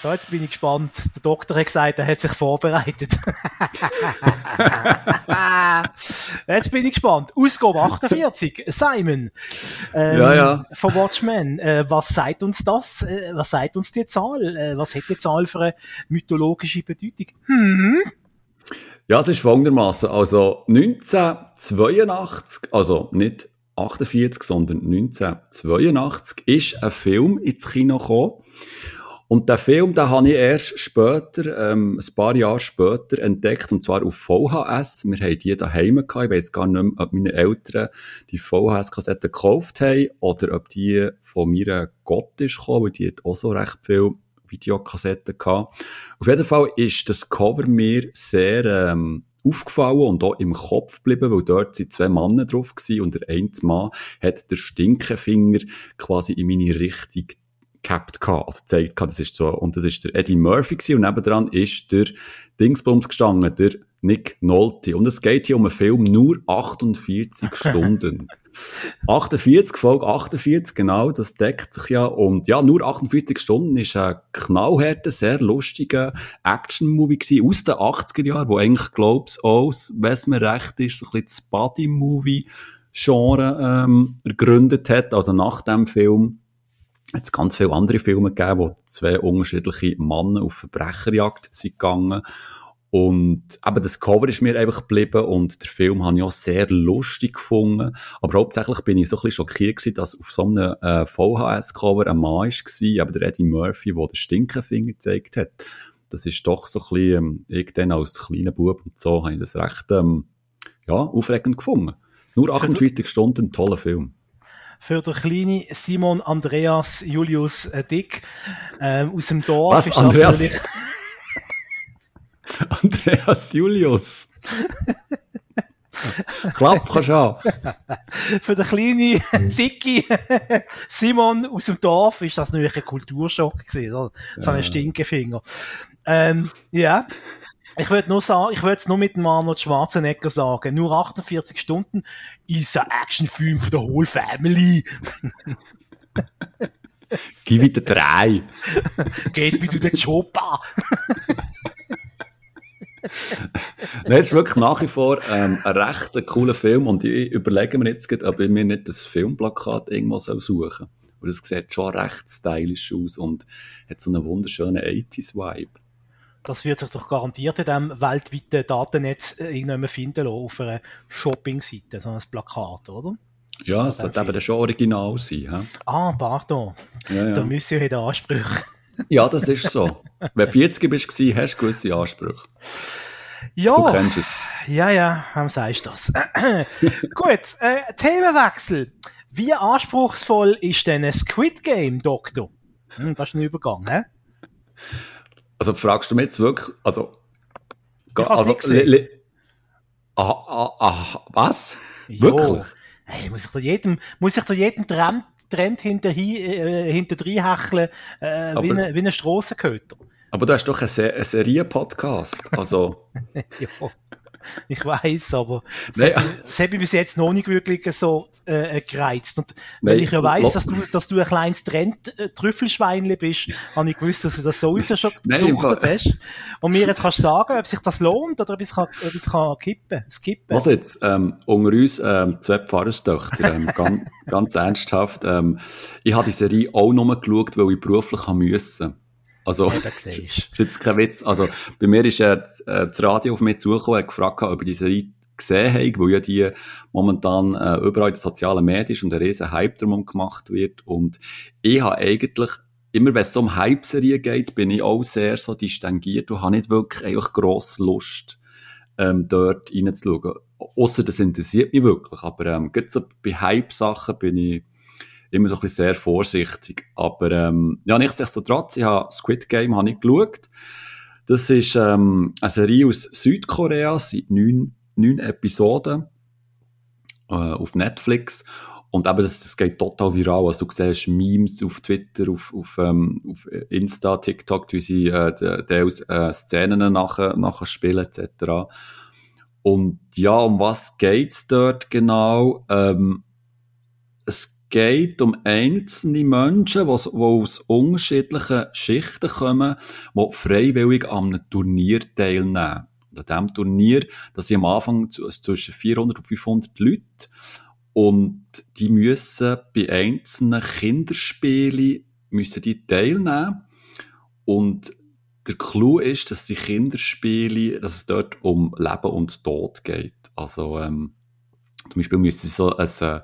So, jetzt bin ich gespannt. Der Doktor hat gesagt, er hat sich vorbereitet. jetzt bin ich gespannt. Ausgabe 48. Simon. Ähm, ja, ja. Von Watchmen. Äh, was sagt uns das? Äh, was sagt uns die Zahl? Äh, was hat die Zahl für eine mythologische Bedeutung? Hm? Ja, es ist folgendermaßen. Also 1982, also nicht 48, sondern 1982 ist ein Film ins Kino gekommen. Und den Film, den habe ich erst später, ähm, ein paar Jahre später entdeckt, und zwar auf VHS. Wir haben die daheim gehabt. Ich weiss gar nicht mehr, ob meine Eltern die VHS-Kassetten gekauft haben oder ob die von mir Gott ist gekommen, weil die hat auch so recht viel Videokassetten gehabt. Auf jeden Fall ist das Cover mir sehr, ähm, aufgefallen und auch im Kopf geblieben, weil dort sind zwei Männer drauf gewesen und der eine Mann hat den Stinkefinger quasi in meine Richtung gehabt gehabt, also gezeigt gehabt, das ist so, und das ist der Eddie Murphy gewesen, und nebendran ist der Dingsbums gestanden, der Nick Nolte. Und es geht hier um einen Film nur 48 Stunden. 48, Folge 48, genau, das deckt sich ja. Und ja, nur 48 Stunden ist ein knallharter, sehr lustiger Action-Movie gewesen aus den 80er Jahren, wo eigentlich, glaub's auch, wenn es mir recht ist, so ein bisschen das Buddy-Movie-Genre ähm, gegründet hat. Also nach dem Film hat ganz viele andere Filme gegeben, wo zwei unterschiedliche Männer auf Verbrecherjagd sind gegangen. Und eben das Cover ist mir einfach geblieben und der Film habe ich auch sehr lustig gefunden. Aber hauptsächlich bin ich so ein bisschen schockiert gewesen, dass auf so einem äh, VHS-Cover ein Mann war, aber der Eddie Murphy, der den Stinkefinger gezeigt hat. Das ist doch so ein bisschen, ähm, ich dann als kleiner Bub und so, habe ich das recht, ähm, ja, aufregend gefunden. Nur 48 Stunden, ein toller Film für den kleinen Simon Andreas Julius Dick ähm, aus dem Dorf. Was, Andreas? Andreas Julius. Klapp, kannst du auch. Für den kleinen, dicke Simon aus dem Dorf ist das natürlich ein Kulturschock gewesen, oder? So ein. Stinkefinger. Ähm, ja. Ich würde nur sagen, ich würde es nur mit dem Arnold Schwarzenegger sagen. Nur 48 Stunden ist ein Actionfilm für die Whole Family. Gib wieder drei. Geht wie du den Chopper. Nein, es ist wirklich nach wie vor ähm, ein recht cooler Film und ich überlege mir jetzt, ob ich mir nicht das Filmplakat irgendwo suchen soll. Weil es sieht schon recht stylisch aus und hat so einen wunderschönen 80s-Vibe. Das wird sich doch garantiert in diesem weltweiten Datennetz äh, irgendwann finden lassen, auf einer Shopping-Seite, so ein Plakat, oder? Ja, es sollte eben schon original sein. Ja? Ah, pardon. Ja, ja. Da müssen wir den Ansprüche. ja, das ist so. Wenn du 40 bist, hast du gewisse Ansprüche. Ja. Du kennst es. Ja, ja, warum sagst du das? Gut, äh, Themenwechsel. Wie anspruchsvoll ist denn ein Squid Game, Doktor? Hm, das ist ein Übergang, hä? Also fragst du mich jetzt wirklich, also... Ich also, nicht ah, ah, ah, was? Jo. Wirklich? Hey, muss ich doch jedem, muss ich doch jedem Trend, Trend hinterher, äh, hinterdrein hecheln, äh, wie, eine, wie ein Strassenköter. Aber du hast doch einen, Se Serie-Podcast, also... ja. Ich weiß, aber Nein. das hat mich bis jetzt noch nicht wirklich so äh, gereizt. Und Nein. wenn ich ja weiss, dass du, dass du ein kleines Trend-Trüffelschweinchen bist, habe ich gewusst, dass du das sowieso schon gesucht hast. Und mir jetzt kannst du sagen, ob sich das lohnt oder ob ich es kann, ob ich kann kippen, skippen. Was jetzt, ähm, unter uns ähm, zwei Pfarrerstöchter, ähm, ganz, ganz ernsthaft, ähm, ich habe die Serie auch nur geschaut, weil ich beruflich müssen. Also, das ist jetzt kein Witz. Also, bei mir ist äh, das Radio auf mich zugekommen und gefragt, ob ich die Serie gesehen habe, weil ja die momentan äh, überall in den sozialen Medien ist und ein riesen Hype darum gemacht wird. Und ich habe eigentlich, immer wenn es um Hype-Serien geht, bin ich auch sehr so distinguiert und habe nicht wirklich eigentlich grosse Lust, ähm, dort reinzuschauen. Außer das interessiert mich wirklich. Aber ähm, so bei Hype-Sachen bin ich immer so ein bisschen sehr vorsichtig. Aber ähm, ja, nichtsdestotrotz, ich habe Squid Game habe ich geschaut. Das ist ähm, eine Serie aus Südkorea, seit neun, neun Episoden äh, auf Netflix. Und eben, das, das geht total viral. Also du siehst Memes auf Twitter, auf, auf, ähm, auf Insta, TikTok, wie sie äh, Teils äh, Szenen nachher, nachher spielen etc. Und ja, um was geht's dort genau? Ähm, es geht um einzelne Menschen, die, aus unterschiedlichen Schichten kommen, die freiwillig an einem Turnier teilnehmen. Und an diesem Turnier, das sind am Anfang zwischen 400 und 500 Leute. Und die müssen bei einzelnen Kinderspielen müssen die teilnehmen. Und der Clou ist, dass die Kinderspiele, dass es dort um Leben und Tod geht. Also, ähm, zum Beispiel müssen sie so eine, äh,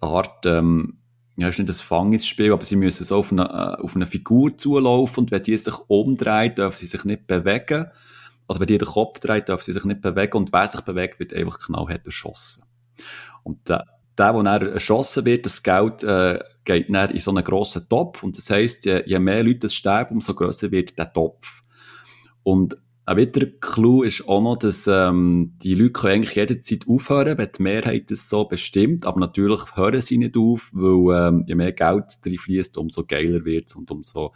eine Art, ähm, ja, ist nicht ein Fangesspiel, aber sie müssen so auf eine, äh, auf eine Figur zulaufen und wenn die sich umdreht, dürfen sie sich nicht bewegen. Also wenn die den Kopf dreht, dürfen sie sich nicht bewegen und wer sich bewegt, wird einfach knallhart erschossen. Und der, der, der erschossen wird, das Geld äh, geht dann in so einen grossen Topf und das heisst, je, je mehr Leute sterben, umso grösser wird der Topf. Und ein weiterer Clou ist auch noch, dass ähm, die Leute können eigentlich jederzeit aufhören, wenn die Mehrheit das so bestimmt. Aber natürlich hören sie nicht auf, weil ähm, je mehr Geld drin fließt, umso geiler wird es und umso,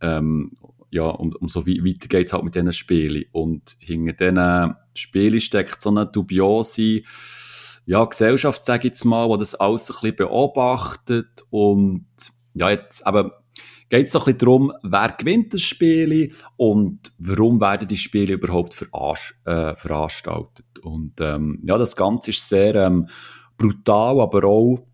ähm, ja, um, umso weiter geht es halt mit diesen Spielen. Und hinter diesen Spielen steckt so eine dubiose ja, Gesellschaft, sage ich jetzt mal, die das alles ein bisschen beobachtet und ja, jetzt aber geht es doch ein bisschen darum, wer gewinnt das Spiel und warum werden die Spiele überhaupt äh, veranstaltet. Und ähm, ja, das Ganze ist sehr ähm, brutal, aber auch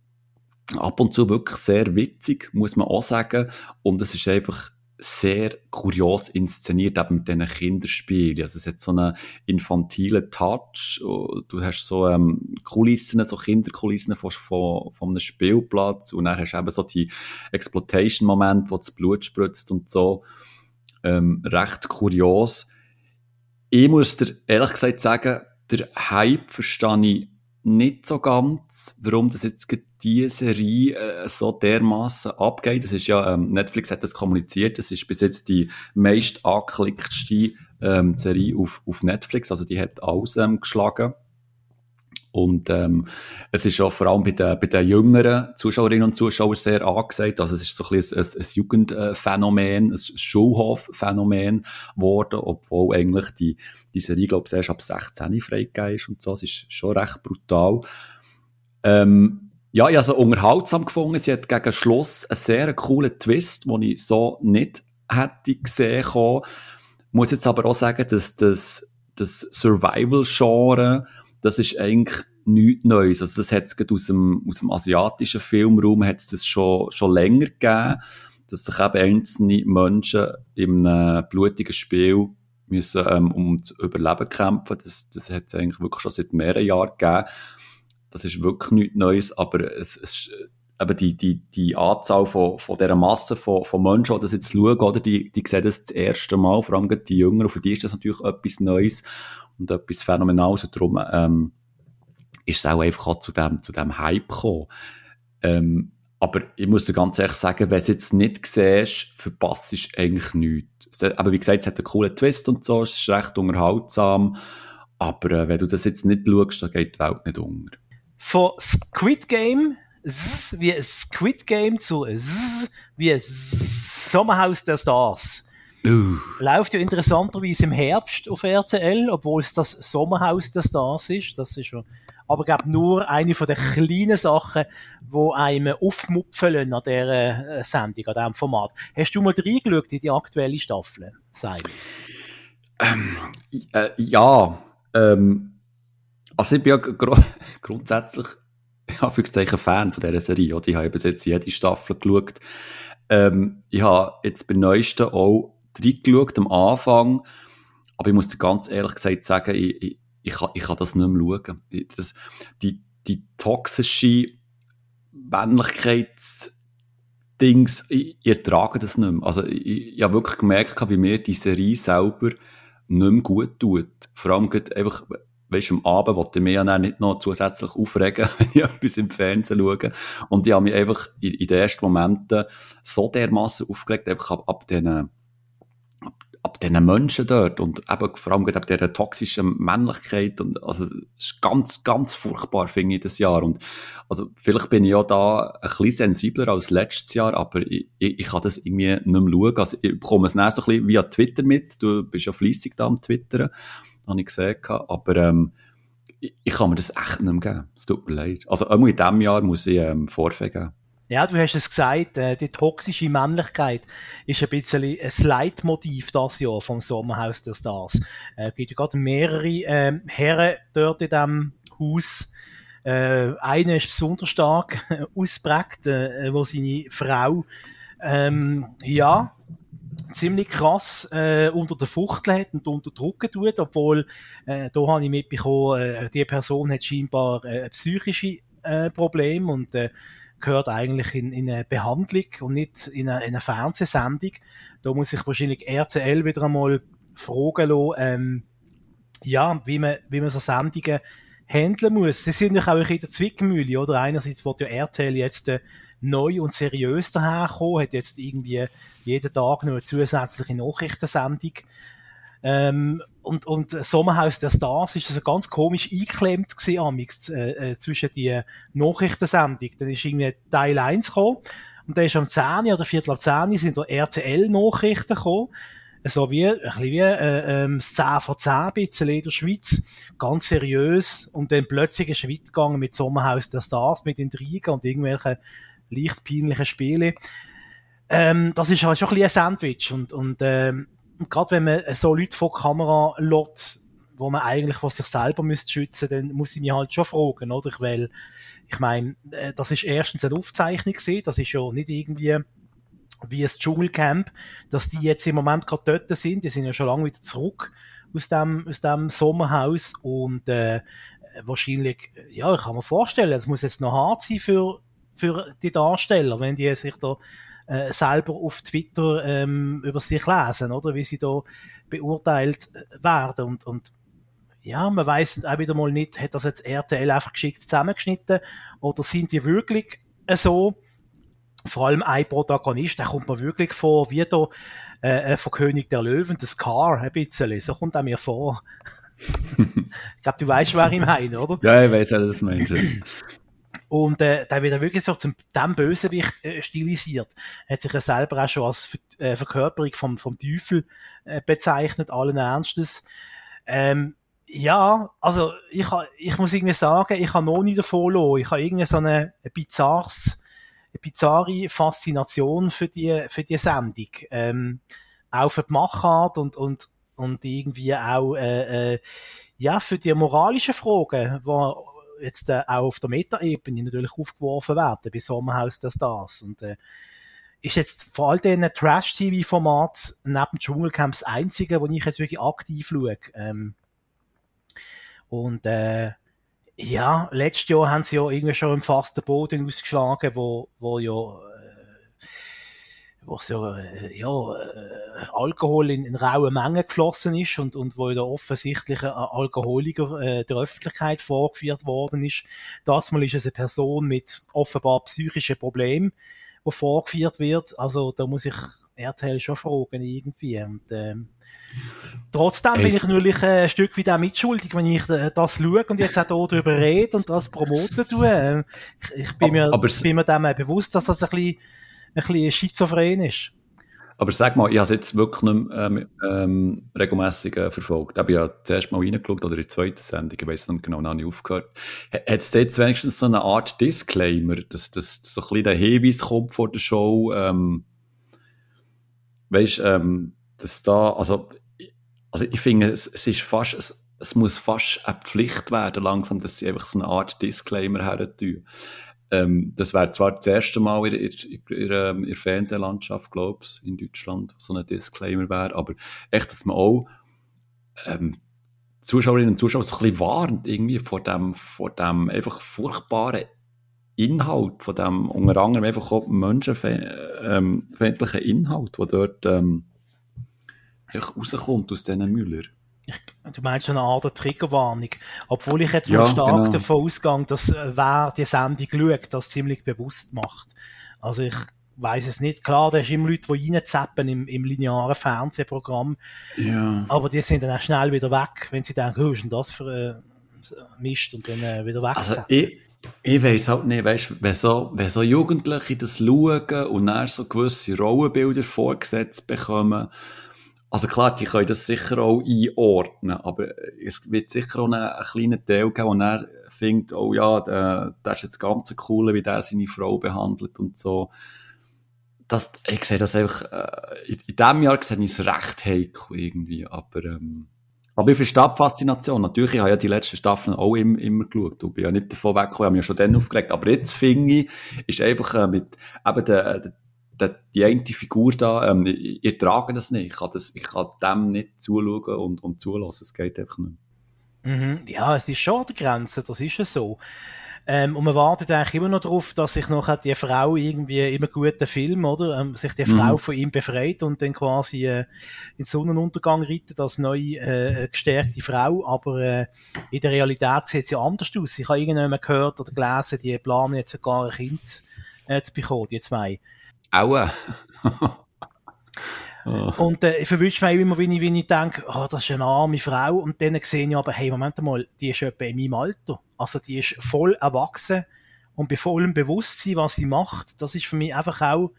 ab und zu wirklich sehr witzig, muss man auch sagen. Und es ist einfach sehr kurios inszeniert, eben mit diesen Kinderspielen. Also es hat so einen infantilen Touch. Du hast so ähm, Kulissen, so Kinderkulissen von, von, von einem Spielplatz und dann hast du eben so die Exploitation-Momente, wo das Blut spritzt und so. Ähm, recht kurios. Ich muss dir ehrlich gesagt sagen, der Hype verstehe ich nicht so ganz, warum das jetzt diese Serie äh, so dermaßen abgeht. Das ist ja, ähm, Netflix hat das kommuniziert, das ist bis jetzt die meist angeklicktste ähm, Serie auf, auf Netflix, also die hat alles ähm, geschlagen. Und ähm, es ist auch vor allem bei den, bei den jüngeren Zuschauerinnen und Zuschauern sehr angesagt. Also es ist so ein bisschen ein, ein Jugendphänomen, ein Schulhofphänomen geworden, obwohl eigentlich die, die Serie, glaube ich, erst ab 16 freigegeben ist und so. Es ist schon recht brutal. Ähm, ja, ich habe sie unterhaltsam gefunden. Sie hat gegen Schluss einen sehr coolen Twist, den ich so nicht hätte gesehen kommen. Muss jetzt aber auch sagen, dass das, das Survival-Genre das ist eigentlich nichts Neues. Also das hat es aus dem, aus dem asiatischen Filmraum hat es das schon, schon länger gegeben, dass sich eben einzelne Menschen in einem blutigen Spiel müssen, ähm, um zu überleben kämpfen. Das, das hat es eigentlich wirklich schon seit mehreren Jahren gegeben. Das ist wirklich nichts Neues, aber es, es eben die, die, die Anzahl von, von dieser Masse von, von Menschen, die das jetzt schauen, oder, die, die sehen das das erste Mal, vor allem die Jüngeren, für die ist das natürlich etwas Neues und etwas Phänomenales. Und darum ähm, ist es auch einfach auch zu dem, zu dem Hype gekommen. Ähm, aber ich muss dir ganz ehrlich sagen, wenn du es jetzt nicht siehst, verpasst du eigentlich nichts. Aber wie gesagt, es hat einen coolen Twist und so, es ist recht unterhaltsam. Aber äh, wenn du das jetzt nicht schaust, dann geht die Welt nicht unter. Von Squid Game Z wie Squid Game zu Z wie Sommerhaus der Stars. Uh. Läuft ja interessanterweise im Herbst auf RTL, obwohl es das Sommerhaus der Stars ist. Das ist schon, aber ich glaube nur eine von den kleinen Sachen, wo einem aufmupfeln an dieser äh, Sendung, an diesem Format. Hast du mal reingeschaut in die aktuelle Staffel, Simon? Ähm, äh, ja, ähm, also ich bin ja gr grundsätzlich Anführungszeichen Fan von dieser Serie. Ich habe bis jetzt jede Staffel geschaut. Ähm, ich habe jetzt beim neuesten auch reingeschaut am Anfang, aber ich muss dir ganz ehrlich gesagt sagen, ich, ich, ich, kann, ich kann das nicht mehr schauen. Das, die, die toxische Männlichkeitsdings, ich, ich ertrage das nicht mehr. Also ich, ich habe wirklich gemerkt, wie mir die Serie selber nicht mehr gut tut. Vor allem einfach, weißt, am Abend wollte ich mich ja nicht noch zusätzlich aufregen, wenn ich etwas im Fernsehen schaue. Und ich habe mich einfach in, in den ersten Momenten so dermaßen aufgeregt, einfach ab, ab diesen diesen Menschen dort und eben vor allem eben dieser toxischen Männlichkeit und also es ist ganz, ganz furchtbar, finde ich, das Jahr. Und also vielleicht bin ich ja da ein bisschen sensibler als letztes Jahr, aber ich, ich, ich kann das irgendwie nicht mehr schauen, also ich bekomme es nicht so ein bisschen via Twitter mit, du bist ja fleissig da am Twittern, habe ich gesehen, aber ähm, ich, ich kann mir das echt nicht mehr geben, es tut mir leid. Also auch in diesem Jahr muss ich ähm, Vorfälle. Ja, du hast es gesagt, äh, die toxische Männlichkeit ist ein bisschen ein Leitmotiv das Jahr vom Sommerhaus der Stars. Es äh, gibt ja gerade mehrere äh, Herren dort in diesem Haus. Äh, einer ist besonders stark äh, ausprägt, äh, wo seine Frau ähm, ja ziemlich krass äh, unter der Fuchtel hat und unter Druck tut, obwohl äh, da habe ich mitbekommen, äh, die Person hat scheinbar äh, psychische äh, Probleme und äh, gehört eigentlich in, in eine Behandlung und nicht in eine, in eine Fernsehsendung. Da muss sich wahrscheinlich RTL wieder einmal fragen lassen, ähm, ja, wie man, wie man so Sendungen handeln muss. Sie sind natürlich auch in der Zwickmühle, oder? Einerseits wird ja RTL jetzt äh, neu und seriös daherkommen, hat jetzt irgendwie jeden Tag noch eine zusätzliche Nachrichtensendung ähm, und, und Sommerhaus der Stars ist also ganz komisch eingeklemmt gewesen, äh, äh, zwischen die Nachrichtensendung. Dann ist irgendwie Teil 1 gekommen. Und dann ist am 10 oder Viertel ab 10 sind da RTL-Nachrichten gekommen. So wie, ein bisschen wie, äh, ähm, 10 von 10 ein bisschen in der Schweiz. Ganz seriös. Und dann plötzlich ist es weitergegangen mit Sommerhaus der Stars, mit Intrigen und irgendwelchen leicht peinlichen Spielen. Ähm, das ist halt schon ein bisschen ein Sandwich. Und, und, ähm, gerade wenn man so Leute vor Kamera lässt, wo man eigentlich vor sich selber müsste schützen, dann muss ich mich halt schon fragen, oder? Weil, ich meine, äh, das ist erstens eine Aufzeichnung gewesen, das ist ja nicht irgendwie wie ein Dschungelcamp, dass die jetzt im Moment gerade dort sind, die sind ja schon lange wieder zurück aus dem, aus dem Sommerhaus und äh, wahrscheinlich, ja, ich kann mir vorstellen, es muss jetzt noch hart sein für, für die Darsteller, wenn die sich da äh, selber auf Twitter ähm, über sich lesen, oder wie sie da beurteilt äh, werden und, und ja, man weiß auch wieder mal nicht, hat das jetzt RTL einfach geschickt zusammengeschnitten oder sind die wirklich so? Vor allem ein Protagonist, der kommt mir wirklich vor, wie da äh, äh von König der Löwen, das Car, ein bisschen, so kommt er mir vor. ich glaube, du weißt, wer ich meine, oder? Ja, ich weiß, wer das meinst. Und äh, da wird er wirklich so zum dem Bösewicht äh, stilisiert. Er hat sich ja selber auch schon als Ver äh, Verkörperung vom, vom Teufel äh, bezeichnet, allen Ernstes. Ähm, ja, also ich, ich muss irgendwie sagen, ich habe noch nie davon lassen. Ich habe irgendwie so eine, eine bizarres, eine bizarre Faszination für die, für die Sendung. Ähm, auch für die Machart und, und, und irgendwie auch, äh, äh, ja, für die moralischen Fragen, wo, jetzt äh, auch auf der Meta-Ebene natürlich aufgeworfen werden bei Sommerhaus der Stars. Und äh, ist jetzt vor all diesen Trash-TV-Format neben Dschungelcamp das einzige, wo ich jetzt wirklich aktiv schaue. Ähm, und äh, ja, letztes Jahr haben sie ja irgendwie schon im fasten Boden ausgeschlagen, wo, wo ja wo so, äh, ja, äh, Alkohol in, in raue Mengen geflossen ist und, und wo da offensichtlich ein Alkoholiker äh, der Öffentlichkeit vorgeführt worden ist. Das mal ist es eine Person mit offenbar psychischen Problemen, die vorgeführt wird. Also da muss ich RTL schon fragen irgendwie. Und, ähm, Trotzdem bin ich natürlich ein Stück weit auch mitschuldig, wenn ich äh, das schaue und jetzt auch darüber rede und das promoten tue. Ähm, ich, ich bin, mir, aber, bin mir dem bewusst, dass das ein bisschen bisschen schizophren ist. Aber sag mal, ich habe es jetzt wirklich nicht mehr, ähm, ähm, regelmässig äh, verfolgt. Ich habe ja zuerst mal reingeschaut oder in der zweiten Sendung, ich weiß nicht genau, noch nicht aufgehört. Hat es jetzt wenigstens so eine Art Disclaimer, dass, dass so ein bisschen der Hinweis kommt vor der Show, ähm, weißt, ähm, dass da, also, also ich finde, es, es ist fast, es, es muss fast eine Pflicht werden langsam, dass sie einfach so eine Art Disclaimer her. Ähm, das wäre zwar das erste Mal in, in, ähm, der Fernsehlandschaft, glaube ich, in Deutschland, so ein Disclaimer wäre, aber echt, dass man auch ähm, Zuschauerinnen und Zuschauer so ein bisschen warnt, irgendwie vor dem, vor dem einfach furchtbaren Inhalt, von dem unter anderem einfach auch menschenfeindlichen Inhalt, der dort ähm, rauskommt aus diesen Müller du meinst eine Art Triggerwarnung. Obwohl ich jetzt ja, stark genau. davon ausgehe, dass äh, wer die Sendung schaut, das ziemlich bewusst macht. Also ich weiß es nicht. Klar, da ist immer Leute, die reinzappen im, im linearen Fernsehprogramm. Ja. Aber die sind dann auch schnell wieder weg, wenn sie denken, oh, was ist denn das für ein Mist und dann äh, wieder weg. Also ich, ich weiss halt nicht, weißt, wenn so, wenn so Jugendliche das schauen und dann so gewisse Rollenbilder vorgesetzt bekommen, also klar, die können das sicher auch einordnen, aber es wird sicher auch einen, einen kleinen Teil geben, der er findet, oh ja, der, der ist jetzt ganz cool, wie der seine Frau behandelt und so. Das, ich sehe das einfach, äh, in, in diesem Jahr sehe ich es recht heikel irgendwie, aber, ähm, aber ich verstehe die Faszination. Natürlich, ich habe ja die letzten Staffeln auch immer, immer geschaut. Ich bin ja nicht davon weggekommen, ich habe mich ja schon dann aufgelegt. Aber jetzt finde ich, ist einfach äh, mit eben der, der die, eine Figur da, ähm, ich, ich trage das nicht. Ich kann, das, ich kann dem nicht zuschauen und, und zulassen. Es geht einfach nicht. Mhm. Ja, es ist schon an der Grenze, das ist ja so. Ähm, und man wartet eigentlich immer noch darauf, dass sich noch die Frau irgendwie immer guten Film, oder? Ähm, sich die Frau mhm. von ihm befreit und dann quasi äh, in Sonnenuntergang reitet als neue äh, gestärkte Frau. Aber äh, in der Realität sieht es ja anders aus. Ich habe irgendjemand gehört oder gelesen, die planen jetzt sogar ein Kind äh, zu bekommen, die zwei. Aua. Und äh, ich verwünsche mich immer, wenn ich, wenn ich denke, oh, das ist eine arme Frau. Und dann sehe ich aber, hey, Moment mal, die ist etwa in meinem Alter. Also die ist voll erwachsen und bei vollem Bewusstsein, was sie macht. Das ist für mich einfach auch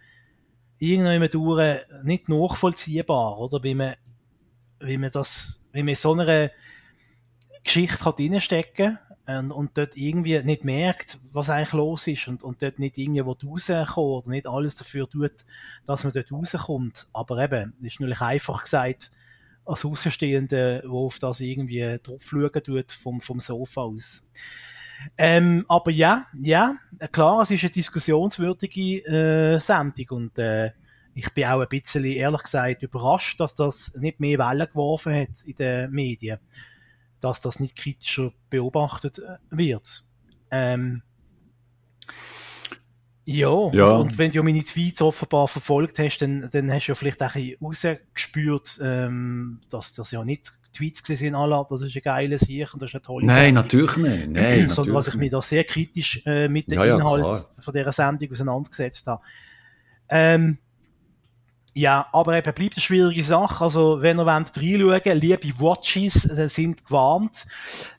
irgendwann durch nicht nachvollziehbar, oder? Wie man, wie man das, wie man in so einer Geschichte kann reinstecken und, und dort irgendwie nicht merkt, was eigentlich los ist und, und dort nicht irgendwie rauskommen oder nicht alles dafür tut, dass man dort rauskommt. Aber eben, das ist natürlich einfach gesagt, als Außenstehende, wo auf das irgendwie drauf tut vom, vom Sofa aus. Ähm, aber ja, ja, klar, es ist eine diskussionswürdige äh, Sendung und äh, ich bin auch ein bisschen, ehrlich gesagt, überrascht, dass das nicht mehr Wellen geworfen hat in den Medien dass das nicht kritischer beobachtet äh, wird. Ähm, ja, ja, und wenn du meine Tweets offenbar verfolgt hast, dann, dann hast du ja vielleicht auch ein bisschen rausgespürt, ähm, dass das ja nicht Tweets gesehen sind, alle, das ist eine geile Sicht und das ist eine tolle Nein, Sendung. natürlich nicht. Nein, Sondern was ich mich da sehr kritisch äh, mit dem ja, Inhalt ja, von dieser Sendung auseinandergesetzt habe. Ähm, ja, aber eben bleibt eine schwierige Sache. Also, wenn ihr wollt reinschauen, liebe Watches äh, sind gewarnt.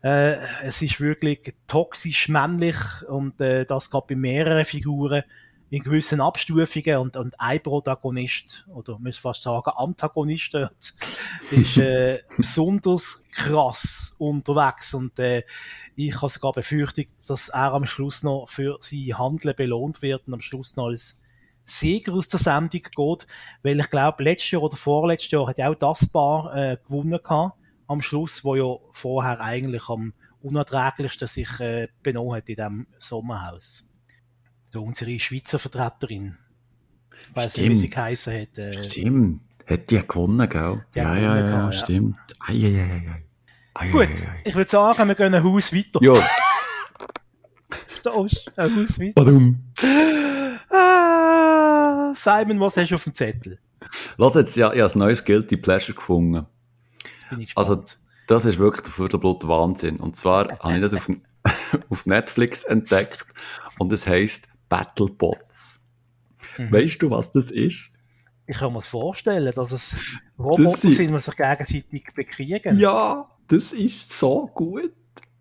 Äh, es ist wirklich toxisch männlich und äh, das geht bei mehreren Figuren in gewissen Abstufungen und, und ein Protagonist, oder muss fast sagen Antagonist dort, ist äh, besonders krass unterwegs und äh, ich habe sogar befürchtet, dass er am Schluss noch für sein Handeln belohnt wird und am Schluss noch als Sieger aus der Sendung geht, weil ich glaube, letztes Jahr oder vorletztes Jahr hat ja auch das Paar äh, gewonnen gehabt, am Schluss, wo ja vorher eigentlich am unerträglichsten sich äh, benommen hat in diesem Sommerhaus. So unsere Schweizer Vertreterin. Ich weiss nicht, wie sie geheißen hat. Äh, stimmt. Hat die gewonnen, gell? Die ja, ja, ja, ja, stimmt. Ei, ei, ei, ei. Gut, ich würde sagen, wir gehen ein Haus weiter. Ja. da ist ein Haus weiter. Badum. Simon, was hast du auf dem Zettel? Lass jetzt, ja, ich habe ein neues Guilty Pleasure gefunden. Jetzt bin ich gespannt. Also, das ist wirklich der Viertelblut Wahnsinn. Und zwar habe ich das auf, auf Netflix entdeckt und es heisst Battlebots. Mhm. Weißt du, was das ist? Ich kann mir vorstellen, dass es Roboter das sind, die sich gegenseitig bekriegen. Ja, das ist so gut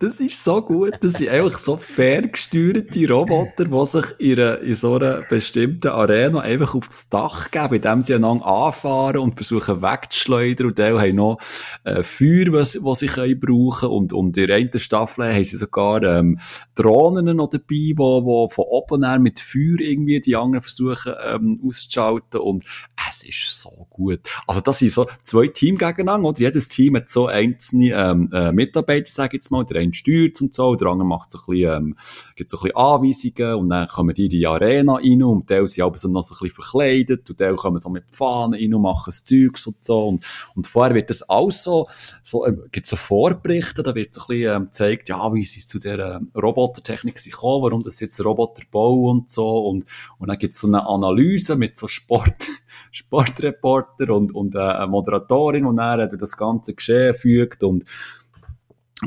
das ist so gut. Das sind einfach so ferngesteuerte Roboter, die sich in, einer, in so einer bestimmten Arena einfach aufs Dach geben, indem sie einander anfahren und versuchen wegzuschleudern. Und die haben noch äh, Feuer, was, was sie können brauchen Und, und in der einen Staffel haben sie sogar ähm, Drohnen noch dabei, wo von oben her mit Feuer irgendwie die anderen versuchen ähm, auszuschalten. Und es ist so gut. Also das sind so zwei Teams gegeneinander. Oder? Jedes Team hat so einzelne ähm, äh, Mitarbeiter, sage ich jetzt mal. Der eine steuert und so, der andere macht so ein bisschen, ähm, gibt so ein bisschen Anweisungen und dann kommen die in die Arena rein und die sind aber so noch so ein bisschen verkleidet und die kommen so mit Fahnen rein und machen das Zeugs und so. Und, und vorher wird das alles so, so äh, gibt so Vorberichte, da wird so ein bisschen ähm, gezeigt, ja, wie sie zu dieser ähm, Robotertechnik sind gekommen, warum das jetzt Roboter bauen und so. Und, und dann gibt es so eine Analyse mit so Sport, Sportreporter und, und äh, eine Moderatorin, die dann das ganze Geschehen fügt und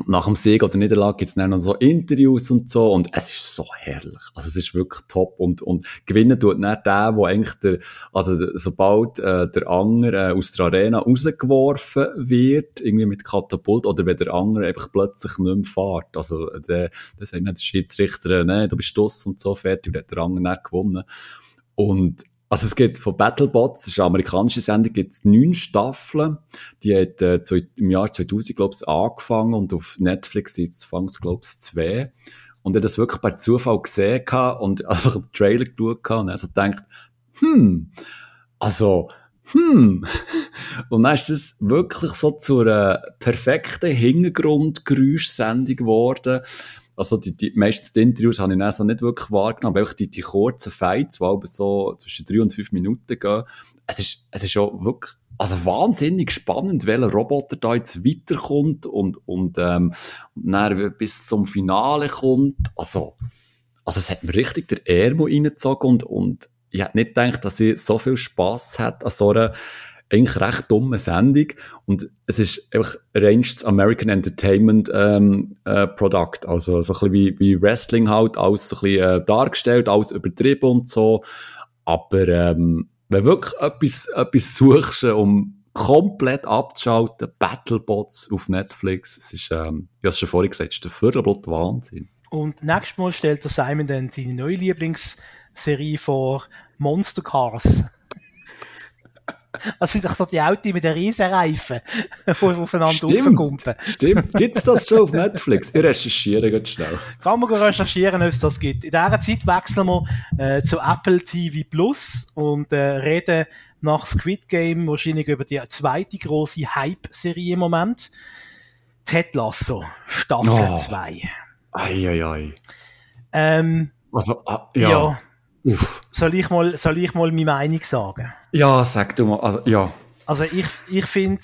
nach dem Sieg oder Niederlage gibt es dann noch so Interviews und so und es ist so herrlich. Also es ist wirklich top und, und gewinnen tut nicht der, wo eigentlich der, also sobald äh, der Anger äh, aus der Arena rausgeworfen wird, irgendwie mit Katapult oder wenn der Anger einfach plötzlich nicht mehr fährt. Also der, der sagt nicht der Schiedsrichter, äh, nee, du bist Stuss und so fertig, der hat der Anger nicht gewonnen. Und also es gibt von Battlebots, das ist eine amerikanische Sendung, gibt es neun Staffeln. Die hat äh, im Jahr 2000, glaube ich, angefangen und auf Netflix jetzt fangen glaube ich, zwei. Und er das wirklich per Zufall gesehen hat und also den Trailer geschaut und er so denkt, hm, also, hm. Und dann ist das wirklich so zu einer perfekten Hintergrundgeräuschsendung geworden also die, die meisten Interviews habe ich dann so nicht wirklich wahrgenommen, aber die, die kurzen Fights, die aber so zwischen drei und fünf Minuten gehen. Es ist, es ist schon wirklich, also wahnsinnig spannend, welcher Roboter da jetzt weiterkommt und, und, ähm, und dann bis zum Finale kommt. Also, also es hat mir richtig der Ärmel reingezogen und, und ich hätte nicht gedacht, dass ich so viel Spass hat an so einer eigentlich recht dumme Sendung und es ist einfach arranged American Entertainment ähm, äh, Product, also so ein bisschen wie, wie Wrestling halt, alles so ein bisschen äh, dargestellt, alles übertrieben und so, aber ähm, wenn wirklich etwas, etwas suchst, um komplett abzuschalten, Battlebots auf Netflix, es ist, ähm, ich habe es schon vorhin gesagt, es ist der Viertelblut Wahnsinn. Und nächstes Mal stellt der Simon dann seine neue Lieblingsserie vor, Monster Cars. Das sind doch die Autos mit den Riesenreifen, die aufeinander raufkumpen. Stimmt. Gibt's das schon auf Netflix? Ich recherchiere ganz schnell. Kann man recherchieren, ob es das gibt. In dieser Zeit wechseln wir äh, zu Apple TV Plus und äh, reden nach Squid Game wahrscheinlich über die zweite große Hype-Serie im Moment. Ted Lasso, Staffel 2. Oh. Eieiei. Ähm, also, ah, ja. ja soll ich mal, soll ich mal meine Meinung sagen? Ja, sag du mal, also, ja. Also ich, ich finde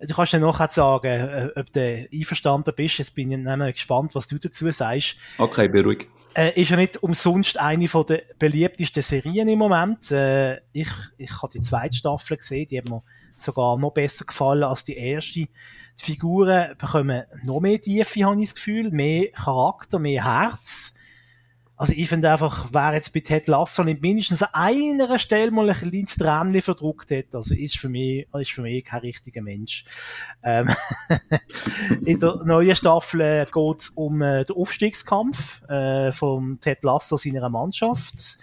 du kannst ja nachher sagen, äh, ob du einverstanden bist. Jetzt bin ich nämlich gespannt, was du dazu sagst. Okay, beruhig. Äh, ist ja nicht umsonst eine von der beliebtesten Serien im Moment. Äh, ich, ich habe die zweite Staffel gesehen, die hat mir sogar noch besser gefallen als die erste. Die Figuren bekommen noch mehr Tiefe, habe ich das Gefühl, mehr Charakter, mehr Herz. Also ich finde einfach, wer jetzt bei Ted Lasso nicht mindestens an einer Stelle mal ein kleines Tränchen verdruckt hat, also ist für mich, ist für mich kein richtiger Mensch. Ähm in der neuen Staffel äh, geht es um äh, den Aufstiegskampf äh, von Ted Lasso seiner Mannschaft.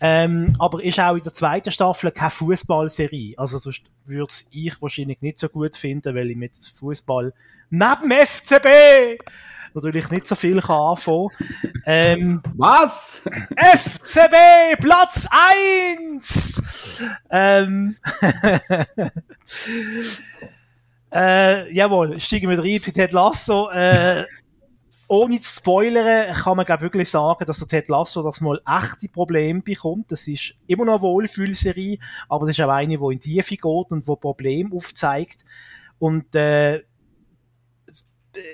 Ähm, aber ist auch in der zweiten Staffel keine Fußballserie. Also sonst würde ich wahrscheinlich nicht so gut finden, weil ich mit Fußball neben dem FCB natürlich nicht so viel kann anfangen. Ähm, Was? FCB, Platz 1! Ähm, äh, jawohl, steigen wir rein für Ted Lasso. Äh, ohne zu spoilern, kann man, glaube wirklich sagen, dass der Ted Lasso das mal echte Probleme bekommt. Das ist immer noch eine Wohlfühlserie, aber es ist auch eine, die in die Tiefe geht und wo Probleme aufzeigt. Und, äh,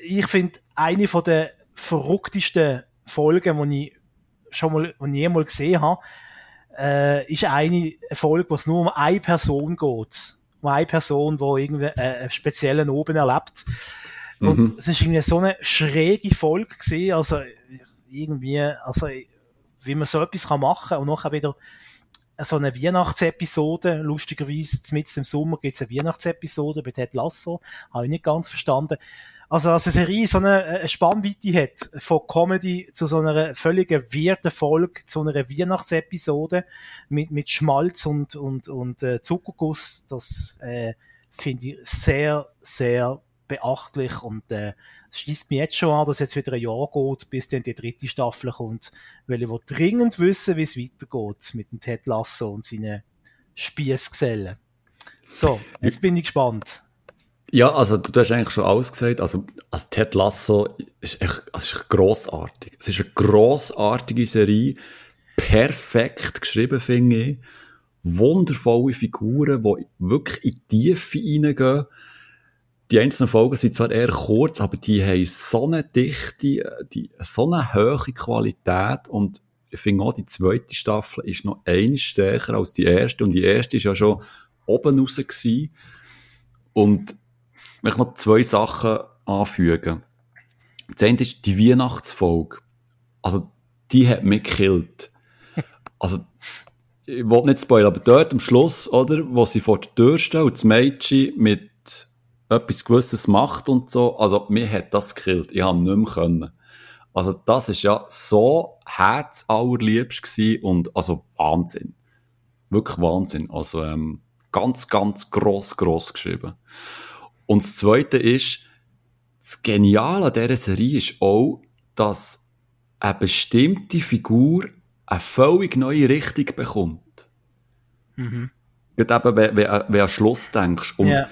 ich finde, eine von der verrücktesten Folgen, die ich schon mal, die ich jemals gesehen habe, äh, ist eine Folge, wo es nur um eine Person geht. Um eine Person, die irgendwie äh, einen speziellen Oben erlebt. Und mhm. es ist irgendwie so eine schräge Folge gewesen, also irgendwie, also wie man so etwas kann machen und nachher wieder so eine Weihnachtsepisode, lustigerweise, mit im Sommer gibt es eine Weihnachtsepisode bei Ted Lasso, habe ich nicht ganz verstanden. Also, dass eine Serie so eine, eine Spannweite hat, von Comedy zu so einer völligen weirden Folge, zu einer Weihnachtsepisode mit, mit Schmalz und, und, und äh, Zuckerguss, das äh, finde ich sehr, sehr beachtlich und äh, es schließt mich jetzt schon an, dass jetzt wieder ein Jahr geht, bis dann die dritte Staffel kommt, weil ich will dringend wissen, wie es weitergeht mit dem Ted Lasso und seinen Spießgesellen. So, jetzt bin ich gespannt. Ja, also du hast eigentlich schon alles gesagt. Also, also Ted Lasso ist echt also ist grossartig. Es ist eine grossartige Serie. Perfekt geschrieben, finde ich. Wundervolle Figuren, die wirklich in die Tiefe reingehen. Die einzelnen Folgen sind zwar eher kurz, aber die haben so eine Dichte, die, so eine hohe Qualität und ich finde auch, die zweite Staffel ist noch ein stärker als die erste und die erste ist ja schon oben raus gewesen. Und ich möchte noch zwei Sachen anfügen. Das eine ist die Weihnachtsfolge. Also, die hat mich gekillt. Also, ich wollte nicht spoilern, aber dort am Schluss, oder, wo sie vor der Tür stehen und das Mädchen mit etwas Gewisses macht und so, also, mir hat das gekillt. Ich habe nicht mehr können. Also, das ist ja so herzallerliebst gewesen und, also, Wahnsinn. Wirklich Wahnsinn. Also, ähm, ganz, ganz gross, gross geschrieben. Und das Zweite ist, das Geniale an dieser Serie ist auch, dass eine bestimmte Figur eine völlig neue Richtung bekommt. Mhm. Gerade eben, wenn, wenn, wenn du an Schluss denkst. Und, yeah.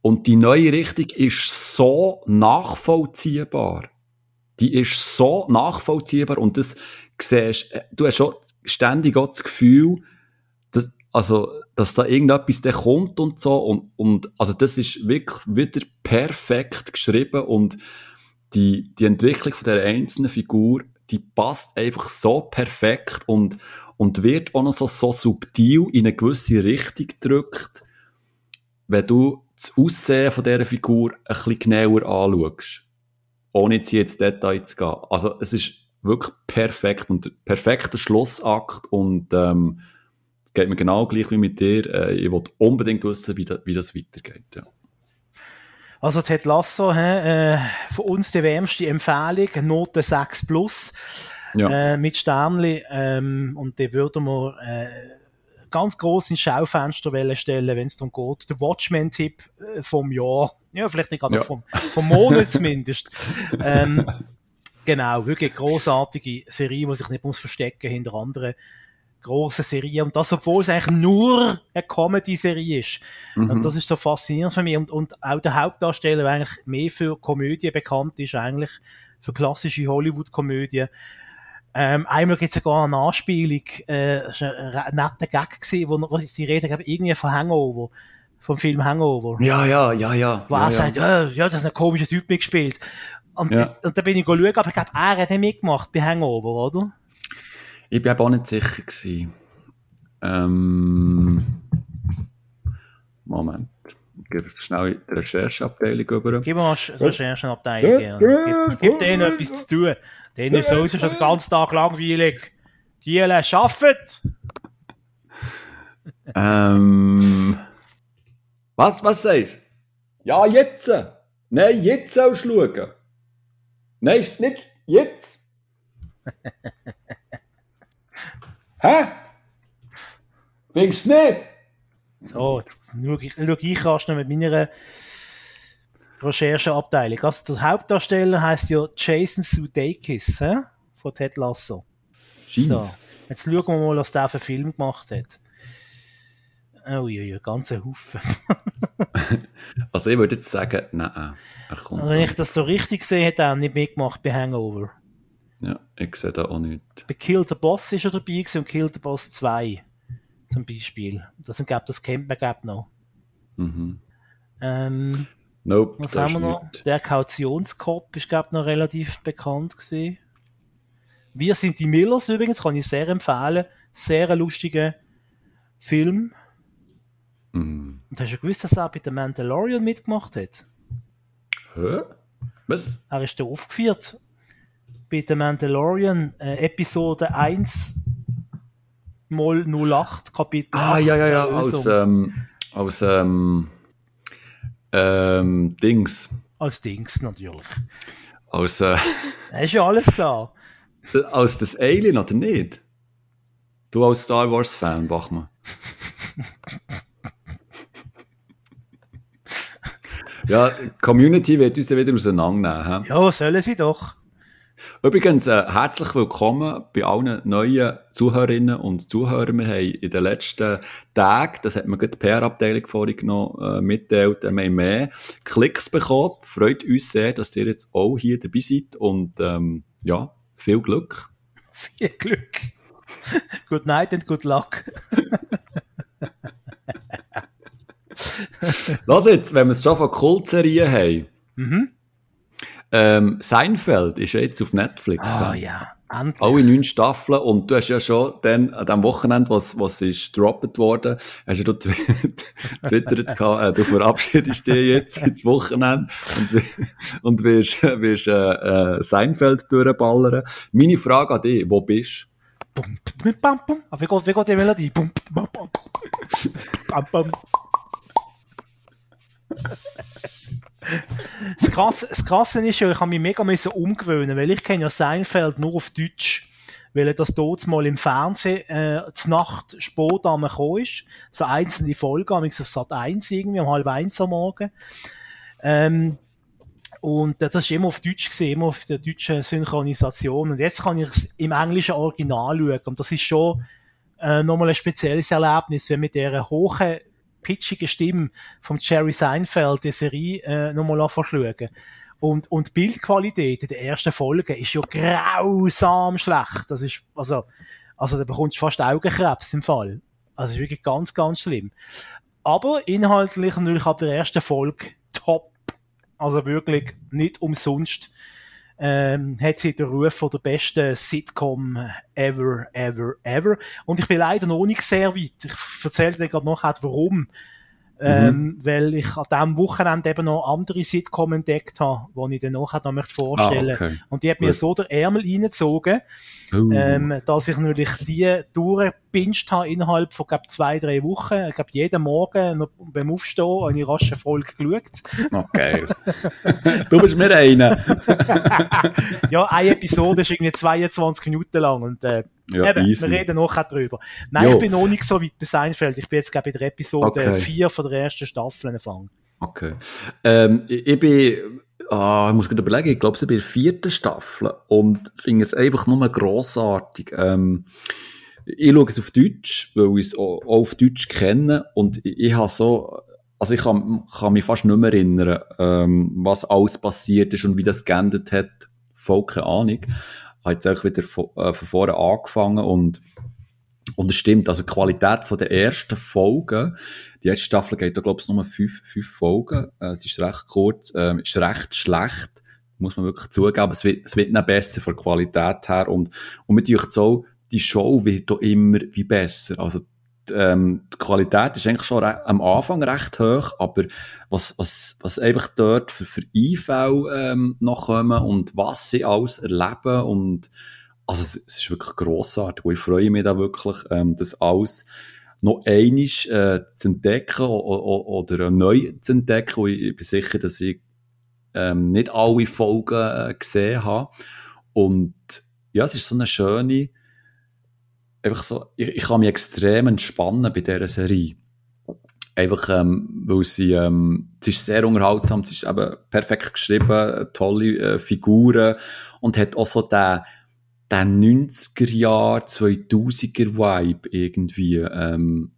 und die neue Richtung ist so nachvollziehbar. Die ist so nachvollziehbar und das siehst, du hast schon ständig auch das Gefühl, also, dass da irgendetwas dann kommt und so und, und also das ist wirklich wieder perfekt geschrieben und die, die Entwicklung von der einzelnen Figur die passt einfach so perfekt und, und wird auch noch so, so subtil in eine gewisse Richtung gedrückt, wenn du das Aussehen von dieser Figur ein bisschen genauer anschaust. Ohne jetzt ins Detail zu gehen. Also, es ist wirklich perfekt und perfekter Schlussakt und, ähm, geht mir genau gleich wie mit dir. Äh, ich wollte unbedingt wissen, wie, da, wie das weitergeht, ja. Also Ted Lasso, hä, äh, von uns die wärmste Empfehlung, Note 6 plus ja. äh, mit Sternli ähm, und die würden wir äh, ganz groß ins Schaufenster stellen, wenn es darum geht. Der Watchmen-Tipp äh, vom Jahr, ja vielleicht nicht gerade ja. vom, vom Monat zumindest. ähm, genau, wirklich großartige Serie, die sich nicht muss verstecken hinter anderen große Serie und das, obwohl es eigentlich nur eine Comedy-Serie ist. Mhm. Und das ist so faszinierend für mich und, und auch der Hauptdarsteller, der eigentlich mehr für Komödie bekannt ist, eigentlich für klassische Hollywood-Komödie. Ähm, einmal gibt es sogar eine Anspielung, äh, ein netter Gag gewesen, wo, wo sie reden, glaube irgendwie von Hangover, vom Film Hangover. Ja, ja, ja, ja. Wo ja, er sagt, ja, ja, das ist ein komischer Typ mitgespielt. Und, ja. und da bin ich schauen, aber ich glaube, er hat mitgemacht bei Hangover, oder? Ich bin auch nicht sicher gewesen. Ähm, Moment. Ich gebe schnell in die Rechercheabteilung über. Gib mal die Rechercheabteilung. Gib, gib denen etwas zu tun. Denen ist sowieso schon den ganzen Tag langweilig. Giele, schaffet! ähm, was, was sagst du? Ja, jetzt! Nein, jetzt sollst du schauen. Nein, nicht jetzt! Hä? Findest du nicht? So, jetzt schaue ich, schau ich erst noch mit meiner Rechercheabteilung. Also der Hauptdarsteller heißt ja Jason Sudeikis hä? von Ted Lasso. So, jetzt schauen wir mal, was der für einen Film gemacht hat. Oh ja, ja, ganze Haufen. also ich würde jetzt sagen, nein, er kommt. Also, wenn ich das so richtig sehe, hat er auch nicht mitgemacht bei Hangover. Ja, ich sehe da auch nichts. Bei Kill the Boss ist er dabei gewesen und Kill the Boss 2 zum Beispiel. Das, glaub, das kennt man glaub, noch. Mhm. Ähm, nope, was haben wir noch? Nicht. Der Kautionskopf ist glaube noch relativ bekannt gewesen. Wir sind die Millers übrigens, kann ich sehr empfehlen. Sehr lustiger Film. Mhm. Und hast du gewusst, dass er bei The Mandalorian mitgemacht hat? Hä? Was? Er ist da aufgeführt bei The Mandalorian äh, Episode 1 mal 08 Kapitel. Ah, ja, ja, ja, aus, ähm, aus ähm, ähm, Dings. Als Dings natürlich. Aus, äh, ist ja alles klar. Aus das Alien oder nicht? Du als Star Wars Fan, Bachmann. ja, die Community wird uns ja wieder auseinandernehmen. Ja, sollen sie doch. Übrigens, äh, herzlich willkommen bei allen neuen Zuhörerinnen und Zuhörern. Wir haben in den letzten Tagen, das hat mir gerade die PR-Abteilung vorhin noch äh, mitteilt, äh, wir haben mehr Klicks bekommen. Freut uns sehr, dass ihr jetzt auch hier dabei seid und ähm, ja, viel Glück. Viel Glück. good night and good luck. Lass jetzt, wenn wir es schon von Kultserien haben, mhm. Ähm, Seinfeld ist jetzt auf Netflix. Ah, oh, ja. Endlich. Alle neun Staffeln und du hast ja schon dann an dem Wochenende, was, was ist dropped worden, hast ja du twittert äh, du verabschiedest dich jetzt ins Wochenende und, und wirst, wirst äh, äh, Seinfeld durchballern. Meine Frage an dich, wo bist du? Bum, bum, bum, bum. Wie geht, wie geht die Melodie? Bum, bum, bum. bum, bum. Das Krasse, das Krasse ist ja, ich habe mich mega umgewöhnen, weil ich kenne ja Seinfeld nur auf Deutsch, weil er das dort mal im Fernsehen äh, zur Nacht spät gekommen ist. So einzelne Folgen, am auf Sat 1 irgendwie, um halb eins am Morgen. Ähm, und das ist immer auf Deutsch gesehen, immer auf der deutschen Synchronisation. Und jetzt kann ich es im englischen Original schauen. Und das ist schon äh, nochmal ein spezielles Erlebnis, wenn mit dieser hohen pitchige Stimme von Jerry Seinfeld die Serie äh, nochmal verschlagen. Und, und Bildqualität in der ersten Folge ist ja grausam schlecht. Das ist, also, also da bekommst du fast Augenkrebs im Fall. Also ist wirklich ganz, ganz schlimm. Aber inhaltlich natürlich ab der ersten Folge top. Also wirklich nicht umsonst ähm, hat sie den Ruf von der besten Sitcom ever, ever, ever. Und ich bin leider noch nicht sehr weit. Ich erzähle dir gerade noch, warum. Ähm, mhm. weil ich an diesem Wochenende eben noch andere Sitcom entdeckt habe, die ich dann nachher noch möchte vorstellen möchte. Ah, okay. Und die hat mir so der Ärmel reingezogen, uh. ähm, dass ich natürlich die durchgepinscht habe innerhalb von, glaube zwei, drei Wochen. Ich glaube, jeden Morgen noch beim Aufstehen habe ich rasch eine Folge geschaut. Okay. du bist mir einer. ja, eine Episode ist irgendwie 22 Minuten lang und äh, ja, Eben, wir reden nachher drüber. Nein, jo. ich bin noch nicht so weit bei Seinfeld. Ich bin jetzt, glaube ich, in der Episode okay. 4 von der ersten Staffel angefangen. Okay. Ähm, ich, ich bin, ah, ich muss gerade überlegen, ich glaube, ich bin in der vierten Staffel und finde es einfach nur grossartig. Ähm, ich schaue es auf Deutsch, weil ich es auch auf Deutsch kenne und ich, ich habe so, also ich kann, kann mich fast nicht mehr erinnern, ähm, was alles passiert ist und wie das geendet hat. Voll keine Ahnung habe jetzt auch wieder von, äh, von vorne angefangen und und es stimmt, also die Qualität von der ersten Folge, die erste Staffel geht da, glaube ich, nur fünf, fünf Folgen, äh, die ist recht kurz, äh, ist recht schlecht, muss man wirklich zugeben, aber es wird, es wird noch besser von der Qualität her. Und, und mit euch so, die Show wird da immer wie besser, also ähm, die Qualität ist eigentlich schon am Anfang recht hoch, aber was, was, was einfach dort für, für IV ähm, noch kommen und was sie alles erleben und also es, es ist wirklich grossartig. Und ich freue mich da wirklich, ähm, das alles noch einisch äh, zu entdecken oder, neu zu entdecken und ich bin sicher, dass ich ähm, nicht alle Folgen äh, gesehen habe und ja, es ist so eine schöne einfach so, ich, ich kann mich extrem entspannen bei dieser Serie. Einfach, ähm, weil sie, ähm, sie ist sehr unterhaltsam, sie ist eben perfekt geschrieben, tolle äh, Figuren und hat auch so den, den 90er Jahr, 2000er Vibe irgendwie, ähm,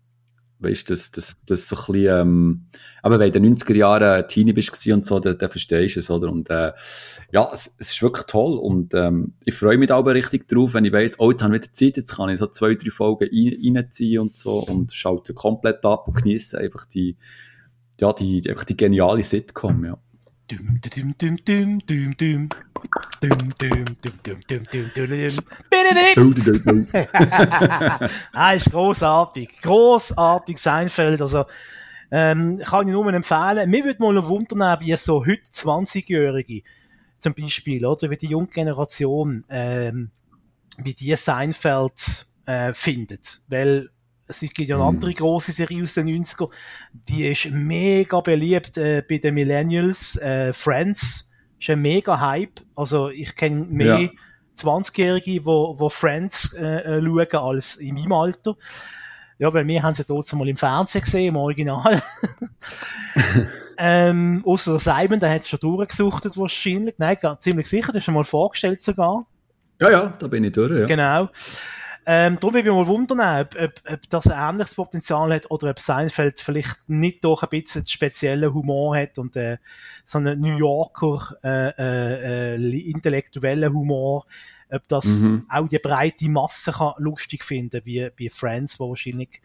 weißt du, das, das, das so ein bisschen, ähm, aber wenn du in den 90er Jahren Teenie bist und so, dann, dann verstehst du es, oder? Und, äh, ja, es, es ist wirklich toll und, ähm, ich freue mich da aber richtig drauf, wenn ich weiss, oh, jetzt habe ich wieder Zeit, jetzt kann ich so zwei, drei Folgen rein, reinziehen und so und schalte komplett ab und genieße einfach die, ja, die, einfach die geniale Sitcom, ja. Ah, ist großartig. Großartig Seinfeld. Also, ähm, kann ich nur empfehlen. Mir würde mal wundern, wie so heute 20-Jährige, zum Beispiel, oder, wie die junge Generation, ähm, wie die Seinfeld äh, findet. Weil es gibt ja eine andere große Serie aus den 90er, die ist mega beliebt äh, bei den Millennials. Äh, Friends ist ein mega Hype. Also ich kenne mehr ja. 20-Jährige, wo, wo Friends äh, äh, schauen als in meinem Alter. Ja, weil wir haben sie dort mal im Fernsehen gesehen, im Original. ähm, außer Simon, der hat es schon durchgesuchtet wahrscheinlich. Nein, ziemlich sicher, der ist schon mal vorgestellt sogar. Ja, ja, da bin ich durch, ja. Genau. Ähm, darum würde ich mich mal wundern, ob, ob, ob das ein ähnliches Potenzial hat oder ob Seinfeld vielleicht nicht doch ein bisschen speziellen Humor hat und äh, so einen New Yorker äh, äh, äh, intellektuellen Humor, ob das mhm. auch die breite Masse kann lustig finden wie bei Friends, wo wahrscheinlich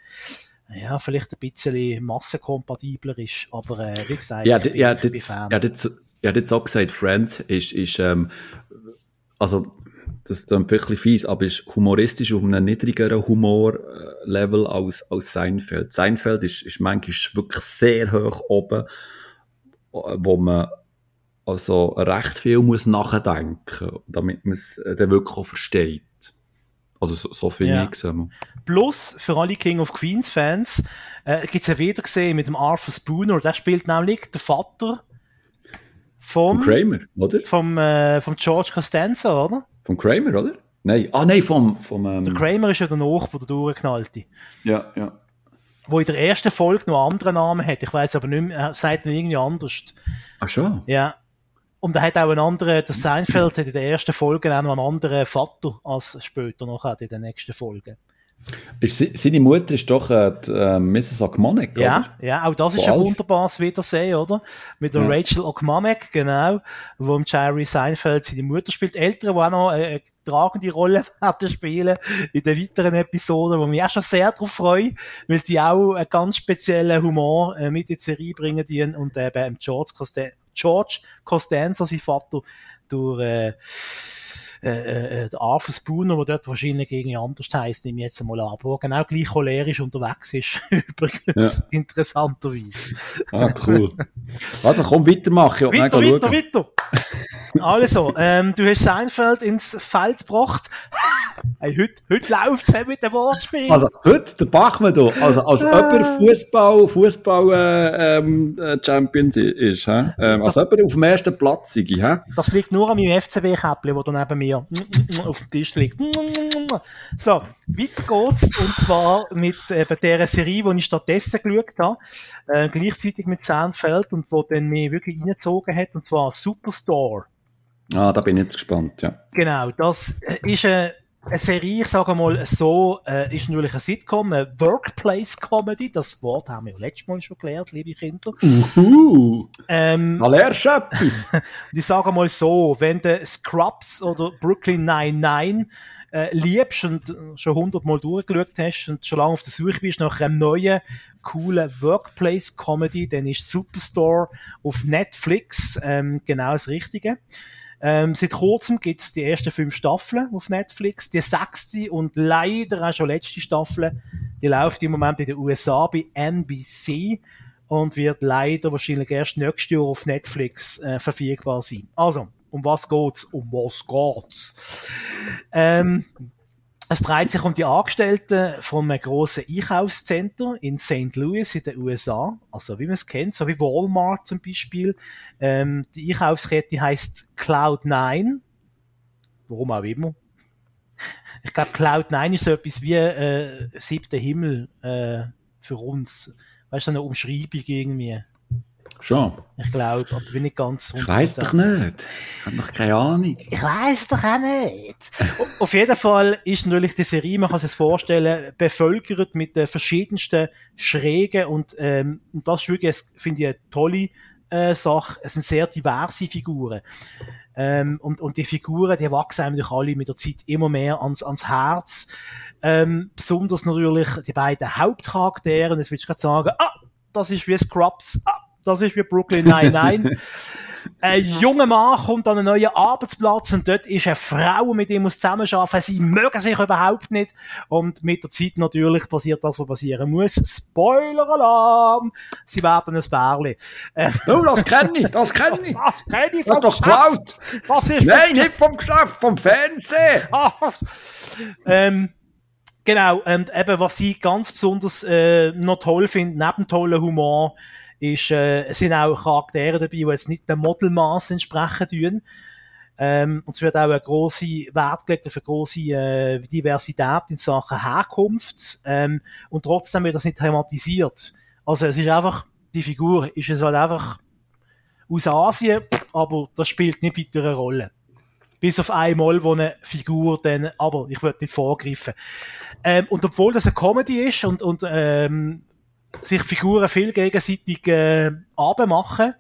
ja, vielleicht ein bisschen massenkompatibler ist, aber äh, wie gesagt, ja, ich bin, ja, ich bin Fan. Ja, das, ja, das auch gesagt, Friends ist, ist ähm, also das ist wirklich fies, aber ist humoristisch auf einem niedrigeren Humorlevel als, als Seinfeld. Seinfeld ist, ist manchmal wirklich sehr hoch oben, wo man also recht viel muss nachdenken, damit man es dann wirklich auch versteht. Also so, so finde ja. ich. Plus, für alle King of Queens Fans, äh, gibt es ja wieder gesehen mit dem Arthur Spooner, der spielt nämlich der Vater vom Kramer, oder? Vom, äh, vom George Costanza, oder? Vom Kramer, oder? Nein, ah nein, vom... vom ähm... Der Kramer ist ja der Nachbar, der durchgeknallte. Ja, ja. Wo in der ersten Folge noch einen anderen Namen hat. Ich weiß aber nicht mehr, er sagt ihn irgendwie anders. Ach schon? Ja. Und er hat auch einen anderen, der Seinfeld hat in der ersten Folge auch noch einen anderen Vater als später noch hat in den nächsten Folgen. Ist, seine Mutter ist doch äh, die, äh, Mrs. Ogmanek, ja, oder? Ja, auch das ist ein wunderbares Wiedersehen, oder? Mit der ja. Rachel Ogmanek, genau, wo Jerry Seinfeld seine Mutter spielt. Ältere, die auch noch äh, eine tragende Rolle werden spielen in den weiteren Episoden, wo mich auch schon sehr darauf freue, weil die auch einen ganz speziellen Humor äh, mit in die Serie bringen die und eben George, Costa George Costanza, sein Vater, durch äh, äh, äh, der Arthur Spooner, der dort wahrscheinlich irgendwie anders heisst, nehme ich jetzt mal an, aber genau gleich cholerisch unterwegs ist, übrigens, ja. interessanterweise. Ah, cool. Also komm, weitermachen. Weiter, weiter, weiter. Also, ähm, du hast Seinfeld ins Feld gebracht. Hey, heute, heute läuft's mit dem Wortspiel. Also, heute, der Bachmann da, also, als äh. jemand Fußball, Fußball, äh, ähm, äh, Champions ist, hä? Ähm, als jemand auf dem ersten Platz sei, hä? Das liegt nur an meinem FCB-Käppchen, das da neben mir auf dem Tisch liegt. So, weiter geht's, und zwar mit eben der Serie, die ich stattdessen geschaut habe, äh, gleichzeitig mit Seinfeld und wo dann mich wirklich reingezogen hat, und zwar Superstore. Ah, da bin ich jetzt gespannt, ja. Genau, das ist eine, eine Serie, ich sage mal so, äh, ist natürlich eine Sitcom, eine Workplace-Comedy, das Wort haben wir ja letztes Mal schon gelernt, liebe Kinder. Uhu, ähm, da lernst du etwas. ich sage mal so, wenn du Scrubs oder Brooklyn 99 äh, liebst und schon hundertmal durchgeschaut hast und schon lange auf der Suche bist nach einem neuen, coolen Workplace-Comedy, dann ist Superstore auf Netflix ähm, genau das Richtige. Ähm, seit kurzem gibt es die ersten fünf Staffeln auf Netflix. Die sechste und leider auch schon letzte Staffel, die läuft im Moment in den USA bei NBC und wird leider wahrscheinlich erst nächstes Jahr auf Netflix äh, verfügbar sein. Also, um was geht's? Um was geht's? Ähm, es dreht sich um die Angestellten von einem grossen Einkaufscenter in St. Louis in den USA. Also wie man es kennt, so wie Walmart zum Beispiel. Ähm, die Einkaufskette heißt Cloud9. Warum auch immer. Ich glaube, Cloud9 ist so etwas wie äh, siebter Himmel äh, für uns. Weißt du, eine Umschreibung irgendwie. Schon. Ich glaube, aber bin ich ganz Ich weiß doch nicht. Ich habe noch keine Ahnung. Ich weiß doch auch nicht. Auf jeden Fall ist natürlich die Serie, man kann sich vorstellen, bevölkert mit den verschiedensten Schrägen und, ähm, und das ist wirklich, finde ich, eine tolle äh, Sache. Es sind sehr diverse Figuren. Ähm, und, und die Figuren, die wachsen eigentlich alle mit der Zeit immer mehr ans, ans Herz. Ähm, besonders natürlich die beiden Hauptcharaktere. Und jetzt willst du gerade sagen, ah, das ist wie Scrubs. Ah, das ist wie Brooklyn Nein, nein. Ein junger Mann kommt an einen neuen Arbeitsplatz und dort ist eine Frau, mit ihm muss zusammenarbeiten. Sie mögen sich überhaupt nicht. Und mit der Zeit natürlich passiert das, was passieren muss. Spoiler-Alarm! Sie werden ein Bärli. Äh, oh, das kenne ich, das kenne ich. Das kenne ich vom das Geschäft. Das ist Nein, nicht vom Geschäft, vom Fernsehen. ähm, genau, und eben, was ich ganz besonders äh, noch toll finde, neben tollen Humor, ist, äh, sind auch Charaktere dabei, die jetzt nicht dem Modelmaß entsprechen tun. Ähm, und es wird auch eine grosse Wert gelegt auf eine grosse äh, Diversität in Sachen Herkunft. Ähm, und trotzdem wird das nicht thematisiert. Also es ist einfach, die Figur ist es halt einfach aus Asien, aber das spielt nicht weiter eine Rolle. Bis auf einmal, wo eine Figur dann, aber ich würde nicht vorgreifen. Ähm, und obwohl das eine Comedy ist und, und ähm, sich Figuren viel gegenseitig äh, abmachen,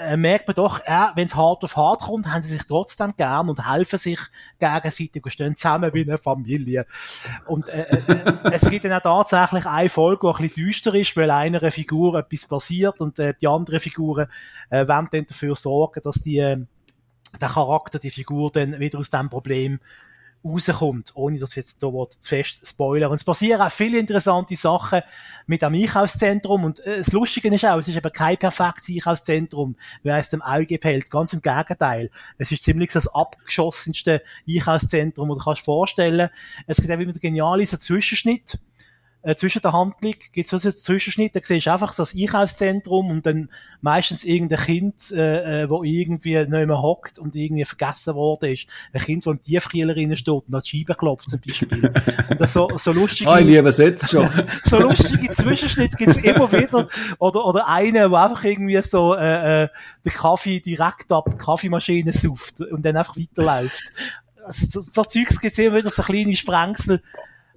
äh, merkt man doch, äh, wenn es hart auf hart kommt, haben sie sich trotzdem gern und helfen sich gegenseitig und stehen zusammen wie eine Familie. Und äh, äh, es gibt dann auch tatsächlich eine Folge, die ein bisschen düster ist, weil einer Figur etwas passiert und äh, die anderen Figuren äh, wollen dann dafür sorgen, dass die, äh, der Charakter, die Figur dann wieder aus dem Problem rauskommt, ohne dass jetzt hier zu fest spoilern. Und es passieren auch viele interessante Sachen mit dem Einkaufszentrum und äh, das Lustige ist auch, es ist eben kein perfektes Einkaufszentrum, wie es dem Auge behält. Ganz im Gegenteil. Es ist ziemlich das abgeschossenste Einkaufszentrum, das du kannst vorstellen. Es gibt auch immer geniale so Zwischenschnitt äh, zwischen der Handlung gibt es so einen Zwischenschnitt, da siehst du einfach so das Einkaufszentrum und dann meistens irgendein Kind, äh, äh, wo irgendwie nicht mehr hockt und irgendwie vergessen worden ist. Ein Kind, das im Tiefkühler rein steht und an die Scheibe klopft zum Beispiel. und das so, so lustige... Ah, ich liebe es jetzt schon. so lustige Zwischenschnitte gibt's immer wieder. Oder, oder einer, der einfach irgendwie so äh, äh, den Kaffee direkt ab die Kaffeemaschine sauft und dann einfach weiterläuft. Also, so, so Zeugs gibt's immer wieder, so kleine Sprengsel.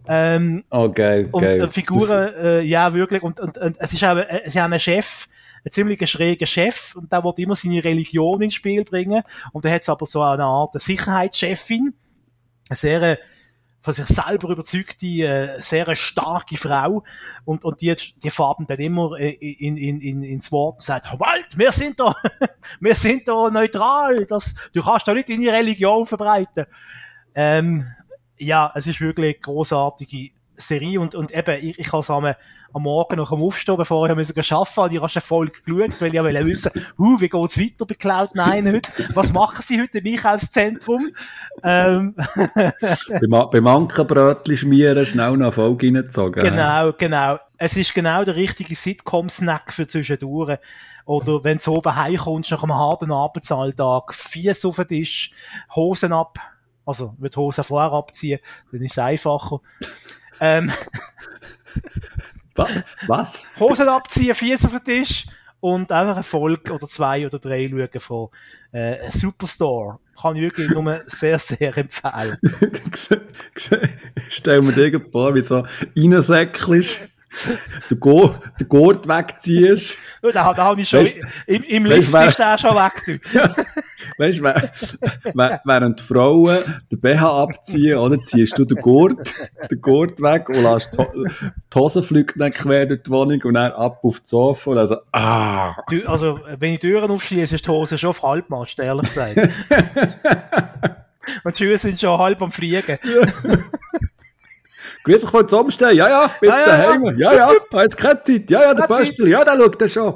Ähm, oh, geil, und geil. Äh, Figuren, äh, ja, wirklich. Und, und, und es ist auch, es ist auch ein Chef, ein ziemlich schräger Chef, und der wird immer seine Religion ins Spiel bringen. Und der hat aber so eine Art Sicherheitschefin, eine sehr, von sich selber überzeugte, äh, sehr starke Frau. Und, und die, die farben dann immer in, in, in, ins Wort und sagt, halt, wir sind da, wir sind da neutral, das, du kannst da nicht deine Religion verbreiten. Ähm, ja, es ist wirklich eine großartige Serie und, und eben, ich, ich habe es am, am Morgen nach dem Aufstehen, bevor ich arbeiten musste, habe ich eine Folge geschaut, weil ich wollte wissen, huh, wie geht's weiter bei Cloud9 heute? Was machen sie heute im Einkaufszentrum? Ähm. beim, beim Ankenbrötchen schmieren, schnell noch eine Folge reingezogen. Genau, genau. Es ist genau der richtige Sitcom-Snack für zwischendurch. Oder wenn du oben heimkommst nach einem harten Arbeitsalltag, Fies auf den Tisch, Hosen ab, also, würde Hose vorher abziehen, dann ist es einfacher. ähm, Was? Hosen abziehen, Fies auf den Tisch und einfach eine Folge oder zwei oder drei schauen von äh, Superstore. Kann ich wirklich nur sehr, sehr empfehlen. Stell mir dir vor, wie so reinsäckelst den, Go den Gurt wegziehst. Ja, da, da habe ich schon, weißt, im, im Lift weißt, ist der schon weg. ja, weißt du, während die Frauen den BH abziehen, oder, ziehst du den Gurt, den Gurt weg und lässt die Hose fliegt dann quer durch die Wohnung und dann ab auf die Sofa und also, ah. Du, also, wenn ich die Türen aufschließe, ist die Hose schon auf Halbmast, ehrlich gesagt. und die Schuhe sind schon halb am Fliegen. Grüß dich voll zusammenstehen. Ja, ja, bin jetzt ja, daheim. Ja, ja, ja jetzt keine Zeit. Ja, ja, der Pöstl. Ja, der schaut er schon.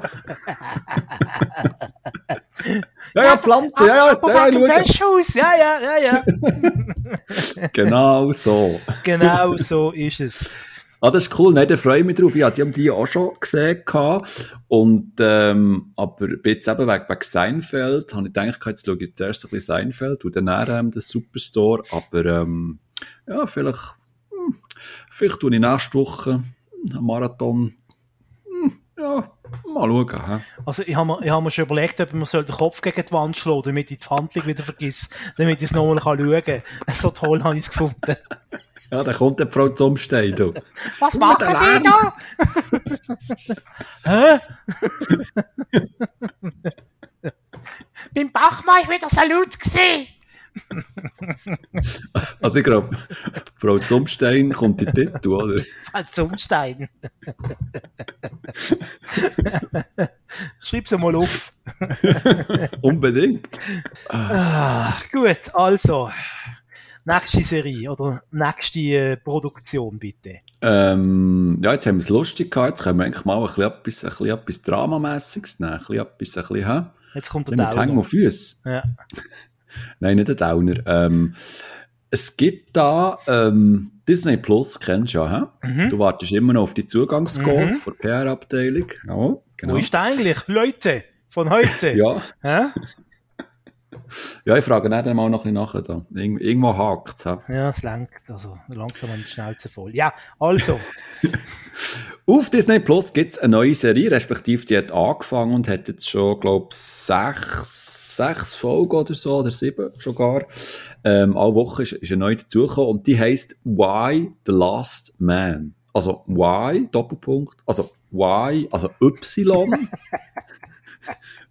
ja, ja, Pflanze. Ja, ja, ja, ja, Wäschhaus. Ja, ja, ja, ja. genau so. genau so ist es. Ah, das ist cool, nein, da freue ich mich drauf. Ja, die haben die auch schon gesehen Und, ähm, aber jetzt eben wegen, wegen Seinfeld, habe ich gedacht, jetzt schaue ich zuerst ein bisschen Seinfeld und dann ähm, den Superstore. Aber, ähm, ja, vielleicht Vielleicht tue ich nächste Woche einen Marathon. Hm, ja, mal schauen. He? Also ich habe mir, ich hab mir schon überlegt, ob man den Kopf gegen die Wand schlagen damit ich die Handlung wieder vergiss, damit ich es nochmal schauen kann. So toll habe ich es gefunden. Ja, da kommt die Frau zum Stehen, du. Was machen Sie da? Hä? Beim Bach war ich wieder Salut gesehen. also ich glaube, Frau Zumstein kommt in Titel, oder? Frau Zumstein. Schreib sie mal auf. Unbedingt. Ah, gut, also. Nächste Serie oder nächste äh, Produktion, bitte. Ähm, ja, jetzt haben wir es lustig gehabt. Jetzt können wir eigentlich mal ein bisschen etwas, ein bisschen etwas Dramamässiges nehmen. Ein bisschen etwas, ein bisschen, hä? Jetzt kommt der Downer. Mit auf Füße. Ja. Nein, nicht der Downer. Ähm, es gibt da ähm, Disney Plus, kennst du ja, hä? Mhm. Du wartest immer noch auf die Zugangscode mhm. von der PR-Abteilung. Ja, genau. Wo ist eigentlich? Leute, von heute? ja. Hä? Ja, ich frage nicht einmal noch ein bisschen nachher. Da. Ir irgendwo hakt es. Ja, es lenkt. Also langsam an die Schnauze voll. Ja, also. Auf Disney Plus gibt es eine neue Serie, respektive die hat angefangen und hat jetzt schon, glaube ich, sechs, sechs Folgen oder so, oder sieben schon gar. Ähm, alle Woche ist, ist eine neue dazugekommen und die heisst Why the Last Man. Also Why, Doppelpunkt, also Why, also Y.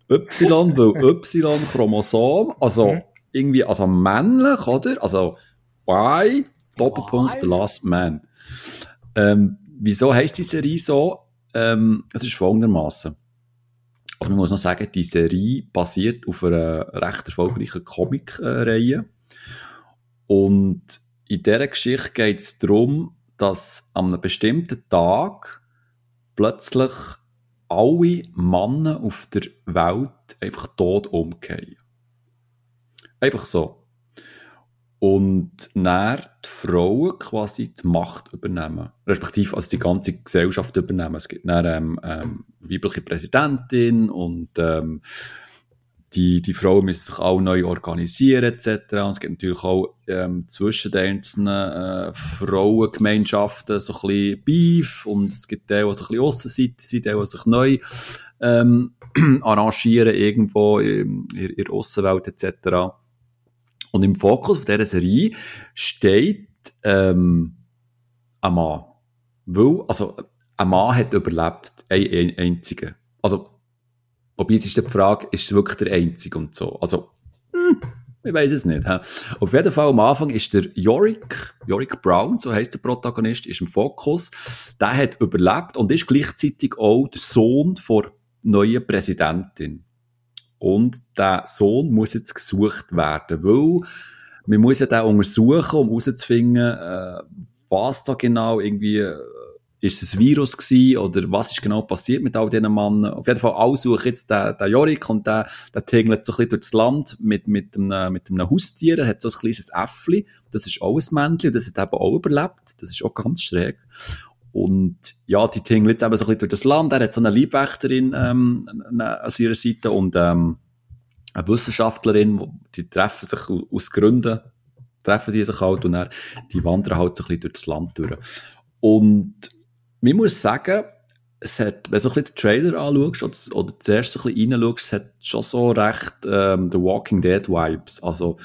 Y, weil Y-Chromosom, also mhm. irgendwie, also männlich, oder? Also Y, Doppelpunkt, The Last Man. Ähm, wieso heisst die Serie so? Ähm, es ist folgendermaßen. Also man muss noch sagen, die Serie basiert auf einer recht erfolgreichen Comic-Reihe. Und in dieser Geschichte geht es darum, dass an einem bestimmten Tag plötzlich alle Männer auf der Welt einfach tot umgehen. Einfach so. Und dann die Frauen quasi die Macht übernehmen. Respektive also die ganze Gesellschaft übernehmen. Es gibt dann ähm, ähm, weibliche Präsidentin und ähm, die, die Frauen müssen sich auch neu organisieren etc. Und es gibt natürlich auch ähm, zwischen den einzelnen äh, Frauengemeinschaften so ein bisschen Beef und es gibt die, die so ein bisschen Aussenseite sind, die, die sich neu ähm, arrangieren irgendwo in, in, in der Aussenwelt etc. Und im Fokus dieser Serie steht ähm, ein Mann. Weil, also ein Mann hat überlebt, ein, ein einziger. Also Wobei es ist die Frage, ist es wirklich der Einzige und so. Also, hm, ich weiß es nicht. He? Auf jeden Fall am Anfang ist der Yorick, Yorick Brown, so heißt der Protagonist, ist im Fokus. Der hat überlebt und ist gleichzeitig auch der Sohn der neuen Präsidentin. Und der Sohn muss jetzt gesucht werden, weil man muss ja den untersuchen, um herauszufinden, äh, was da genau irgendwie äh, ist es ein Virus gewesen oder was ist genau passiert mit all diesen Männern? Auf jeden Fall alle suchen jetzt den, den Jorik und der, der tingelt so ein bisschen durchs Land mit, mit, einem, mit einem Haustier. Er hat so ein kleines Äffli. Das ist auch ein Männchen und das hat eben auch überlebt. Das ist auch ganz schräg. Und ja, die tingelt jetzt eben so ein bisschen durch das Land. Er hat so eine Liebwächterin ähm, an ihrer Seite und ähm, eine Wissenschaftlerin, die treffen sich aus Gründen, treffen die sich halt und dann, die wandern halt so ein bisschen durch das Land durch. Und man muss sagen, es hat, wenn du so den Trailer anschaust oder, oder zuerst so ein bisschen reinschaust, es hat schon so recht ähm, The Walking Dead Vibes. Also,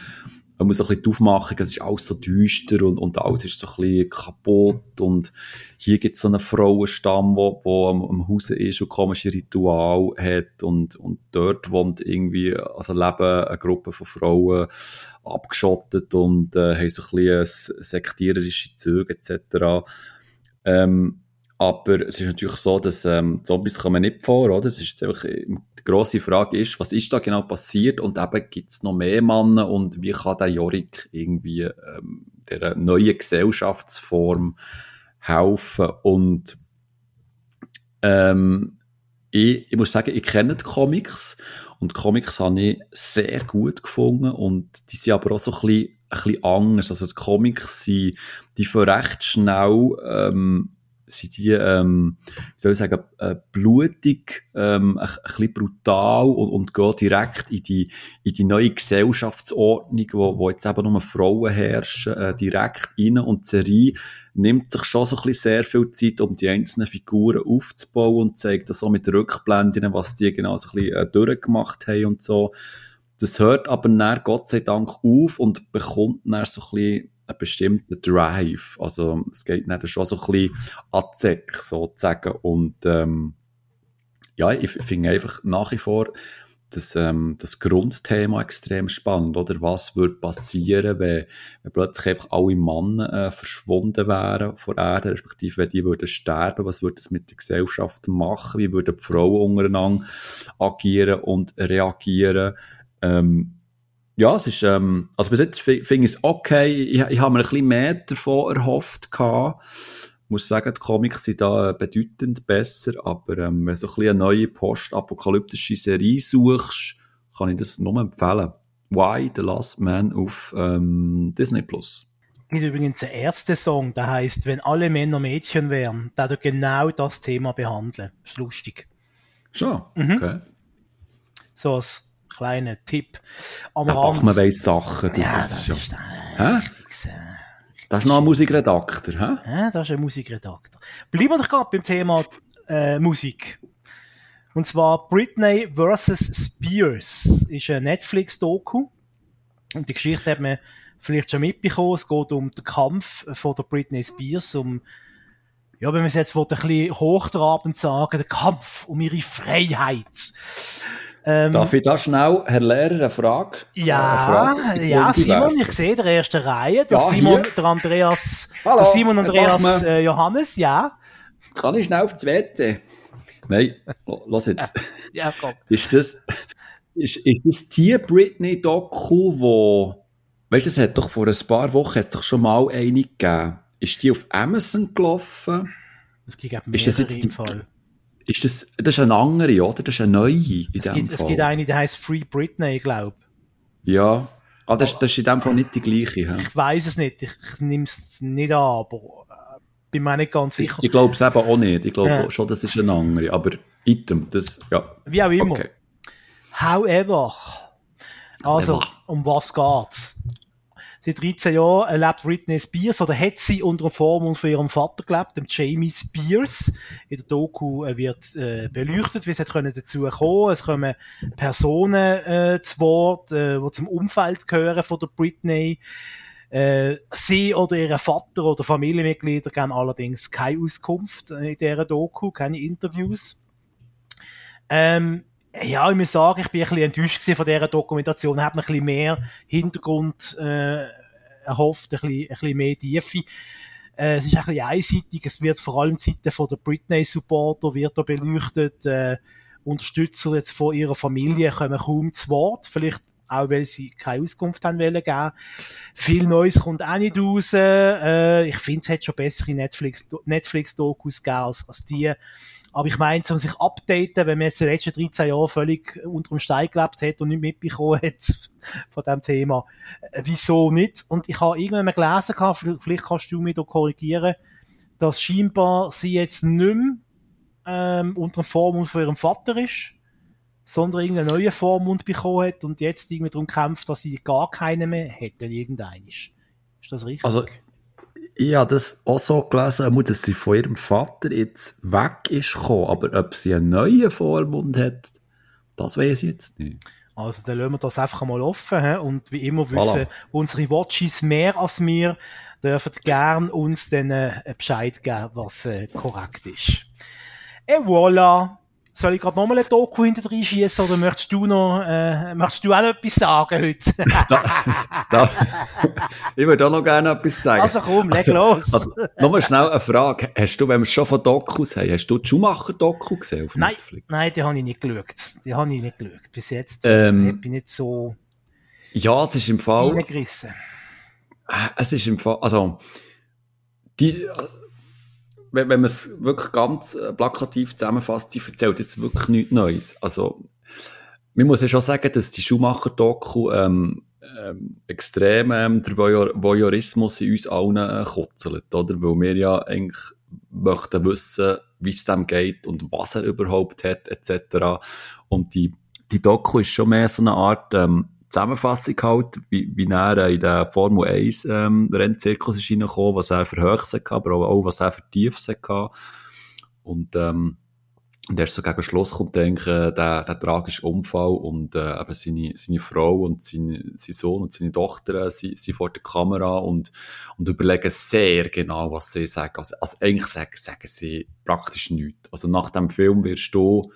man muss ein bisschen die Aufmachung, es ist alles so düster und, und alles ist so ein bisschen kaputt und hier gibt es so einen Frauenstamm, wo, wo am, am Haus ist und komische Ritual hat und, und dort wohnt irgendwie, also leben eine Gruppe von Frauen abgeschottet und äh, haben so ein bisschen sektiererische Züge etc. Ähm, aber es ist natürlich so, dass ähm, Zombies kommen nicht vor, oder? Es ist einfach, äh, die grosse Frage ist, was ist da genau passiert? Und eben gibt es noch mehr Männer? Und wie kann der Jorik irgendwie ähm, der neuen Gesellschaftsform helfen? Und ähm, ich, ich muss sagen, ich kenne die Comics. Und die Comics habe ich sehr gut gefunden. Und die sind aber auch so ein bisschen, ein bisschen anders. Also die Comics sind, die für recht schnell ähm, sind die, ähm, wie soll ich sagen, äh, blutig, ähm, ein, ein bisschen brutal und, und gehen direkt in die, in die neue Gesellschaftsordnung, wo, wo jetzt eben nur Frauen herrschen, äh, direkt rein. Und die Serie nimmt sich schon so ein bisschen sehr viel Zeit, um die einzelnen Figuren aufzubauen und zeigt das so mit Rückblenden, was die genau so ein bisschen äh, durchgemacht haben und so. Das hört aber dann Gott sei Dank auf und bekommt dann so ein bisschen einen bestimmten Drive. Also es geht dann schon so ein bisschen an Zeck, sozusagen. Und ähm, ja, ich finde einfach nach wie vor das, ähm, das Grundthema extrem spannend, oder? Was würde passieren, wenn, wenn plötzlich einfach alle Männer äh, verschwunden wären von Erde, respektive wenn die würden sterben, was würde das mit der Gesellschaft machen? Wie würden die Frauen untereinander agieren und reagieren? Ähm, ja, es ist, ähm, also bis jetzt finde ich es okay. Ich, ich habe mir ein bisschen mehr davon erhofft gehabt. Ich muss sagen, die Comics sind da äh, bedeutend besser, aber ähm, wenn du so ein bisschen eine neue postapokalyptische Serie suchst, kann ich das nur empfehlen. Why the Last Man auf ähm, Disney Plus. Mit übrigens der erste Song, der heißt, wenn alle Männer Mädchen wären, da genau das Thema behandeln. Ist lustig. Schon, mhm. okay. So als kleiner Tipp am da Rand. man weiss Sachen. Ja, das, das ist äh, richtig, äh, Das ist noch ein Musikredakteur, hä? Ja, das ist ein Musikredakteur. Bleiben wir doch gerade beim Thema äh, Musik. Und zwar Britney vs. Spears ist ein Netflix-Doku. Und die Geschichte hat man vielleicht schon mitbekommen. Es geht um den Kampf von der Britney Spears, um, ja, wenn man es jetzt ein bisschen hochtrabend sagen, der Kampf um ihre Freiheit. Ähm, Darf ich da schnell, Herr Lehrer, eine Frage? Ja, eine Frage ja, Simon, ich sehe der erste Reihe, der ja, Simon, hier. der Andreas, Hallo, der Simon Andreas äh, Johannes, ja. Kann ich schnell auf das WC? Nein, los jetzt. ja, komm. Ist das, ist, ist das die Britney-Doku, wo, weißt du, es hat doch vor ein paar Wochen hat's doch schon mal eine gegeben. Ist die auf Amazon gelaufen? Es gibt ist das jetzt im Fall. Ist das, das ist eine andere, oder? Das ist eine neue in es gibt, Fall. Es gibt eine, die heißt Free Britney, glaube ich. Ja. Ah, das, das ist in dem Fall nicht die gleiche. He? Ich weiß es nicht. Ich, ich nehme es nicht an, aber äh, bin mir nicht ganz sicher. Ich, ich glaube es eben auch nicht. Ich glaube ja. schon, das ist eine andere. Aber Item, das, ja. Wie auch immer. Okay. However, also, um was geht's? Seit 13 Jahren lebt Britney Spears oder hat sie unter der Formel von ihrem Vater gelebt, dem Jamie Spears. In der Doku äh, wird äh, beleuchtet, wie es können dazu kommen. Es kommen Personen äh, zu Wort, äh, die zum Umfeld gehören von der Britney. Äh, sie oder ihre Vater oder Familienmitglieder geben allerdings keine Auskunft in dieser Doku, keine Interviews. Ähm, ja, ich muss sagen, ich bin ein bisschen enttäuscht von dieser Dokumentation. Ich habe ein bisschen mehr Hintergrund äh, erhofft, ein bisschen, ein bisschen mehr Tiefe. Äh, es ist ein bisschen einseitig. Es wird vor allem die Seite von der Britney-Supporter wird da beleuchtet. Äh, Unterstützer jetzt von ihrer Familie kommen kaum zu Wort. Vielleicht auch weil sie keine Auskunft haben wollen geben. Viel Neues kommt auch nicht raus. Äh, ich finde, es hat schon bessere Netflix-Dokus Netflix gegeben als, als die aber ich meine, um sich updaten, wenn man jetzt die letzten 13 Jahre völlig unter dem Stein gelebt hat und nicht mitbekommen hat von dem Thema, äh, wieso nicht? Und ich habe irgendwann mal gelesen, vielleicht kannst du mich da korrigieren, dass scheinbar sie jetzt nicht mehr ähm, unter dem Vormund von ihrem Vater ist, sondern irgendeinen neuen Vormund bekommen hat und jetzt irgendwie darum kämpft, dass sie gar keinen mehr hätten, irgendeinen. Ist das richtig? Also, ich habe das auch so gelesen, dass sie von ihrem Vater jetzt weg ist gekommen, aber ob sie einen neuen Vormund hat, das weiß ich jetzt nicht. Also dann lassen wir das einfach mal offen he? und wie immer wissen voilà. unsere Watches mehr als wir, dürfen gern uns dann äh, Bescheid geben, was äh, korrekt ist. Et voilà! Soll ich gerade nochmal ein Doku hinter schießen oder möchtest du noch, äh, möchtest du auch noch etwas sagen heute? da, da, ich würde auch noch gerne etwas sagen. Also komm, leg los. Also, nochmal schnell eine Frage. Hast du, wenn wir schon von Dokus haben, hast du die Schumacher-Doku gesehen auf nein, Netflix? Nein, die habe ich nicht geschaut. Die habe ich nicht geschaut. Bis jetzt ähm, bin ich nicht so... Ja, es ist im Fall... Reingerissen. Es ist im Fall, also... Die wenn, wenn man es wirklich ganz äh, plakativ zusammenfasst, die erzählt jetzt wirklich nichts Neues. Also, man muss ja schon sagen, dass die Schumacher-Doku ähm, ähm, extrem ähm, der Voyeurismus in uns allen äh, kutzelt, oder? Weil wir ja eigentlich möchten wissen, wie es dem geht und was er überhaupt hat, etc. Und die, die Doku ist schon mehr so eine Art ähm, Zusammenfassung halt, wie, wie er in den Formel 1 ähm, Rennzirkus ist reingekommen, was er für Höchste hatte, aber auch, was er für Tiefste hatte. Und, ähm, und erst so gegen Schluss kommt, denke ich, der, der tragische Unfall und äh, eben seine, seine Frau und sein, sein Sohn und seine Tochter äh, sind, sind vor der Kamera und, und überlegen sehr genau, was sie sagen. Also, also eigentlich sagen, sagen sie praktisch nichts. Also nach dem Film wirst du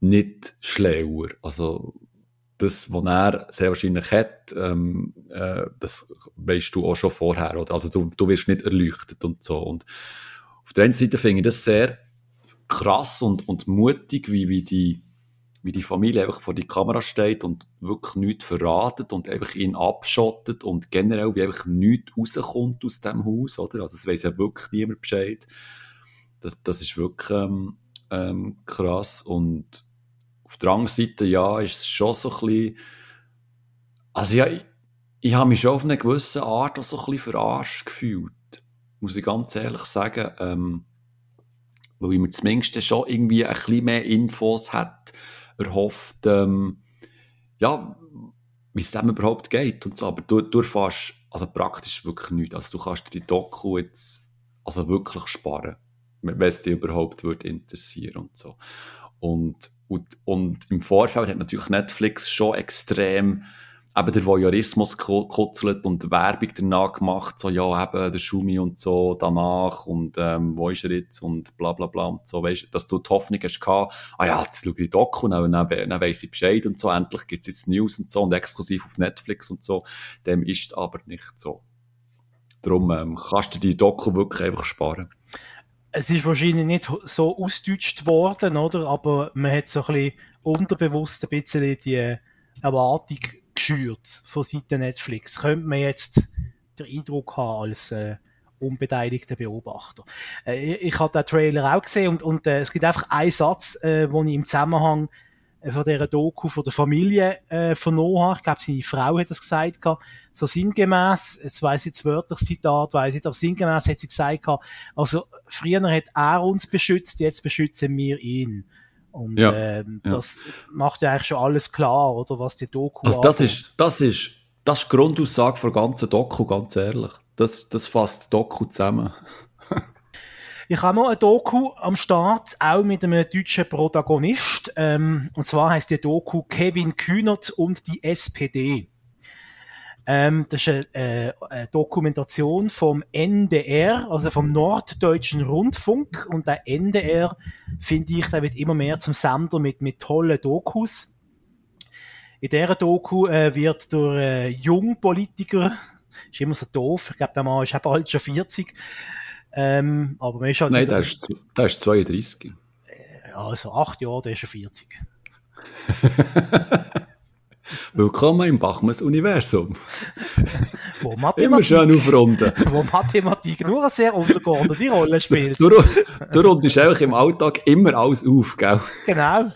nicht schlauer. Also das, was er sehr wahrscheinlich hat, ähm, äh, das weißt du auch schon vorher, oder? Also du, du wirst nicht erleuchtet und so. Und auf der einen Seite finde ich das sehr krass und, und mutig, wie, wie die, wie die Familie einfach vor die Kamera steht und wirklich nichts verratet und einfach ihn abschottet und generell wie einfach nichts rauskommt aus dem Haus, oder? Also das weiß ja wirklich niemand Bescheid. Das, das ist wirklich ähm, ähm, krass und auf der anderen Seite, ja, ist es schon so ein bisschen, also ja, ich, ich habe mich schon auf eine gewisse Art auch so ein bisschen verarscht gefühlt. Muss ich ganz ehrlich sagen. Ähm, weil ich mir zumindest schon irgendwie ein bisschen mehr Infos hat erhofft, ähm, ja, wie es dem überhaupt geht und so. Aber du, du erfährst also praktisch wirklich nichts. Also du kannst dir die Doku jetzt also wirklich sparen, wenn es dich überhaupt würde interessieren und so. Und und, und im Vorfeld hat natürlich Netflix schon extrem eben der Voyeurismus gekutzelt und Werbung danach gemacht, so, ja, eben, der Schumi und so, danach, und, ähm, wo ist er jetzt, und bla, bla, bla, und so, weißt, dass du die Hoffnung hast ah ja, jetzt schau ich die Doku, dann, dann, dann weiss ich Bescheid und so, endlich gibt's jetzt News und so, und exklusiv auf Netflix und so, dem ist aber nicht so. Darum, ähm, kannst du die Doku wirklich einfach sparen es ist wahrscheinlich nicht so ausgedeutscht worden, oder? Aber man hat so ein bisschen unterbewusst ein bisschen die Erwartung geschürt von Seiten Netflix, könnte man jetzt den Eindruck haben als äh, unbeteiligter Beobachter. Äh, ich, ich habe den Trailer auch gesehen und, und äh, es gibt einfach einen Satz, äh, wo ich im Zusammenhang von dieser Doku von der Familie äh, von Noah, ich glaube seine Frau hat das gesagt, so sinngemäß, weiss ich jetzt wörtlich Zitat, weiss ich, aber sinngemäß hat sie gesagt, also früher hat er uns beschützt, jetzt beschützen wir ihn. Und ja, ähm, ja. das macht ja eigentlich schon alles klar, oder was die Doku Also das ist, das ist, das ist die Grundaussage der ganzen Doku, ganz ehrlich. Das, das fasst die Doku zusammen. Ich habe noch eine Doku am Start, auch mit einem deutschen Protagonist. Ähm, und zwar heißt die Doku Kevin Kühnert und die SPD. Ähm, das ist eine, äh, eine, Dokumentation vom NDR, also vom Norddeutschen Rundfunk. Und der NDR, finde ich, der wird immer mehr zum Sender mit, mit tollen Dokus. In dieser Doku äh, wird durch äh, Jungpolitiker, ist immer so doof, ich glaube, der Mann ist bald schon 40, ähm, aber man ist halt Nein, der ist, der ist 32. Ja, also acht Jahre, der ist schon 40. Willkommen im Bachmanns Universum. wo Mathematik, Immer schön aufrunden. Wo Mathematik nur eine sehr untergeordnete Rolle spielt. Du, du rundest einfach im Alltag immer alles auf, gell? Genau.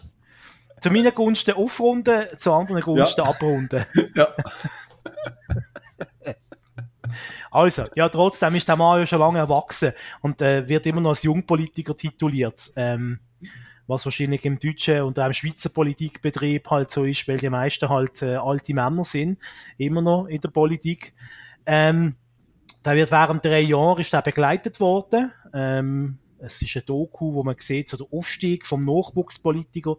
Zu meinen Gunsten aufrunden, zu anderen Gunsten ja. abrunden. Ja. Also, ja, trotzdem ist der Mann ja schon lange erwachsen und äh, wird immer noch als Jungpolitiker tituliert. Ähm, was wahrscheinlich im deutschen und auch im Schweizer Politikbetrieb halt so ist, weil die meisten halt äh, alte Männer sind, immer noch in der Politik. Ähm, da wird während drei Jahren ist der begleitet worden. Ähm, es ist ein Doku, wo man sieht, so der Aufstieg vom Nachwuchspolitiker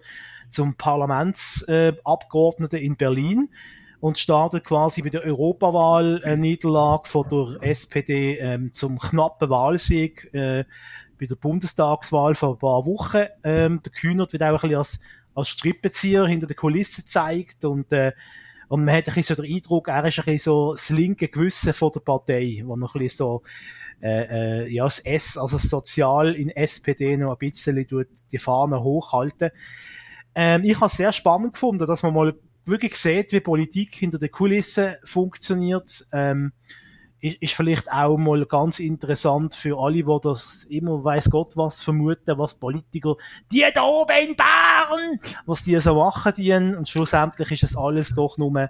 zum Parlamentsabgeordneten äh, in Berlin und startet quasi bei der Europawahl eine Niederlage von der SPD ähm, zum knappen Wahlsieg äh, bei der Bundestagswahl vor ein paar Wochen. Ähm, der Kühnert wird auch ein bisschen als, als Strippenzieher hinter der Kulisse gezeigt und äh, und man hat ein bisschen so den Eindruck, er ist ein bisschen so das linke Gewissen von der Partei, wo noch ein bisschen so, äh, äh, ja, das S, also das Sozial in SPD noch ein bisschen die Fahne hochhalten. Ähm, ich habe es sehr spannend gefunden, dass man mal wirklich sieht, wie Politik hinter den Kulissen funktioniert. Ähm, ist, ist vielleicht auch mal ganz interessant für alle, die das immer weiß Gott was vermuten, was Politiker, die da oben in Bern, was die so machen, die, und schlussendlich ist es alles doch nur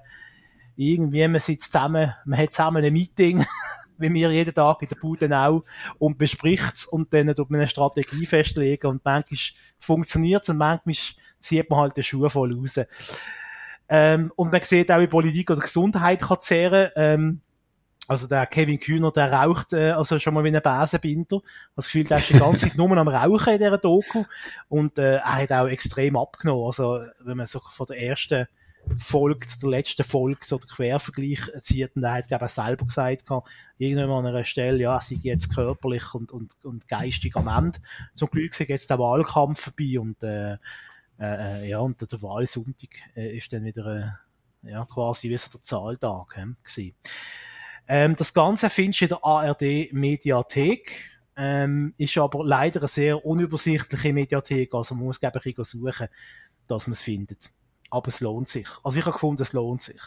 irgendwie, man sitzt zusammen, man hat zusammen ein Meeting, wie wir jeden Tag in der Bude auch, und bespricht's und dann tut man eine Strategie festlegen und manchmal funktioniert's und manchmal zieht man halt den Schuh voll raus. Ähm, und man sieht auch, wie Politik oder Gesundheit kann zehren, ähm, also der Kevin Kühner, der raucht äh, also schon mal wie ein Besenbinder. Das Gefühl, der ist die ganze Zeit nur am Rauchen in dieser Doku. Und äh, er hat auch extrem abgenommen. Also wenn man so von der ersten Folge zu der letzten Folge so den Quervergleich zieht, und er hat glaube ich selber gesagt, kann, irgendwann an einer Stelle, ja, sie jetzt körperlich und, und, und geistig am Ende. Zum Glück ist jetzt der Wahlkampf vorbei und äh, äh, ja, und der Wahlsonntag äh, ist dann wieder äh, ja, quasi wie so der Zahltag äh, gewesen. Ähm, das Ganze findest du in der ARD Mediathek. Ähm, ist aber leider eine sehr unübersichtliche Mediathek, also man muss glaube ich suchen, dass man es findet. Aber es lohnt sich. Also ich habe gefunden, es lohnt sich.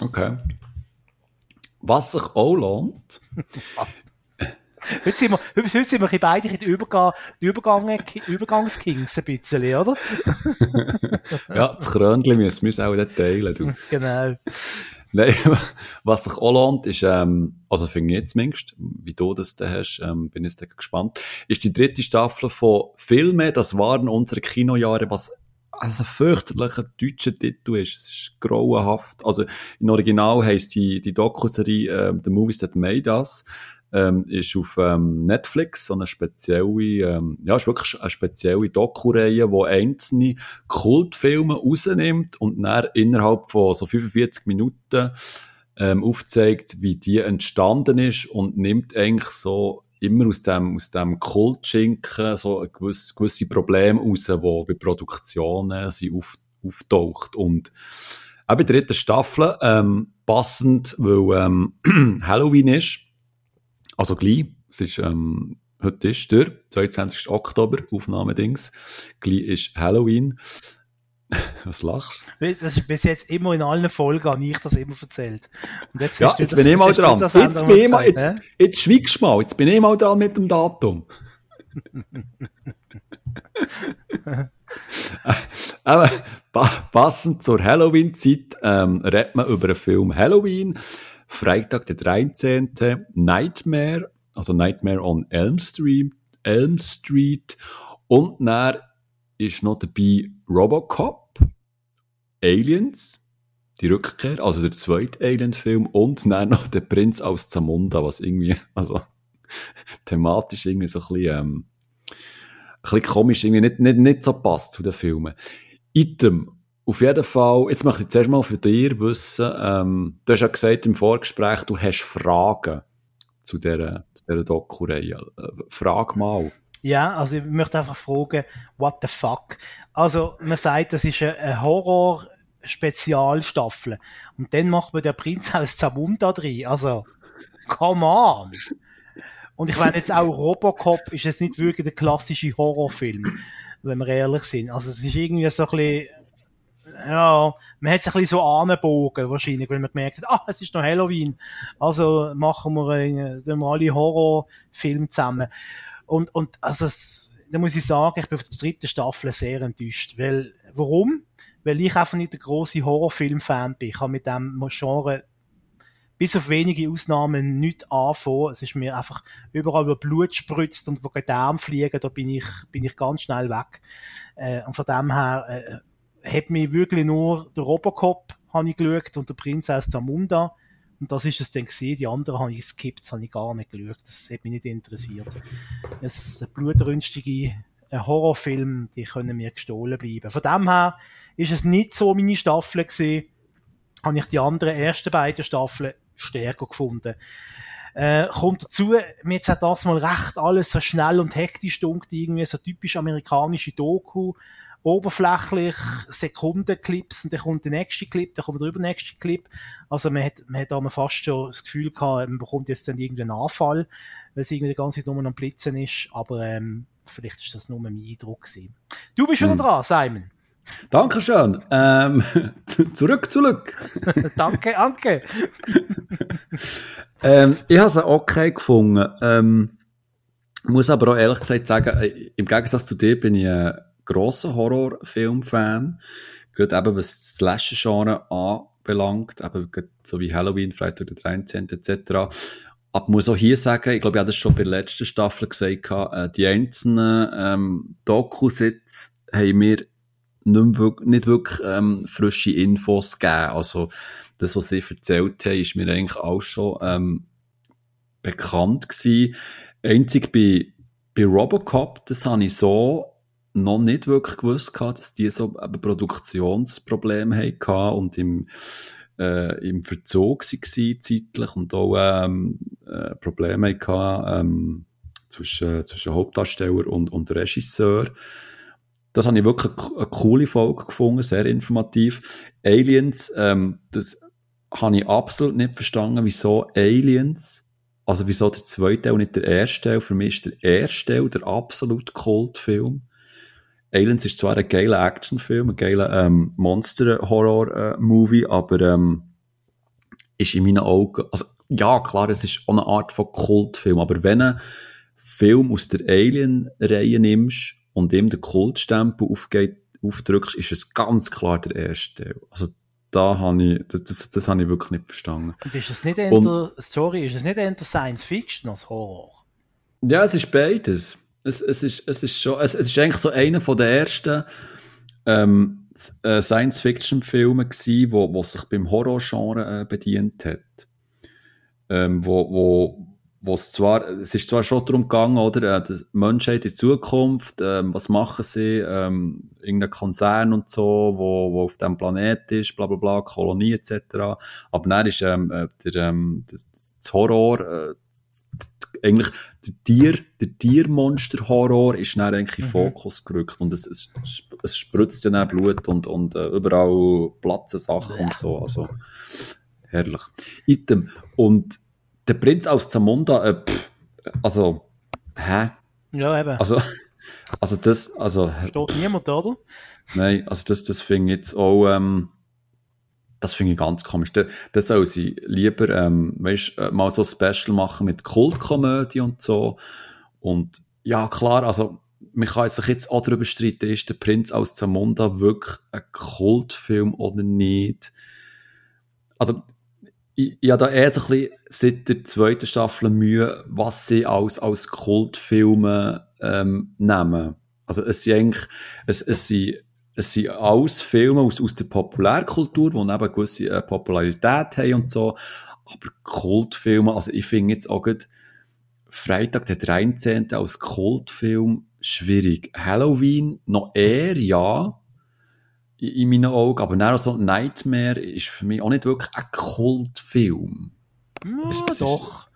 Okay. Was sich auch lohnt. heute, sind wir, heute sind wir beide in den Übergang, Übergang, Übergangskings ein bisschen, oder? ja, das Krönchen müssen wir auch nicht teilen. Du. Genau. Nein, was sich auch lohnt, ist, ähm, also finde ich jetzt zumindest, wie du das da hast, ähm, bin ich jetzt gespannt, ist die dritte Staffel von Filme, das waren unsere Kinojahre, was also ein fürchterlicher deutscher Titel ist. Es ist grauenhaft. Also, im Original heisst die, die Doku-Serie äh, The Movies That Made Us ähm, ist auf ähm, Netflix so eine spezielle, ähm, ja, ist wirklich eine spezielle Doku-Reihe, wo einzelne Kultfilme rausnimmt und dann innerhalb von so 45 Minuten ähm, aufzeigt, wie die entstanden ist und nimmt eigentlich so immer aus dem, aus dem Kultschinken so gewisse, gewisse Probleme raus, die bei Produktionen sie auf, auftaucht. Und auch bei der dritten Staffel, ähm, passend, weil ähm, Halloween ist, also gleich, es ist, ähm, heute ist der 22. Oktober, Aufnahmedings. Gleich ist Halloween. Was lachst du? Das ist bis jetzt immer in allen Folgen, habe ich das immer erzählt. Und jetzt, ja, jetzt das, bin ich mal dran. Jetzt, bin ich mal, jetzt, jetzt, jetzt schweigst du mal, jetzt bin ich mal dran mit dem Datum. Aber passend zur Halloween-Zeit ähm, redet man über den Film Halloween. Freitag der 13. Nightmare, also Nightmare on Elm Street. Elm Street. Und dann ist noch dabei Robocop, Aliens, die Rückkehr, also der zweite Alien-Film und dann noch der Prinz aus Zamunda, was irgendwie, also thematisch irgendwie so ein bisschen, ähm, ein bisschen komisch, irgendwie nicht, nicht, nicht so passt zu den Filmen. Item, auf jeden Fall, jetzt möchte ich zuerst mal für dich wissen, ähm, du hast ja gesagt im Vorgespräch, du hast Fragen zu dieser, zu dieser Doku-Reihe. Äh, frag mal. Ja, also ich möchte einfach fragen, what the fuck? Also, man sagt, das ist eine Horror-Spezialstaffel. Und dann macht man der Prinz aus Zamunda drin. Also, come on! Und ich meine jetzt auch Robocop ist jetzt nicht wirklich der klassische Horrorfilm, wenn wir ehrlich sind. Also es ist irgendwie so ein bisschen, ja, man hat sich ein bisschen so angebogen wahrscheinlich, weil man gemerkt hat, ah, es ist noch Halloween. Also machen wir, äh, wir alle Horrorfilme zusammen. Und, und also es, da muss ich sagen, ich bin auf der dritten Staffel sehr enttäuscht. Weil, warum? Weil ich einfach nicht der große Horrorfilm-Fan bin. Ich habe mit dem Genre bis auf wenige Ausnahmen nicht anfangen. Es ist mir einfach überall, wo Blut spritzt und wo Gedärme fliegen, da bin ich, bin ich ganz schnell weg. Äh, und von dem her äh, hat mich wirklich nur der Robocop habe ich geschaut und der Prinzess Zamunda. Und das ist es dann gesehen. Die anderen habe ich geskippt, das habe ich gar nicht geschaut. Das hat mich nicht interessiert. Es ist ein blutrünstige Horrorfilm, die können mir gestohlen bleiben. Von dem her ist es nicht so meine Staffel gesehen. Habe ich die anderen ersten beiden Staffeln stärker gefunden. Äh, kommt dazu, mir jetzt hat das mal recht alles so schnell und hektisch dunkt, irgendwie so typisch amerikanische Doku, oberflächlich, Sekundenclips und dann kommt der nächste Clip, dann kommt der übernächste Clip. Also man hat, man hat da fast schon das Gefühl gehabt, man bekommt jetzt dann irgendeinen Anfall, weil es irgendwie die ganze Zeit nur am Blitzen ist, aber ähm, vielleicht ist das nur mein Eindruck gewesen. Du bist wieder hm. dran, Simon. Dankeschön. Ähm, zurück, zurück. danke, danke. ähm, ich habe es okay gefunden. Ähm, muss aber auch ehrlich gesagt sagen, äh, im Gegensatz zu dir bin ich ein grosser Horrorfilm-Fan. Gerade eben was das Slasher-Genre anbelangt, eben so wie Halloween, Freitag der 13. etc. Aber muss auch hier sagen, ich glaube, ich habe das schon bei der letzten Staffel gesagt, äh, die einzelnen ähm, Dokus haben mir nicht wirklich, nicht wirklich ähm, frische Infos gegeben. Also das, was sie erzählt haben, ist mir eigentlich auch schon ähm, bekannt gewesen. Einzig bei, bei Robocop, das habe ich so noch nicht wirklich gewusst gehabt, dass die so eben Produktionsprobleme hatten und im, äh, im Verzug waren zeitlich und auch ähm, äh, Probleme hatten ähm, zwischen, zwischen Hauptdarsteller und, und Regisseur. Das habe ich wirklich eine coole Folge gefunden, sehr informativ. Aliens, ähm, das habe ich absolut nicht verstanden, wieso Aliens, also wieso der zweite Teil und nicht der erste Teil. Für mich ist der erste Teil der absolute Kultfilm. Aliens ist zwar ein geiler Actionfilm, ein geiler ähm, Monster-Horror-Movie, aber ähm, ist in meinen Augen, also ja, klar, es ist auch eine Art von Kultfilm, aber wenn du einen Film aus der Alien-Reihe nimmst und ihm den Kultstempel aufgeht, aufdrückst, ist es ganz klar der erste. Also da habe ich, das, das, das habe ich wirklich nicht verstanden. Und ist es nicht eher, sorry, ist es nicht eher Science Fiction als Horror? Ja, es ist beides. Es, es, ist, es, ist schon, es, es ist eigentlich so einer von der ersten ähm, äh, Science-Fiction-Filme gewesen, wo, wo sich beim Horror-Genre äh, bedient hat. Ähm, wo, wo, wo es zwar, es ist zwar schon darum gegangen, oder, äh, die Menschheit in Zukunft, ähm, was machen sie, ähm, irgendein Konzern und so, wo, wo auf dem Planet ist, bla bla bla, Kolonie etc. Aber dann ist ähm, äh, der, ähm, das, das Horror, äh, eigentlich der Tier, der Tiermonster-Horror ist dann eigentlich in mhm. Fokus gerückt und es, es, es spritzt ja dann Blut und, und äh, überall platzen Sachen ja. und so, also herrlich. Item. Und der Prinz aus Zamunda, äh, pff, also, hä? Ja, eben. Also, Also das, also... Steht niemand, oder? Nein, also das, das finde ich jetzt auch, ähm, das finde ich ganz komisch. Das, das soll sie lieber, ähm, weißt, äh, mal so Special machen mit Kultkomödie und so. Und ja, klar, also man kann sich jetzt auch darüber streiten, ist der Prinz aus Zamunda wirklich ein Kultfilm oder nicht? Also, ich, ich habe da eher so ein bisschen seit der zweiten Staffel Mühe, was sie als, als Kultfilme ähm, nehmen. Also es sind eigentlich, es, es sind, es sind alles Filme aus, aus der Populärkultur, die eben eine gewisse äh, Popularität haben und so, aber Kultfilme, also ich finde jetzt auch gerade Freitag der 13. als Kultfilm schwierig. Halloween noch eher, ja, in meinen Augen, aber dann so Nightmare ist für mich auch nicht wirklich ein Kultfilm. Ja, es, es doch. Ist,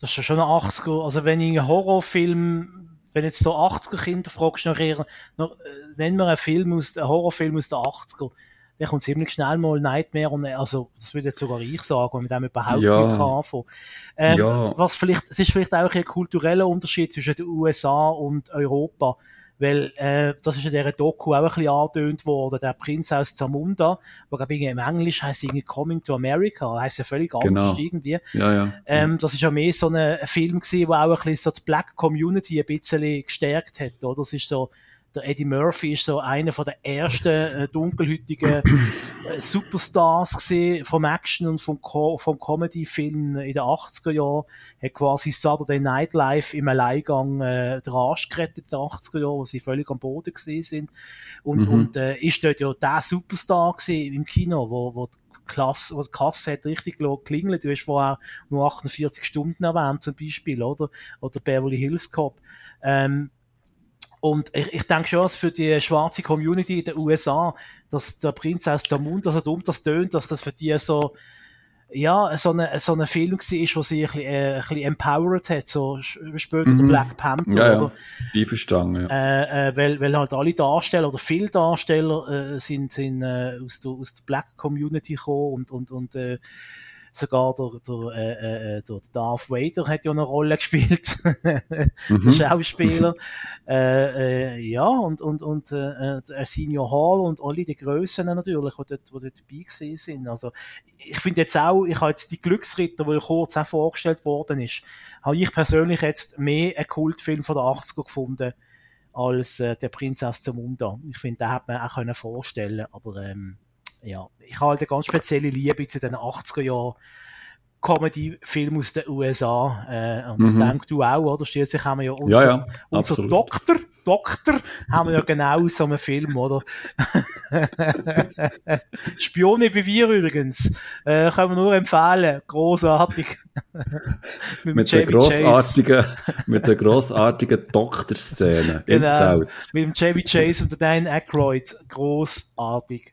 das ist schon ein 80er, also wenn ich einen Horrorfilm, wenn jetzt so 80er Kinder fragst, noch eher, noch, äh, nennen wir einen Film aus, einen Horrorfilm aus den 80er, der kommt ziemlich schnell mal Nightmare und, also, das würde jetzt sogar ich sagen, wenn mit dem überhaupt ja. nicht anfangen ähm, ja. Was vielleicht, es ist vielleicht auch ein kultureller Unterschied zwischen den USA und Europa. Weil äh, das ist in dieser Doku auch ein bisschen angetönt worden, der Prinz aus Zamunda, wo glaube ich im Englisch heißt irgendwie Coming to America, heißt ja völlig anders genau. irgendwie. Ja, ja. Ähm, das ist ja mehr so ein Film gewesen, der auch ein bisschen so die Black Community ein bisschen gestärkt hat, oder? Das ist so, der Eddie Murphy ist so einer von der ersten äh, dunkelhütigen äh, Superstars gesehen vom Action und vom, Co vom Comedy-Film in den 80er Jahren. Hat quasi Saturday Night Live im Alleingang äh, den Arsch gerettet in den 80er Jahren, wo sie völlig am Boden gesehen sind. Und, mhm. und äh, ist dort ja der Superstar gesehen im Kino, wo, wo die Klasse, wo die Kasse hat richtig geklingelt. Du hast vorher nur 48 Stunden erwähnt, zum Beispiel, oder? Oder Beverly Hills Cop. Ähm, und ich, ich denke schon, dass für die schwarze Community in den USA, dass der Prinz aus der Mund, so dumm das tönt, dass das für die so, ja, so eine, so ein Film war, wo sie ein bisschen, äh, ein bisschen empowered hat, so später mhm. der Black Panther. Ja, ja. Ich verstanden, ja. Äh, äh, weil, weil halt alle Darsteller oder viele Darsteller äh, sind, sind äh, aus, der, aus der Black Community gekommen und, und, und äh, sogar der, der, äh, äh, der Darth Vader hat ja eine Rolle gespielt, mhm. der Schauspieler. äh, äh, ja, und, und, und äh, der Senior Hall und alle die Grössen natürlich, die dort, die dort dabei gewesen sind. Also, ich finde jetzt auch, ich habe jetzt die Glücksritter, die kurz auch vorgestellt worden ist, habe ich persönlich jetzt mehr einen Kultfilm von der 80er gefunden, als äh, der Prinzess zum Munda. Ich finde, den hätte man auch können vorstellen, aber ähm, ja, ich habe halt eine ganz spezielle Liebe zu den 80er Jahren Comedy-Film aus den USA. Äh, und mhm. ich denke, du auch, oder? Schließlich haben wir ja unser, ja, ja, unser Doktor, Doktor, haben wir ja genau so einen Film, oder? Spione wie wir übrigens. Äh, können wir nur empfehlen. Großartig. mit, mit der großartigen, mit der großartigen Doktor-Szene genau, im Zelt. Mit dem Chevy Chase und der Dan Aykroyd. Großartig.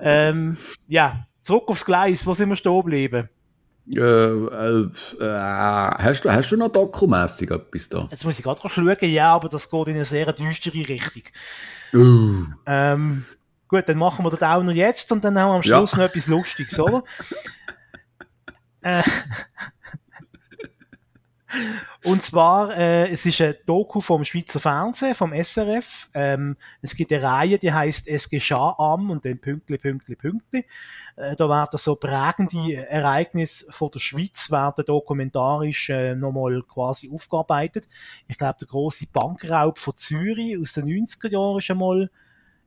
Ähm, ja, zurück aufs Gleis. Wo sind wir stehen geblieben? Äh, äh, äh, hast, du, hast du noch dokumässig etwas da? Jetzt muss ich gerade schauen, ja, aber das geht in eine sehr düstere Richtung. Uh. Ähm, gut, dann machen wir das auch noch jetzt und dann haben wir am Schluss ja. noch etwas Lustiges, oder? äh, und zwar, äh, es ist ein Doku vom Schweizer Fernsehen, vom SRF. Ähm, es gibt eine Reihe, die heißt Es geschah am und dann Pünktli, Pünktli, Pünktli. Äh, da werden so prägende Ereignisse von der Schweiz werden dokumentarisch äh, nochmal quasi aufgearbeitet. Ich glaube, der große Bankraub von Zürich aus den 90er Jahren ist einmal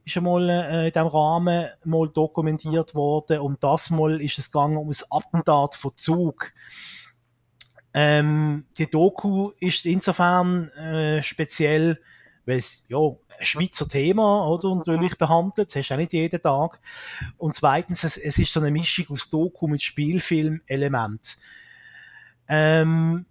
ist einmal äh, in diesem Rahmen mal dokumentiert worden. Und das mal ist es gegangen um das Attentat von Zug. Ähm, die Doku ist insofern äh, speziell, weil es ja ein Schweizer Thema oder natürlich behandelt, das hast du auch nicht jeden Tag. Und zweitens, es, es ist so eine Mischung aus Doku mit Spielfilm-Element. Ähm,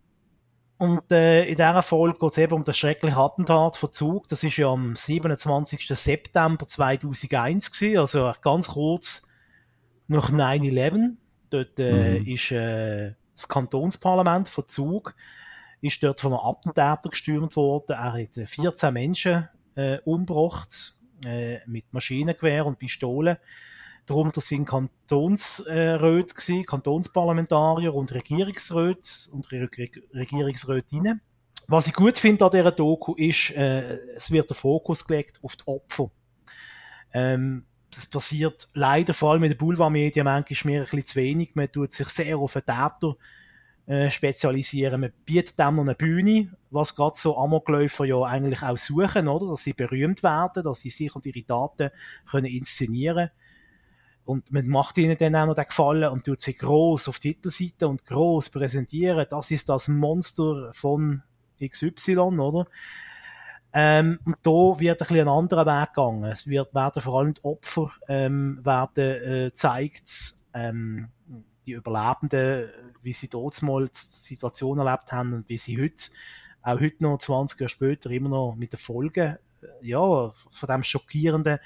und äh, in dieser Folge geht es eben um das schreckliche Attentat von Zug. Das ist ja am 27. September 2001 gewesen, also ganz kurz nach 9-11. Dort äh, mhm. ist äh, das Kantonsparlament von Zug ist dort von einem Attentäter gestürmt worden. Er hat 14 äh, Menschen äh, umgebracht äh, mit Maschinengewehr und Pistolen. Darunter sind Kantonsräte gewesen, Kantonsparlamentarier und Regierungsräte und Re Regierungsrätinnen, was ich gut finde an dieser Doku ist, äh, es wird der Fokus gelegt auf die Opfer. Ähm, das passiert leider vor allem in den Boulevardmedien manchmal mehr ein bisschen zu wenig. Man tut sich sehr auf den Täter äh, spezialisieren. Man bietet dem noch eine Bühne, was gerade so Amokläufer ja eigentlich auch suchen, oder? Dass sie berühmt werden, dass sie sich und ihre Daten können inszenieren und man macht ihnen dann auch noch den Gefallen und tut sie groß auf die Titelseite und groß präsentieren. Das ist das Monster von XY, oder? Ähm, und da wird ein bisschen ein anderer Weg gegangen. Es wird, werden vor allem die Opfer ähm, werden äh, zeigt, ähm, die Überlebenden, wie sie dort mal die Situation erlebt haben und wie sie heute, auch heute noch 20 Jahre später, immer noch mit den Folgen, äh, ja, von dem schockierenden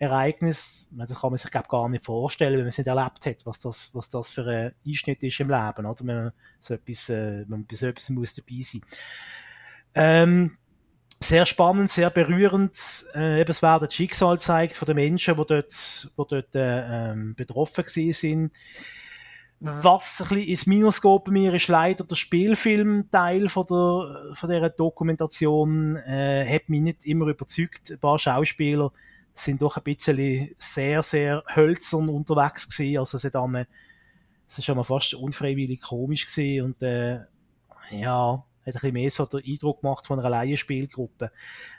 Ereignis, das kann man sich glaub, gar nicht vorstellen, wenn man es nicht erlebt hat, was das, was das für ein Einschnitt ist im Leben, oder? Wenn man so etwas, äh, man bei so etwas muss dabei sein. Ähm, sehr spannend, sehr berührend. Äh, eben, es werden das Schicksal zeigt von den Menschen, die dort, die dort äh, ähm, betroffen gewesen sind. Was ein bisschen ins Minus geht bei mir ist leider der Spielfilmteil von der, von dieser Dokumentation, äh, hat mich nicht immer überzeugt. Ein paar Schauspieler sind doch ein bisschen sehr, sehr hölzern unterwegs gewesen. Also es hat einmal, es ist schon mal fast unfreiwillig komisch gewesen und, äh, ja, hat ein mehr so den Eindruck gemacht von einer Laienspielgruppe.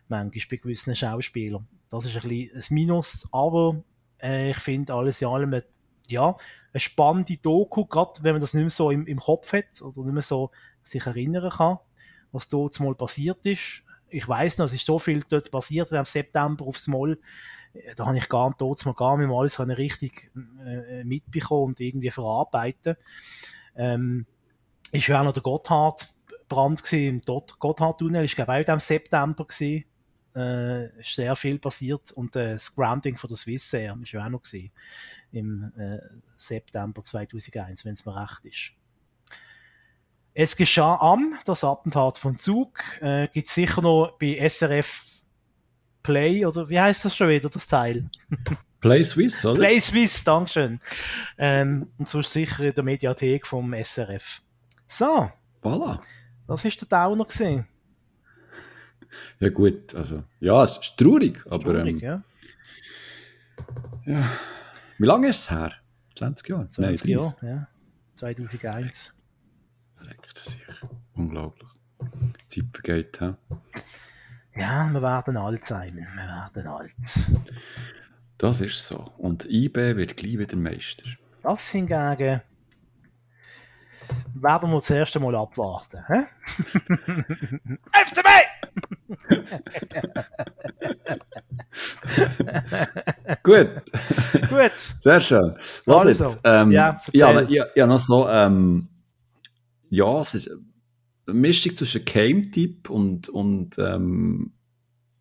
Manchmal bei gewissen Schauspielern. Das ist ein bisschen ein Minus, aber, äh, ich finde alles in allem, ja, eine spannende Doku, gerade wenn man das nicht mehr so im, im Kopf hat oder nicht mehr so sich erinnern kann, was dort mal passiert ist ich weiß noch, es ist so viel dort passiert im September aufs Moll. Da habe ich gar, dort mal gar nicht mal alles richtig äh, mitbekommen und irgendwie verarbeiten. Ähm, ist ja auch noch der Gotthard-Brand gewesen, im Gotthard-Tunnel, ist glaube ich auch im September gewesen. Äh, ist sehr viel passiert und äh, das Grounding von der Swissair ist ja auch noch gewesen, im äh, September 2001, wenn es mir recht ist. Es geschah am, das Attentat von Zug, äh, gibt sicher noch bei SRF Play, oder wie heißt das schon wieder, das Teil? Play Swiss, oder? Play Swiss, Dankeschön. Ähm, und sonst sicher in der Mediathek vom SRF. So. Voilà. Das ist der Downer gesehen. Ja gut, also, ja, es ist traurig, aber... Traurig, ähm, ja. ja. Wie lange ist es her? 20 Jahre? 20 Nein, Jahre, ja. 2001. Leck das ich. Unglaublich. Die Zeit vergeht, hä? Ja, wir werden alt sein. Wir werden alt. Das ist so. Und IB wird gleich wieder Meister. Das hingegen werden wir das erste Mal abwarten. Hä? FCB! Gut. Gut. Sehr schön. Was also, jetzt? Ähm, ja, ja, ja, ja, noch so, ähm, ja, es ist eine Mischung zwischen Game-Tipp und, und ähm,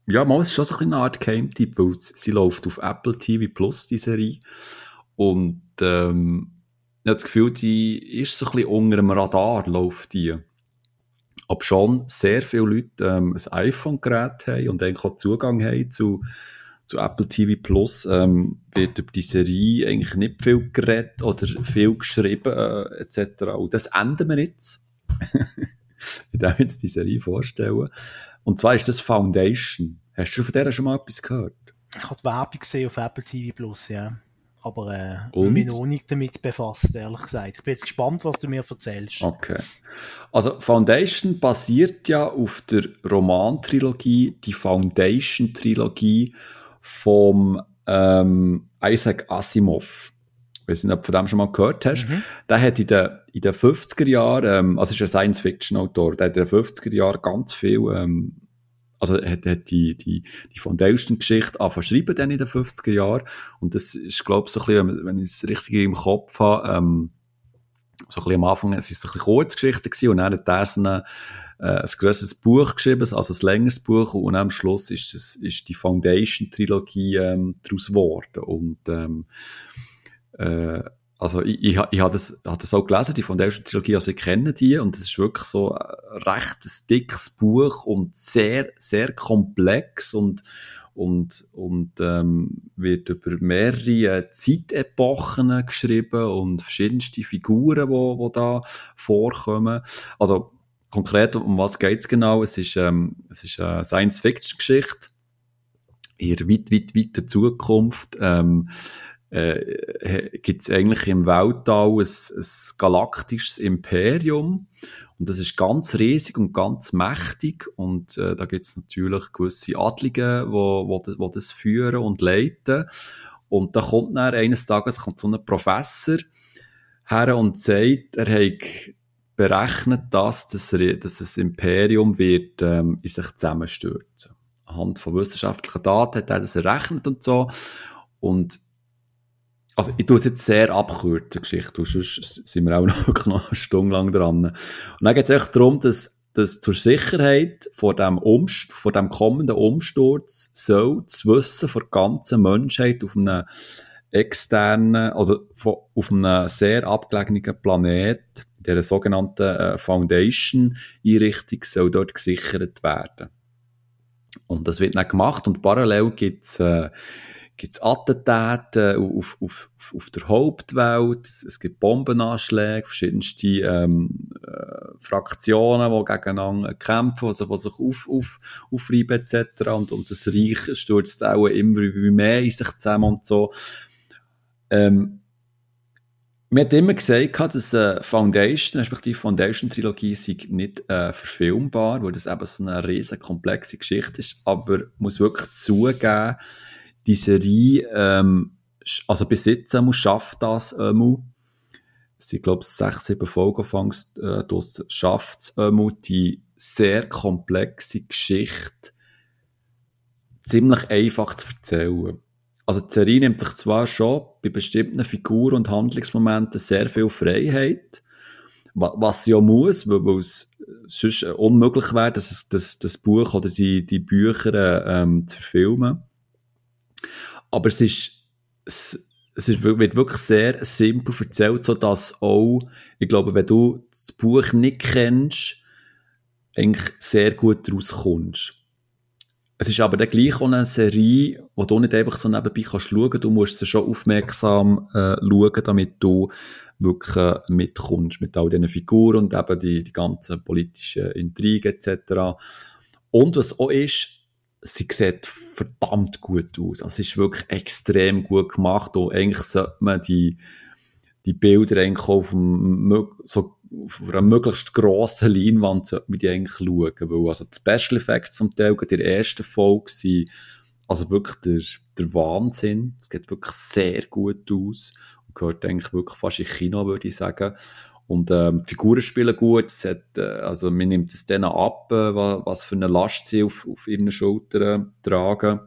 ja, mal, es ist schon so eine Art Game-Tipp, weil sie läuft auf Apple TV Plus, die Serie. Und ähm, habe das Gefühl, die ist so ein bisschen unter dem Radar, läuft die. Ob schon sehr viele Leute ähm, ein iPhone-Gerät haben und eigentlich auch Zugang haben zu, zu Apple TV Plus, ähm, wird über die Serie eigentlich nicht viel geredet oder viel geschrieben äh, etc. Und das enden wir jetzt. ich darf jetzt die Serie vorstellen. Und zwar ist das Foundation. Hast du von der schon mal etwas gehört? Ich habe die Werbung gesehen auf Apple TV Plus, ja. Aber äh, mich noch nicht damit befasst, ehrlich gesagt. Ich bin jetzt gespannt, was du mir erzählst. Okay. Also Foundation basiert ja auf der Romantrilogie, die Foundation-Trilogie vom ähm, Isaac Asimov. Ich weiß nicht, ob du von dem schon mal gehört hast. Mhm. Der hat in den, in den 50er Jahren, ähm, also ist ein Science-Fiction-Autor, der hat in den 50er Jahren ganz viel, ähm, also hat, hat die, die, die Foundation-Geschichte angefangen schreiben dann in den 50er Jahren. Und das ist, glaube ich, so ein bisschen, wenn ich es richtig im Kopf habe, ähm, so ein bisschen am Anfang, es ist ein bisschen Kurzgeschichte gewesen, und dann hat er so eine, äh, ein grosses Buch geschrieben, also ein längeres Buch, und am Schluss ist, es, ist die Foundation-Trilogie ähm, daraus geworden. Und ähm, äh, also ich, ich, ich habe das, hab das auch gelesen, die Foundation-Trilogie, also ich kenne die, und es ist wirklich so ein recht dickes Buch und sehr, sehr komplex und und, und ähm, wird über mehrere Zeitepochen geschrieben und verschiedenste Figuren, die wo, wo da vorkommen. Also konkret, um was geht es genau? Es ist, ähm, es ist eine Science-Fiction-Geschichte in weit, weit, weiter Zukunft. Ähm, äh, gibt es eigentlich im Weltall ein, ein galaktisches Imperium. Und das ist ganz riesig und ganz mächtig. Und äh, da gibt es natürlich gewisse Adlige, die wo, wo das führen und leiten. Und da kommt dann eines Tages kommt so ein Professor her und sagt, er hat berechnet, dass das, dass das Imperium wird ähm, in sich zusammenstürzen. Anhand von wissenschaftlichen Daten hat er das errechnet und so. Und also ich tue es jetzt sehr abkürzen, Geschichte, sonst sind wir auch noch, eine Stunde lang dran. Und dann geht es echt darum, dass, dass zur Sicherheit vor dem, Umst vor dem kommenden Umsturz soll das Wissen der ganzen Menschheit auf einem externen, also auf einem sehr abgelegenen Planet, dieser sogenannten äh, Foundation-Einrichtung, soll dort gesichert werden. Und das wird dann gemacht und parallel gibt es äh, gibt es Attentate auf, auf, auf, auf der Hauptwelt, es, gibt Bombenanschläge, verschiedenste ähm, äh, Fraktionen, die gegeneinander kämpfen, die die sich auf, auf, aufreiben etc. Und, und das Reich stürzt auch immer mehr in sich zusammen und so. Ähm, man hat immer gesagt, dass äh, Foundation, respektive Foundation-Trilogie nicht äh, verfilmbar, weil das eben so eine riesen komplexe Geschichte ist, aber muss wirklich zugeben, die Serie, ähm, also bis jetzt muss schafft das einmal. Es sind, glaube ich, sechs, sieben Folgen fangst, äh, das schafft es einmal, die sehr komplexe Geschichte ziemlich einfach zu erzählen. Also die Serie nimmt sich zwar schon bei bestimmten Figuren und Handlungsmomenten sehr viel Freiheit, was sie ja muss, weil, es sonst unmöglich wäre, das, das, das Buch oder die, die Bücher ähm, zu verfilmen. Aber es ist, es, es wird wirklich sehr simpel erzählt, so dass auch, ich glaube, wenn du das Buch nicht kennst, eigentlich sehr gut rauskommst. Es ist aber dann gleich auch eine Serie, wo du nicht einfach so nebenbei kannst schauen, du musst sie schon aufmerksam äh, schauen, damit du wirklich äh, mitkommst mit all diesen Figuren und eben die, die ganzen politischen Intrigen etc. Und was auch ist, sie sieht verdammt gut aus. Also, es ist wirklich extrem gut gemacht und eigentlich sollte man die, die Bilder eigentlich auf, dem, so, auf einer möglichst grossen Leinwand sollte die eigentlich schauen, weil also die Special Effects zum Teil in der ersten Folge sind also wirklich der, der Wahnsinn. Es geht wirklich sehr gut aus und gehört eigentlich wirklich fast in Kino, würde ich sagen. Und ähm, die Figuren spielen gut. Es hat, äh, also man nimmt es denen ab, äh, was für eine Last sie auf, auf ihren Schultern tragen.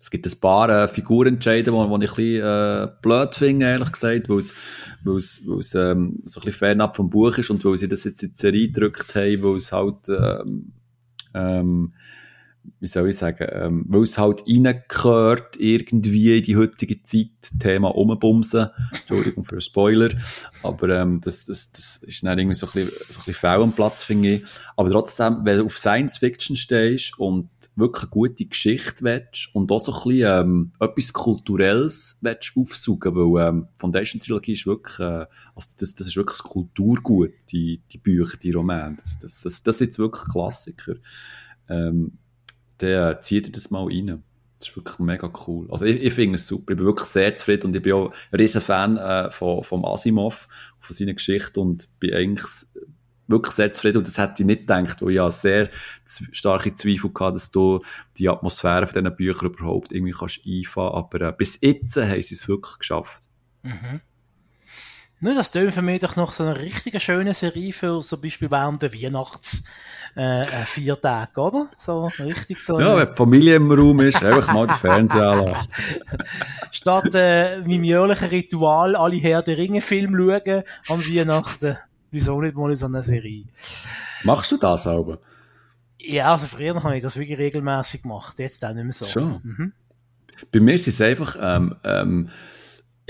Es gibt ein paar äh, Figurentscheide, die ich ein bisschen äh, blöd finde, ehrlich gesagt, weil es, weil es, weil es ähm, so ein bisschen fernab vom Buch ist und weil sie das jetzt in die Serie gedrückt haben, weil es halt ähm, ähm, wie soll ich sagen, ähm, weil es halt reingehört irgendwie in die heutige Zeit, Thema Umbumsen, Entschuldigung für einen Spoiler, aber ähm, das, das, das ist dann irgendwie so ein bisschen, so bisschen am Platz, finde ich. Aber trotzdem, wenn du auf Science Fiction stehst und wirklich eine gute Geschichte willst und auch so ein bisschen ähm, etwas Kulturelles willst aufsuchen, weil ähm, Foundation Trilogie ist wirklich, äh, also das, das ist wirklich das Kulturgut, die, die Bücher, die Romane, das, das, das, das ist jetzt wirklich Klassiker. Ähm, der zieht das mal rein. Das ist wirklich mega cool. Also ich, ich finde es super. Ich bin wirklich sehr zufrieden und ich bin auch ein riesen Fan äh, von, vom Asimov, von seiner Geschichte und bin eigentlich wirklich sehr zufrieden und das hätte ich nicht gedacht, weil ich ja sehr starke Zweifel hatte, dass du die Atmosphäre von diesen Büchern überhaupt irgendwie kannst einfahren. Aber äh, bis jetzt haben sie es wirklich geschafft. Mhm. Ne, das tönt für mich doch noch so eine richtig schöne Serie für zum Beispiel während der Weihnachts- äh, äh, vier Tage, oder? So richtig so. Ja, wenn die Familie im Raum ist, einfach mal den Fernseher anlassen. Statt äh, meinem jährlichen Ritual alle Herr der Ringe Film schauen am Weihnachten. Wieso nicht mal in so einer Serie? Machst du das aber? Ja, also früher habe ich das wirklich regelmäßig gemacht, jetzt auch nicht mehr so. Schon. Mhm. Bei mir ist es einfach ähm, ähm,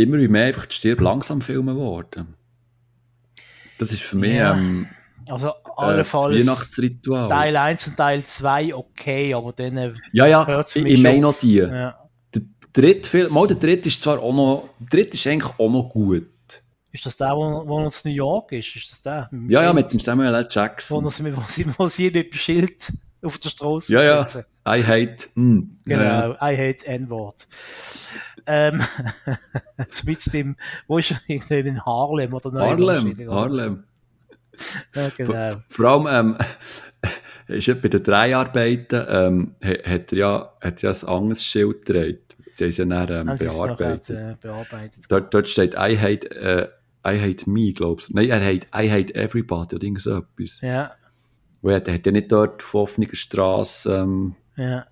immer mehr einfach die Stirb langsam Filme geworden. Das ist für mich ja. ähm, also allenfalls äh, Teil 1 und Teil 2 okay, aber dann äh, Ja, ja, ich, ich meine noch die. Ja. Der dritte Film, mal der dritte ist zwar auch noch, der dritte ist eigentlich auch noch gut. Ist das der, wo, wo uns New York ist? Ist das der? Ja, ja, mit dem Samuel L. Jackson. Wo, sie, wo, sie, wo sie mit dem Schild auf der Straße ja, sitzen. Ja, I hate, mm, Genau, ja. I hate N-Wort. Ähm, mit dem, wo ist er? Irgendwie in Harlem oder Harlem, Harlem. Ja, genau. Vor, vor allem, ähm, ist bei den Dreharbeiten, ähm, hat er ja, hat er ja ein anderes Schild gedreht. Sie haben es ja dann ähm, also bearbeitet. Noch, äh, bearbeitet. Dort, dort steht, I hate, äh, I hate me, glaubst du? Nein, er hate, I hate everybody oder irgend so etwas. Ja. Weil er hat ja nicht dort auf offener Straße, ähm, ja.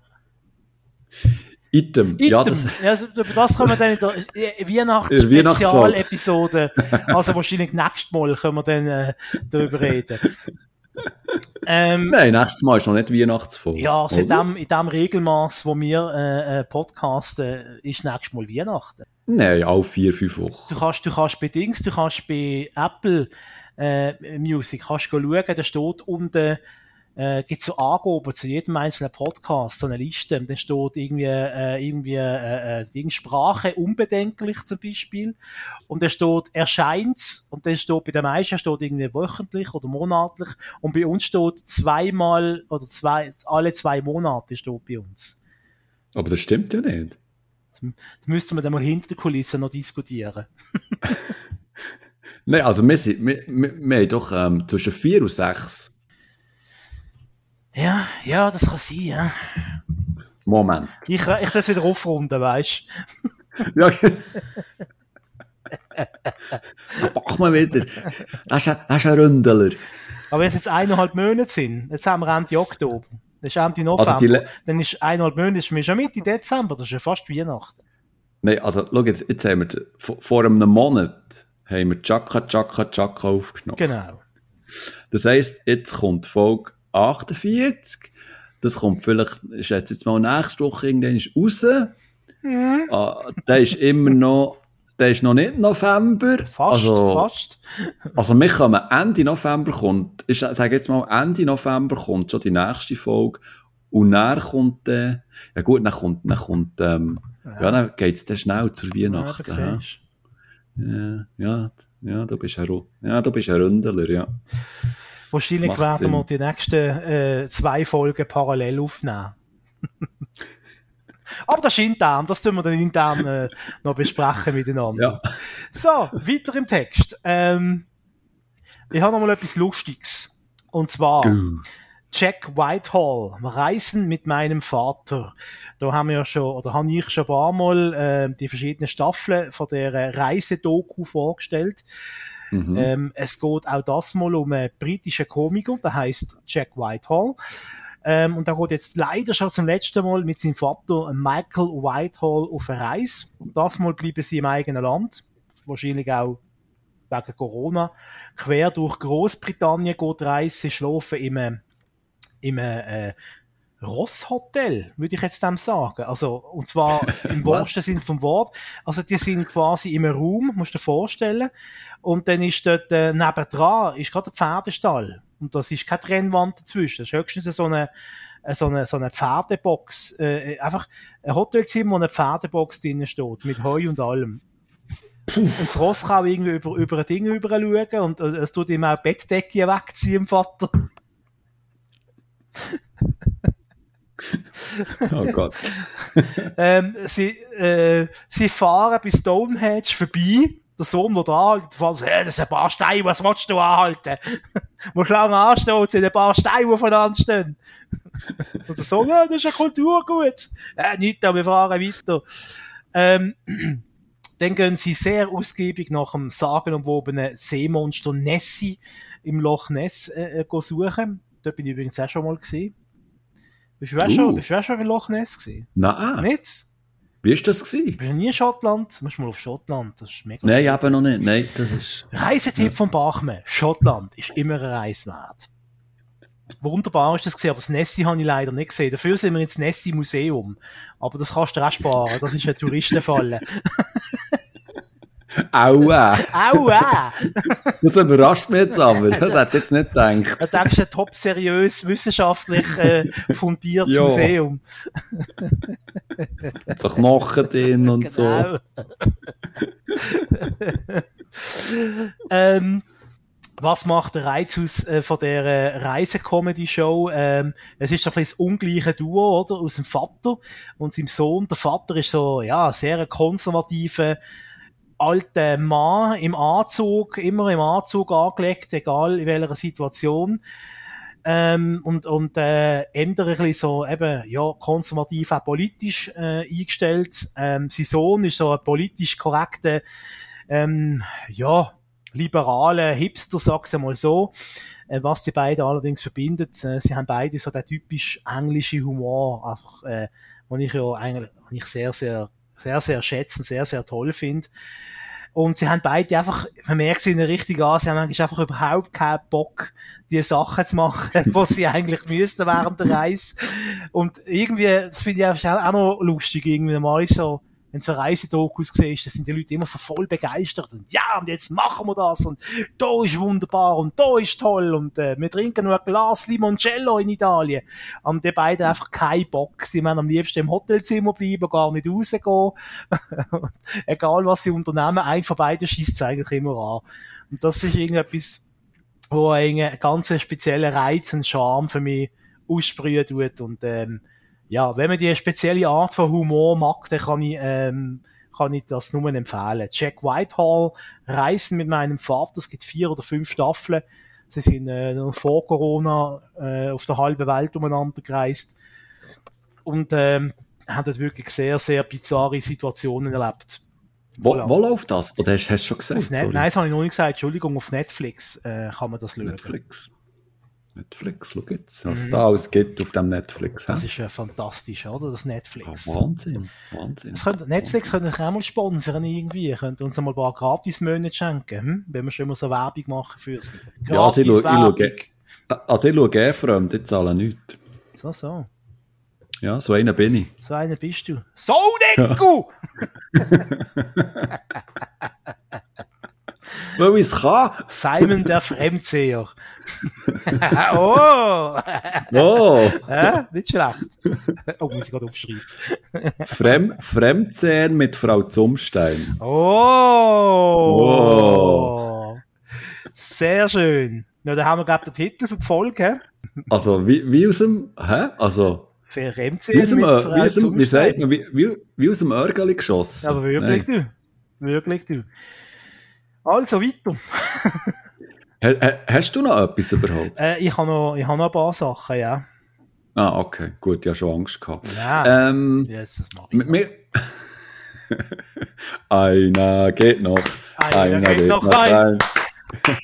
Item. Item. Ja, das, ja, also, über das können wir dann in der Weihnachtsspezialepisode, also wahrscheinlich nächstes Mal können wir dann äh, darüber reden. Ähm, Nein, nächstes Mal ist noch nicht Weihnachtsfolge. Ja, also in dem, in dem Regelmaß, wo wir äh, äh, podcasten, ist nächstes Mal Weihnachten. Nein, auch vier, fünf Wochen. Du kannst, du kannst bei Dings, du kannst bei Apple äh, Music, kannst du schauen, da steht unten äh, gibt so Angaben zu jedem einzelnen Podcast, so eine Liste. Dann steht irgendwie, äh, irgendwie äh, äh, Sprache unbedenklich zum Beispiel. Und dann steht erscheint und dann steht bei den meisten steht irgendwie wöchentlich oder monatlich. Und bei uns steht zweimal oder zwei, alle zwei Monate steht bei uns. Aber das stimmt ja nicht. Das, das müsste man dann mal hinter der Kulisse noch diskutieren. Nein, also wir, sind, wir, wir, wir haben doch ähm, zwischen vier und sechs ja, ja, das kann sein, ja. Moment. Ich, ich das wieder aufrunden, weißt du? ja. Mach mal wieder. Das ist, ein, das ist ein Ründeler. Aber wenn es jetzt eineinhalb Monate sind, jetzt haben wir Ende Oktober, das ist Ende November, also dann ist eineinhalb Monate, ist mir schon Mitte Dezember, das ist ja fast Weihnachten. Nein, also schau jetzt, jetzt haben wir, vor einem Monat haben wir Chaka, Chaka, Chaka aufgenommen. Genau. Das heisst, jetzt kommt Folge 48. Das kommt vielleicht, ich schätze jetzt mal nächste Woche irgendwann raus. Mhm. Ah, der ist immer noch, der ist noch nicht November. Fast, also, fast. also wir kommen Ende November kommt, ich sage jetzt mal Ende November kommt schon die nächste Folge. Und dann kommt, äh, ja gut, dann kommt, dann kommt, ähm, ja. ja dann geht's dann schnell zur Weihnachten. Ja, ja, ja, ja, du bist ein, ja, du bist ein Ründeler, ja. Wahrscheinlich Macht werden Sinn. wir die nächsten äh, zwei Folgen parallel aufnehmen. Aber das ist intern, das tun wir dann intern äh, noch besprechen miteinander. Ja. So, weiter im Text. Ähm, ich habe noch mal etwas Lustiges. Und zwar Jack Whitehall, Reisen mit meinem Vater. Da haben wir ja schon, oder habe ich schon ein paar Mal äh, die verschiedenen Staffeln von der Reisedoku vorgestellt. Mhm. Ähm, es geht auch das mal um einen britischen Komiker, der heißt Jack Whitehall. Ähm, und da geht jetzt leider schon zum letzten Mal mit seinem Vater Michael Whitehall auf eine Reise. Das Mal bleiben sie im eigenen Land. Wahrscheinlich auch wegen Corona. Quer durch Großbritannien geht die Reise. Sie schlafen im, im äh, Rosshotel, würde ich jetzt dem sagen. Also, und zwar im wahrsten Sinn vom Wort. Also, die sind quasi im Raum, musst du dir vorstellen. Und dann ist dort äh, nebendran, ist gerade der Pferdestall. Und das ist keine Trennwand dazwischen. Das ist höchstens so eine, äh, so eine, so eine Pferdebox. Äh, einfach ein Hotelzimmer, wo eine Pferdebox drinnen steht, mit Heu und allem. Und das Ross kann irgendwie über, über ein Ding rüber schauen und äh, es tut ihm auch Bettdecke wegziehen, im Vater. oh Gott. ähm, sie, äh, sie fahren bis Stonehenge vorbei. Der Sohn, der da anhält, fährt, hey, das sind ein paar Steine, was willst du anhalten? Muss lange anstehen, sind ein paar Steine, die voneinander stehen. Und der Sohn, ja, das ist ja Kulturgut. Äh, nicht, wir fahren weiter. Ähm, dann gehen sie sehr ausgiebig nach dem sagenumwobenen Seemonster Nessie im Loch Ness äh, äh suchen. Dort bin ich übrigens auch schon mal gesehen. Bist du uh. schon, bist du schon in Loch Ness gewesen? Nein. Nicht? Wie ist das gewesen? Bist du nie in Schottland? Du musst mal auf Schottland, das ist mega Nein, aber noch nicht. Nein, das ist... Reisetipp ja. von Bachmann. Schottland ist immer eine Reise wert. Wunderbar ist das gesehen, aber das Nessie habe ich leider nicht gesehen. Dafür sind wir ins Nessie Museum. Aber das kannst du auch sparen. Das ist ein Touristenfalle. Aua! Aua! Das überrascht mich jetzt aber. Das hätte ich jetzt nicht gedacht. Du denkst, ein top seriös, wissenschaftlich äh, fundiertes ja. Museum. so Knochen drin und genau. so. ähm, was macht der Reiz aus äh, von der äh, Reise-Comedy-Show? Ähm, es ist ein bisschen das ungleiche Duo, oder? Aus dem Vater und seinem Sohn. Der Vater ist so, ja, sehr konservativer, alter Mann im Anzug, immer im Anzug angelegt, egal in welcher Situation. Ähm, und, und, äh, ändert ein bisschen so, eben, ja, konservativ auch politisch, äh, eingestellt. Ähm, sein Sohn ist so ein politisch korrekter, ähm, ja, liberale Hipster, sag's mal so. Äh, was die beiden allerdings verbindet, äh, sie haben beide so den typisch englischen Humor, einfach, äh, den ich ja eigentlich ich sehr, sehr, sehr, sehr schätzen, sehr, sehr toll finde. Und sie haben beide einfach, man merkt sie ihnen richtig an, sie haben eigentlich einfach überhaupt keinen Bock, die Sachen zu machen, was sie eigentlich müssten während der Reise. Und irgendwie, das finde ich auch noch lustig, irgendwie mal so, wenn so Reisedokus siehst, da sind die Leute immer so voll begeistert und ja, und jetzt machen wir das und da ist wunderbar und da ist toll und äh, wir trinken nur ein Glas Limoncello in Italien. Und die beiden einfach keinen Bock. Sie wollen am liebsten im Hotelzimmer bleiben, gar nicht rausgehen. Egal was sie unternehmen, ein von beiden schießt es eigentlich immer an. Und das ist irgendetwas, wo einen ganz speziellen Reiz und Charme für mich aussprühen tut und ähm, ja, wenn man die spezielle Art von Humor mag, dann kann ich, ähm, kann ich das nur empfehlen. Jack Whitehall, Reisen mit meinem Vater, es gibt vier oder fünf Staffeln. Sie sind äh, vor Corona äh, auf der halben Welt umeinander gereist und ähm, haben dort wirklich sehr, sehr bizarre Situationen erlebt. Wo, wo läuft das? Oder hast, hast du schon gesagt? Nein, das habe ich noch nicht gesagt. Entschuldigung, auf Netflix äh, kann man das schauen. Netflix. Netflix, schau jetzt, was mhm. da alles gibt auf dem Netflix. Das ist ja fantastisch, oder? Das Netflix. Oh, Wahnsinn, Wahnsinn. Könnte, Netflix könnte ich auch mal sponsern irgendwie. Könnte uns mal ein paar Gratis-Monate schenken, hm? wenn wir schon immer so Werbung machen für sie. Ja, also ich, schaue, ich schaue, also ich schaue eh fremd, ich zahle nichts. So, so. Ja, so einer bin ich. So einer bist du. So, Nico! Weil ich es kann. Simon der Fremdseher. oh! Oh! Ja, nicht schlecht. Oh, muss ich gerade aufschreiben. Frem Fremdsehen mit Frau Zumstein. Oh! oh. Sehr schön. Na, da haben wir, glaube ich, den Titel für die Folge. Also, wie, wie aus dem, hä? Also, dem, mit Frau wie, aus dem, wie sagt man, wie, wie, wie aus dem Örgeli geschossen. Aber wirklich, Nein. du. Wirklich, du. Also weiter. Hast du noch etwas überhaupt? Äh, ich habe noch, hab noch ein paar Sachen, ja. Ah, okay, gut, ja schon Angst gehabt. Ja, ähm, yes, das mache ich. Mir, einer geht noch. Einer, einer geht, geht, noch rein. rein.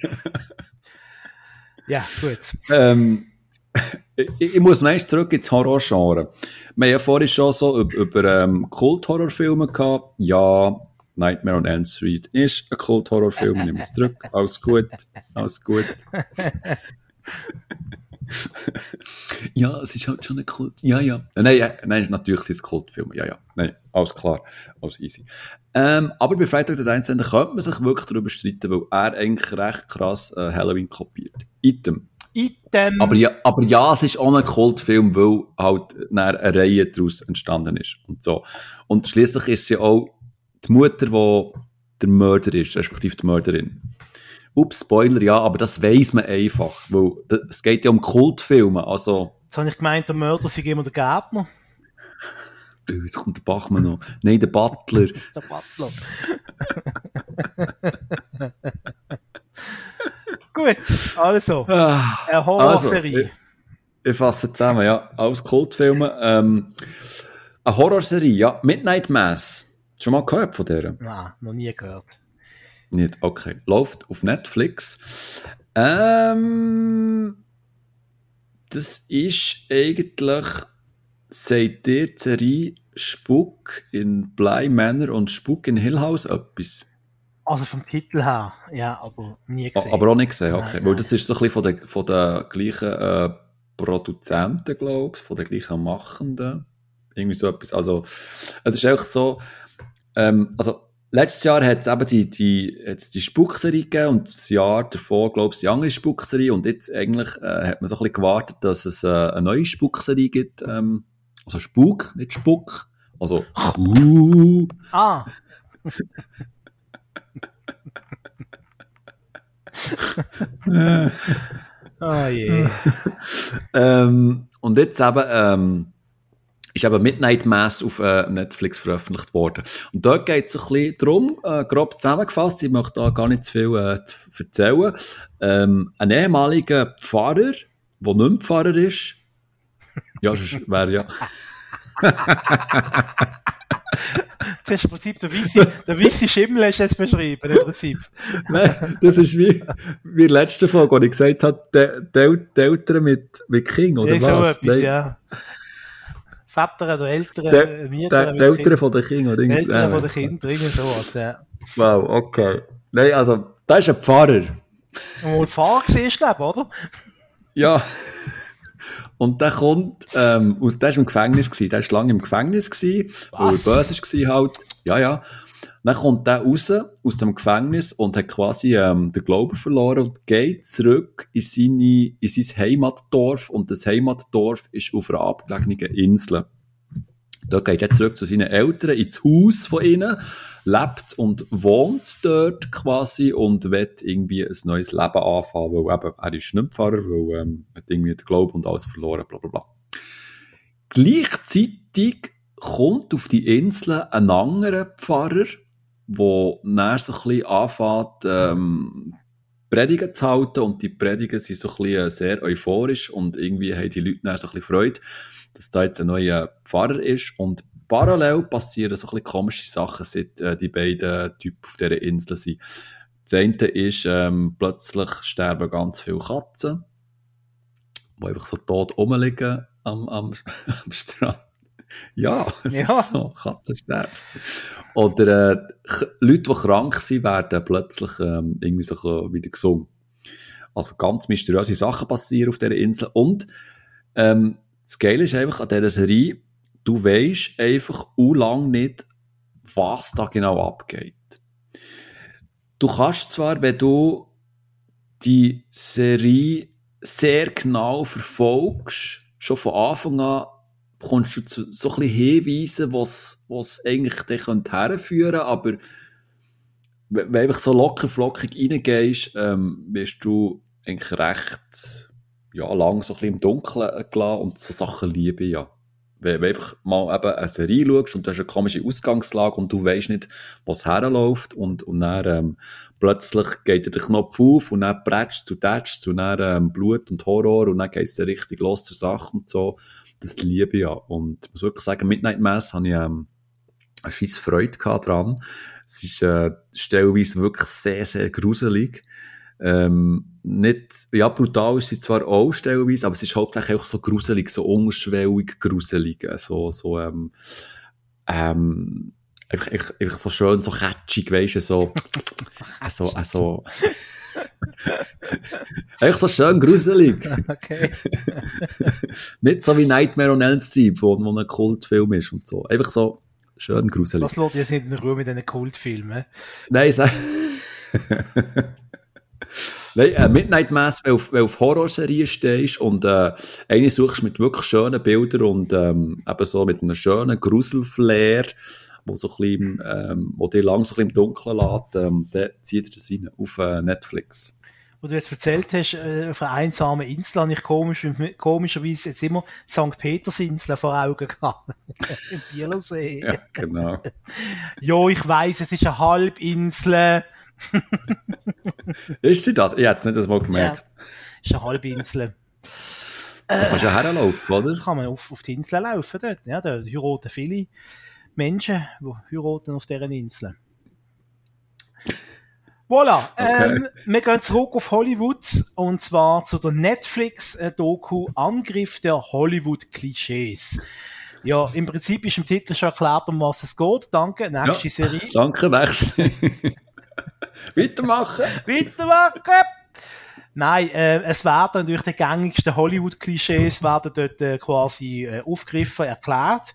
ja, gut. Ähm, ich, ich, muss noch eins zurück ins Horrorgenre. Wir haben ja vorhin schon so über, über ähm, Kult-Horrorfilme gehabt. Ja, Nightmare on Elm Street ist ein Kult-Horrorfilm, nehme es zurück. Alles gut, alles gut. ja, es ist halt schon ein Kult. Ja, ja. Nein, ja, nein, natürlich sind es Kultfilme. Ja, ja. Nein, alles klar, alles easy. Ähm, aber bei Freitag der 13. könnte man sich wirklich darüber streiten, weil er eigentlich recht krass äh, Halloween kopiert. Item. Item. Aber ja, aber ja, es ist auch ein Kultfilm, weil halt eine Reihe daraus entstanden ist und so. Und schließlich ist sie auch die Mutter, die der Mörder ist, respektive die Mörderin. Ups, Spoiler, ja, aber das weiß man einfach, weil es geht ja um Kultfilme, also... Jetzt habe ich gemeint, der Mörder sei immer der Gärtner. Du, jetzt kommt der Bachmann noch. Nein, der Butler. der Butler. Gut, also, ah, eine Horrorserie. Also, ich, ich fasse zusammen, ja, alles Kultfilme. Ähm, eine Horrorserie, ja, Midnight Mass. Schon mal gehört von der? Nein, noch nie gehört. Nicht, okay. Läuft auf Netflix. Ähm, das ist eigentlich, seid ihr die Serie Spuk in Bly Manor und Spuk in Hill House etwas? Also vom Titel her, ja, aber nie gesehen. Aber auch nicht gesehen, okay. Nein, Weil das ist so ein bisschen von den, von den gleichen äh, Produzenten, glaube ich, von den gleichen Machenden. Irgendwie so etwas. Also, es ist einfach so, ähm, also, letztes Jahr hat es eben die, die, jetzt die Spukserie gegeben und das Jahr davor, glaube ich, die andere Spukserie und jetzt eigentlich äh, hat man so ein bisschen gewartet, dass es äh, eine neue Spukserie gibt. Ähm, also Spuk, nicht Spuck. Also, uh. Ah. oh je. ähm, und jetzt eben, ähm, ist eben Midnight Mass auf äh, Netflix veröffentlicht worden. Und dort geht es ein bisschen darum, äh, grob zusammengefasst, ich möchte da gar nicht zu viel äh, erzählen, ähm, ein ehemaliger Pfarrer, der nicht mehr Pfarrer ist, ja, wäre ja... Das ist im Prinzip der weiße, der weiße Schimmel hast du jetzt beschrieben, im Prinzip. Nein, das ist wie, wie in der letzten Folge, wo ich gesagt habe, die, die Eltern mit, mit King, oder ja, was? so etwas, Nein. ja. Väter oder Eltern, de, Mieter. De, die Eltern von den Kindern? Die Eltern ja, von den Kindern, irgendwie sowas, ja. Wow, okay. Nein, also, da ist ein Pfarrer. Ein Pfarrer war, oder? Ja. Und der kommt, ähm, aus, der ist im Gefängnis gewesen, der ist lange im Gefängnis gewesen, weil er böse war halt. Ja, ja. Dann kommt der raus, aus dem Gefängnis und hat quasi, ähm, den Glauben verloren und geht zurück in seine, in sein Heimatdorf und das Heimatdorf ist auf einer abgelegenen Insel. Da geht er zurück zu seinen Eltern ins Haus von ihnen, lebt und wohnt dort quasi und will irgendwie ein neues Leben anfangen, weil eben, er ist nicht Pfarrer, weil ähm, hat irgendwie den Glauben und alles verloren, bla bla bla. Gleichzeitig kommt auf die Insel ein anderer Pfarrer, der dann so ein bisschen anfängt, ähm, Predigen zu halten und die Predigen sind so ein bisschen sehr euphorisch und irgendwie haben die Leute dann so ein bisschen Freude dass da jetzt ein neuer Pfarrer ist und parallel passieren so ein bisschen komische Sachen, seit äh, die beiden Typen auf dieser Insel sind. Das eine ist, ähm, plötzlich sterben ganz viele Katzen, die einfach so tot rumliegen am, am, am Strand. Ja, es ja. ist so, Katzen sterben. Oder äh, Leute, die krank sind, werden plötzlich ähm, irgendwie so wieder gesund. Also ganz mysteriöse Sachen passieren auf dieser Insel. Und ähm, das Geile ist einfach an dieser Serie, du weisst einfach u lang nicht, was da genau abgeht. Du kannst zwar, wenn du die Serie sehr genau verfolgst, schon von Anfang an bekommst du zu, so ein bisschen Hinweise, was, was eigentlich dich herführen könnte, aber wenn du einfach so locker flockig reingehst, ähm, wirst du eigentlich recht ja, lang so ein bisschen im Dunkeln gelassen und so Sachen liebe ich ja. Wenn du einfach mal eben eine Serie schaust und du hast eine komische Ausgangslage und du weißt nicht, was herläuft und, und dann ähm, plötzlich geht der Knopf auf und dann prätscht zu Tatsch zu dann ähm, Blut und Horror und dann geht es richtig los zur Sache und so. Das liebe ich ja. Und ich muss wirklich sagen, Midnight Mass habe ich ähm, eine scheisse Freude dran. Es ist äh, stellenweise wirklich sehr, sehr gruselig. Ähm, nicht, ja, brutal ist sie zwar auch stellenweise, aber es ist hauptsächlich auch so gruselig, so unschwellig gruselig, so, so, ähm, ähm, einfach, einfach, einfach so schön, so catchig, weisst du, so, so, so, einfach so schön gruselig. Okay. nicht so wie Nightmare on Elm Street, wo, wo ein Kultfilm ist und so. Einfach so schön gruselig. Das lässt jetzt nicht in Ruhe mit diesen Kultfilmen. Nein, sag. Nein, äh, Midnight Mass, weil auf, weil auf Horrorserien stehst und äh, eine suchst mit wirklich schönen Bildern und ähm, eben so mit einem schönen Gruselflair, wo so ein bisschen, ähm, wo dir lang so ein bisschen im Dunkeln lässt, ähm, dann zieht er das rein auf äh, Netflix wo du jetzt erzählt hast, äh, auf einer einsamen Insel, habe ich komisch, komischerweise jetzt immer St. Petersinsel vor Augen gehabt. Im Bielersee. Ja, genau. jo, ich weiss, es ist eine Halbinsel. ist sie das? Ich hätte es nicht das mal gemerkt. Ja, ist eine Halbinsel. Da kannst du ja herlaufen, oder? Kann man auf, auf die Insel laufen dort. Ja, da heiraten viele Menschen, die heiraten auf dieser Insel. Voilà, okay. ähm, wir gehen zurück auf Hollywood und zwar zu der Netflix-Doku Angriff der Hollywood-Klischees. Ja, im Prinzip ist im Titel schon erklärt, um was es geht. Danke, nächste ja, Serie. Danke, nächste. Weitermachen. Weitermachen. Nein, äh, es werden natürlich die gängigsten Hollywood-Klischees werden dort äh, quasi äh, aufgegriffen, erklärt.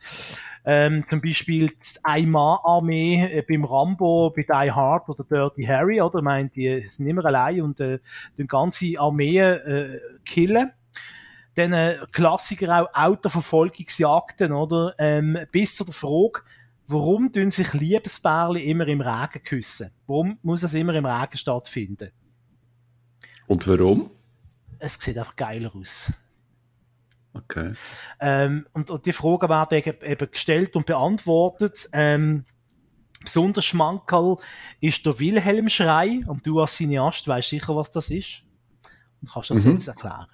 Ähm, zum Beispiel die Einmann-Armee äh, beim Rambo, bei Die Hard oder Dirty Harry, oder? Ich meine, die sind immer allein und äh, die ganze Armee äh, killen. Dann äh, Klassiker auch Autoverfolgungsjagden, oder? Ähm, bis zu der Frage, warum tun sich Liebesbärli immer im Regen küssen? Warum muss es immer im Regen stattfinden? Und warum? Es sieht einfach geiler aus. Okay. Ähm, und, und die Fragen werden eben gestellt und beantwortet. Ähm, besonders Schmankerl ist der Wilhelm-Schrei. Und du als Cineast weißt sicher, was das ist. Und kannst das mhm. jetzt erklären.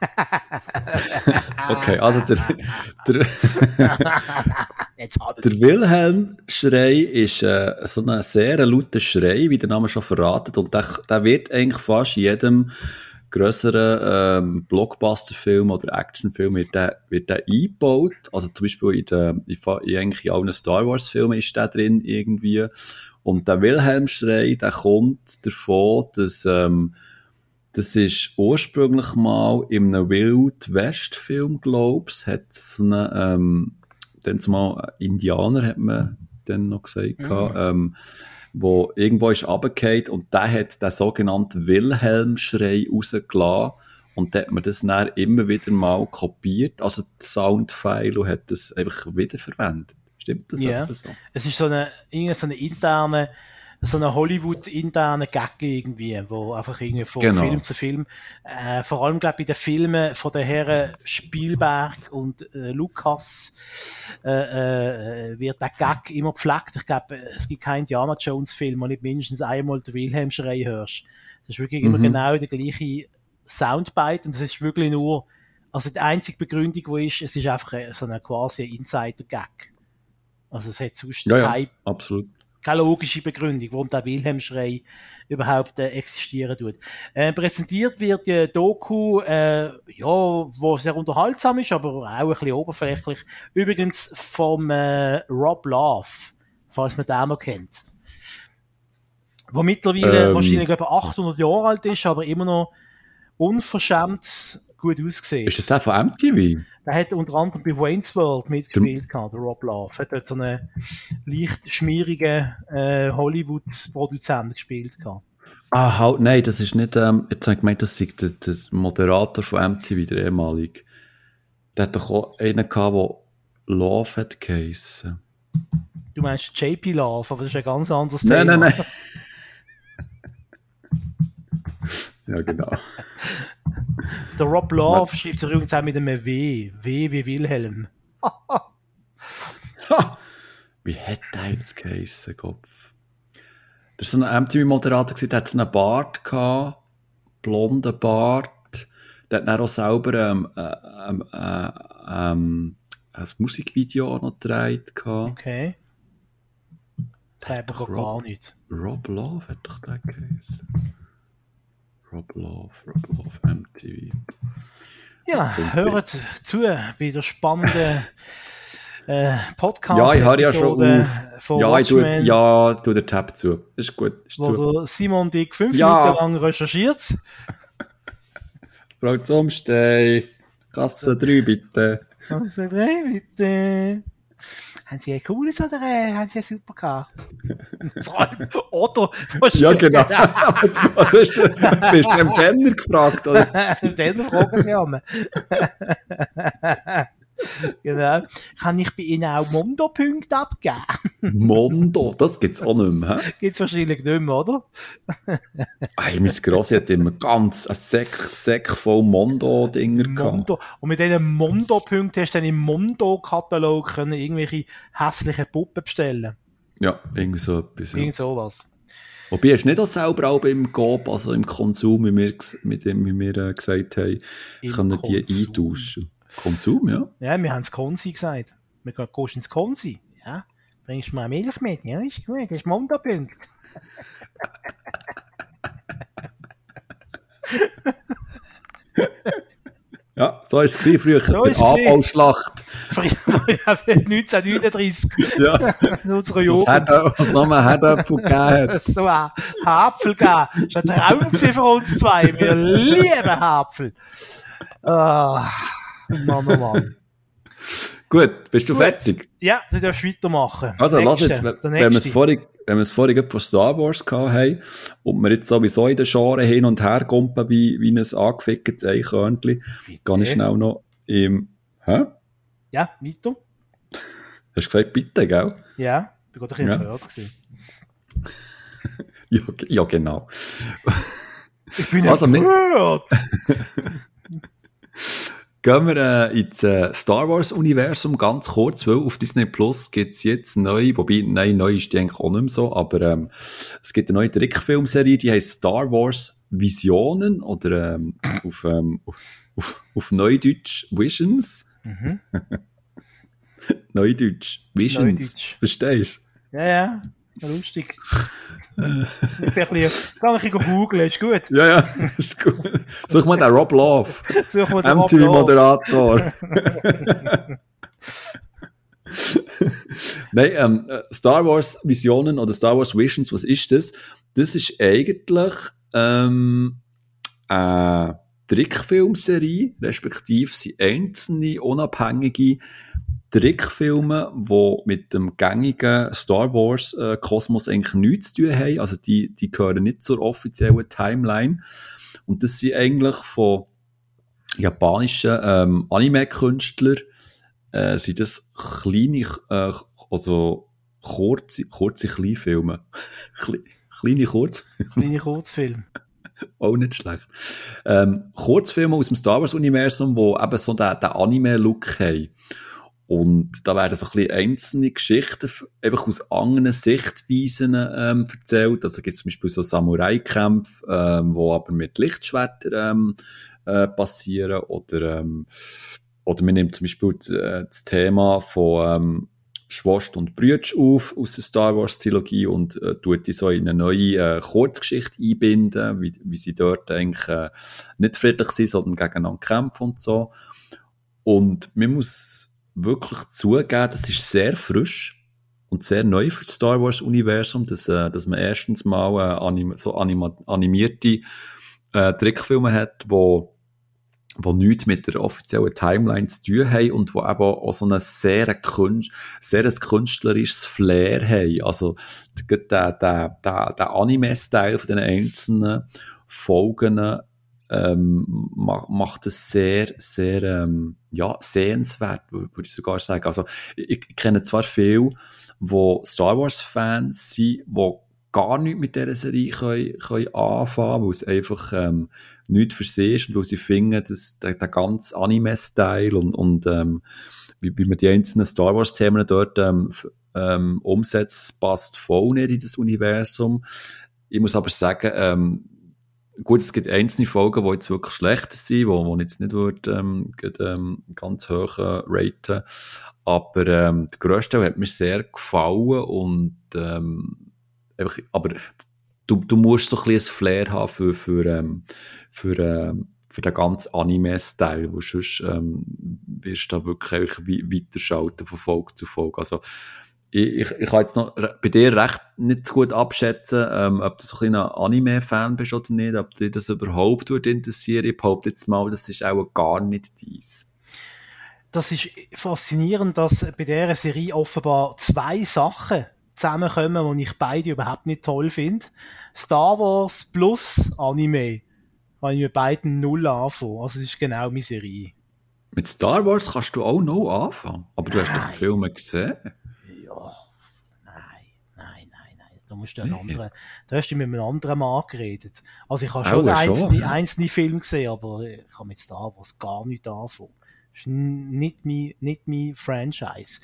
okay, also der, der, der Wilhelm-Schrei ist äh, so ein sehr lauter Schrei, wie der Name schon verratet. Und der, der wird eigentlich fast jedem grösseren ähm, Blockbuster-Film oder Actionfilm wird der, wird der eingebaut. Also zum Beispiel in, der, in, in eigentlich allen Star Wars-Filmen ist der drin irgendwie. Und der Wilhelm-Schrei, der kommt davon, dass ähm, das ist ursprünglich mal in einem Wild West-Film, glaube ich, hat es einen, ähm, dann zumal Indianer, hat man dann noch gesagt, mhm. ähm, wo irgendwo ist runtergefallen und der hat den sogenannten Wilhelm-Schrei rausgelassen und dann hat man das dann immer wieder mal kopiert, also das Soundfile und hat das einfach wiederverwendet. Stimmt das ja. so? Es ist so eine, so eine interne so eine Hollywood-interne Gag irgendwie, wo einfach irgendwie von genau. Film zu Film, äh, vor allem glaube ich bei den Filmen von den Herren Spielberg und äh, Lucas äh, äh, wird der Gag immer gepflegt. Ich glaube, es gibt keinen Indiana Jones Film, wo nicht mindestens einmal den Wilhelm Schrei hörst. Das ist wirklich mhm. immer genau der gleiche Soundbite und das ist wirklich nur, also die einzige Begründung, wo ist, es ist einfach so eine quasi Insider-Gag. Also es hat sonst ja, ja, absolut keine logische Begründung, warum der Wilhelm-Schrei überhaupt äh, existieren tut. Äh, präsentiert wird die Doku, äh, ja, wo sehr unterhaltsam ist, aber auch ein bisschen oberflächlich. Übrigens vom äh, Rob Love, falls man den noch kennt. Wo mittlerweile ähm, wahrscheinlich etwa 800 Jahre alt ist, aber immer noch unverschämt gut ausgesehen. Ist das der von MTV? Der hat unter anderem bei Wayne's World mitgespielt, der, der Rob Love. Hat dort so einen leicht schmierigen äh, Hollywood-Produzent gespielt. Gehabt. Ah, halt, nein, das ist nicht, ähm, jetzt habe ich gemeint, das ist der, der Moderator von MTV, der ehemalige. Der hat doch auch einen gehabt, der Love hat geheissen. Du meinst JP Love, aber das ist ein ganz anderes Thema. Nein, nein, nein. Ja, genau. Der Rob Love schreibt sich übrigens auch mit einem W. W wie Wilhelm. wie hat der jetzt geheissen, Kopf? Das war so ein MTV-Moderator, der hat so einen Bart gehabt, blonden Bart. Der hat dann auch selber ähm, äh, ähm, äh, ähm, ein Musikvideo noch gedreht. Okay. Selber gar nicht. Rob Love hat doch den geheißen. Rob Love, Rob Love, MTV. Ja, hört zu bei der spannenden äh, Podcast. Ja, ich habe ja schon auf. Ja, ich tue, ja, tu den Tab zu. Ist gut. Ist wo zu. der Simon Dick fünf ja. Minuten lang recherchiert. Frau Zomstein, Kasse 3 bitte. Kasse 3 bitte haben sie eine cooles oder äh, haben sie eine super Karte? Vor allem, oder? Ja, genau. Was hast du, bist du dem Kenner gefragt, oder? Den fragen sie an. genau. Kann ich bei Ihnen auch Mondo-Punkte abgeben? Mondo, das gibt's auch nicht mehr. Gibt's wahrscheinlich nicht mehr, oder? Ey, mein Grossi hat immer ganz ein Säck, Säck voll Mondo-Dinger Mondo. Und mit diesen Mondo-Punkten hast du dann im Mondo-Katalog irgendwelche hässlichen Puppen bestellen. Ja, irgendwie so etwas. Ja. Irgend sowas. Wobei, hast du nicht auch selber auch beim Coop, also im Konsum, wie wir, mit dem, wie wir äh, gesagt haben, Im können die eintauschen? Konsum, ja. Ja, wir haben es Konsi gesagt. Wir gehen ins Konsi. Ja. Bringst du mal Milch mit? Ja, ist gut. Das ist Montapunkt. ja, so war es früher. So ist Abbauschlacht. Früher, 1939. ja. In unserer Jugend. Was noch mal Herdöpfel gegeben hat. So ein Hapfel gegeben. Das war ein Traum für uns zwei. Wir lieben Hapfel. Ah. Mann, oh Mann. Gut, bist du Gut. fertig? Ja, du darfst weitermachen. Also, lass jetzt, wenn, wir es vorhin, wenn wir es vorhin von Star Wars haben und wir jetzt sowieso in den Scharen hin und her kumpen wie, wie ein angeficktes Eichhörnchen, gehe ich schnell noch im, hä? Ja, weiter. Hast du gesagt, bitte, gell? Ja, ich bin gerade ein bisschen ja. empört ja, ja, genau. Ich bin also empört. Gehen wir äh, ins äh, Star Wars-Universum ganz kurz, weil auf Disney Plus gibt es jetzt neu, wobei, nein, neu ist die eigentlich auch nicht mehr so, aber ähm, es gibt eine neue Trickfilmserie, die heißt Star Wars Visionen oder ähm, auf, ähm, auf, auf Neudeutsch Visions. Mhm. Neudeutsch Visions. Neudeutsch. Verstehst du? Ja, ja. Lustig. ich bin ein bisschen, kann ich googeln, ist gut. Ja, ja, ist gut. Such mal den Rob Love. Such mal den MTV Moderator. Nein, ähm, Star Wars Visionen oder Star Wars Visions, was ist das? Das ist eigentlich ähm, eine Trickfilmserie, respektive sind einzelne unabhängige Trickfilme, die mit dem gängigen Star Wars äh, eigentlich nichts zu tun haben. Also die, die gehören nicht zur offiziellen Timeline. Und das sind eigentlich von japanischen ähm, Anime-Künstlern, äh, sind das kleine, äh, also kurze, kurze Kleinfilme. kleine Kurzfilme. Kleine Kurzfilme. Auch nicht schlecht. Ähm, Kurzfilme aus dem Star Wars-Universum, die eben so den, den Anime-Look haben. Und da werden so ein bisschen einzelne Geschichten einfach aus anderen Sichtweisen ähm, erzählt. Also gibt es zum Beispiel so Samurai-Kämpfe, ähm, wo aber mit Lichtschwertern ähm, äh, passieren. Oder, ähm, oder man nimmt zum Beispiel äh, das Thema von ähm, Schwast und Brütsch auf aus der Star Wars Trilogie und äh, tut die so in eine neue äh, Kurzgeschichte einbinden, wie, wie sie dort eigentlich äh, nicht friedlich sind, sondern gegeneinander kämpfen und so. Und man muss wirklich zugeben, das ist sehr frisch und sehr neu für das Star Wars Universum, dass, äh, dass man erstens mal äh, anim so anima animierte äh, Trickfilme hat, wo wo nichts mit der offiziellen Timeline zu tun haben und wo eben auch so ein sehr, Künst, sehr ein künstlerisches Flair haben. Also, der, der, der, der Anime-Style von den einzelnen Folgen ähm, macht es sehr, sehr ähm, ja, sehenswert, würde ich sogar sagen. Also ich, ich kenne zwar viele, die Star Wars-Fans sind, die gar nichts mit dieser Serie können, können anfangen weil es einfach ähm, nichts für sie ist und weil sie finden, dass der, der ganze Anime-Style und, und ähm, wie, wie man die einzelnen Star Wars-Themen dort ähm, ähm, umsetzt, passt voll nicht in das Universum. Ich muss aber sagen, ähm, Gut, es gibt einzelne Folgen, die jetzt wirklich schlecht sind, wo man jetzt nicht würde, ähm, ähm, ganz hoch äh, raten. Aber ähm, der grösste hat mir sehr gefallen und ähm, einfach, aber du, du musst so ein bisschen ein Flair haben für, für, ähm, für, ähm, für den ganzen Anime-Style, wo sonst ähm, wirst du da wirklich weiterschalten von Folge zu Folge. Also ich, ich, ich kann jetzt noch bei dir recht nicht so gut abschätzen, ähm, ob du so ein kleiner Anime-Fan bist oder nicht, ob dich das überhaupt würde interessieren. Ich behaupte jetzt mal, das ist auch gar nicht dies. Das ist faszinierend, dass bei dieser Serie offenbar zwei Sachen zusammenkommen, die ich beide überhaupt nicht toll finde. Star Wars plus Anime. Kann ich mit beiden null anfangen. Also, es ist genau meine Serie. Mit Star Wars kannst du auch noch anfangen. Aber du Nein. hast doch die Filme gesehen. Da musst du einen anderen, da hast du mit einem anderen Mann geredet. Also ich habe schon, einzelne, ja. einzelne Filme gesehen, aber ich habe mit Star Wars gar nicht anfangen. Das ist nicht mein, nicht mein Franchise.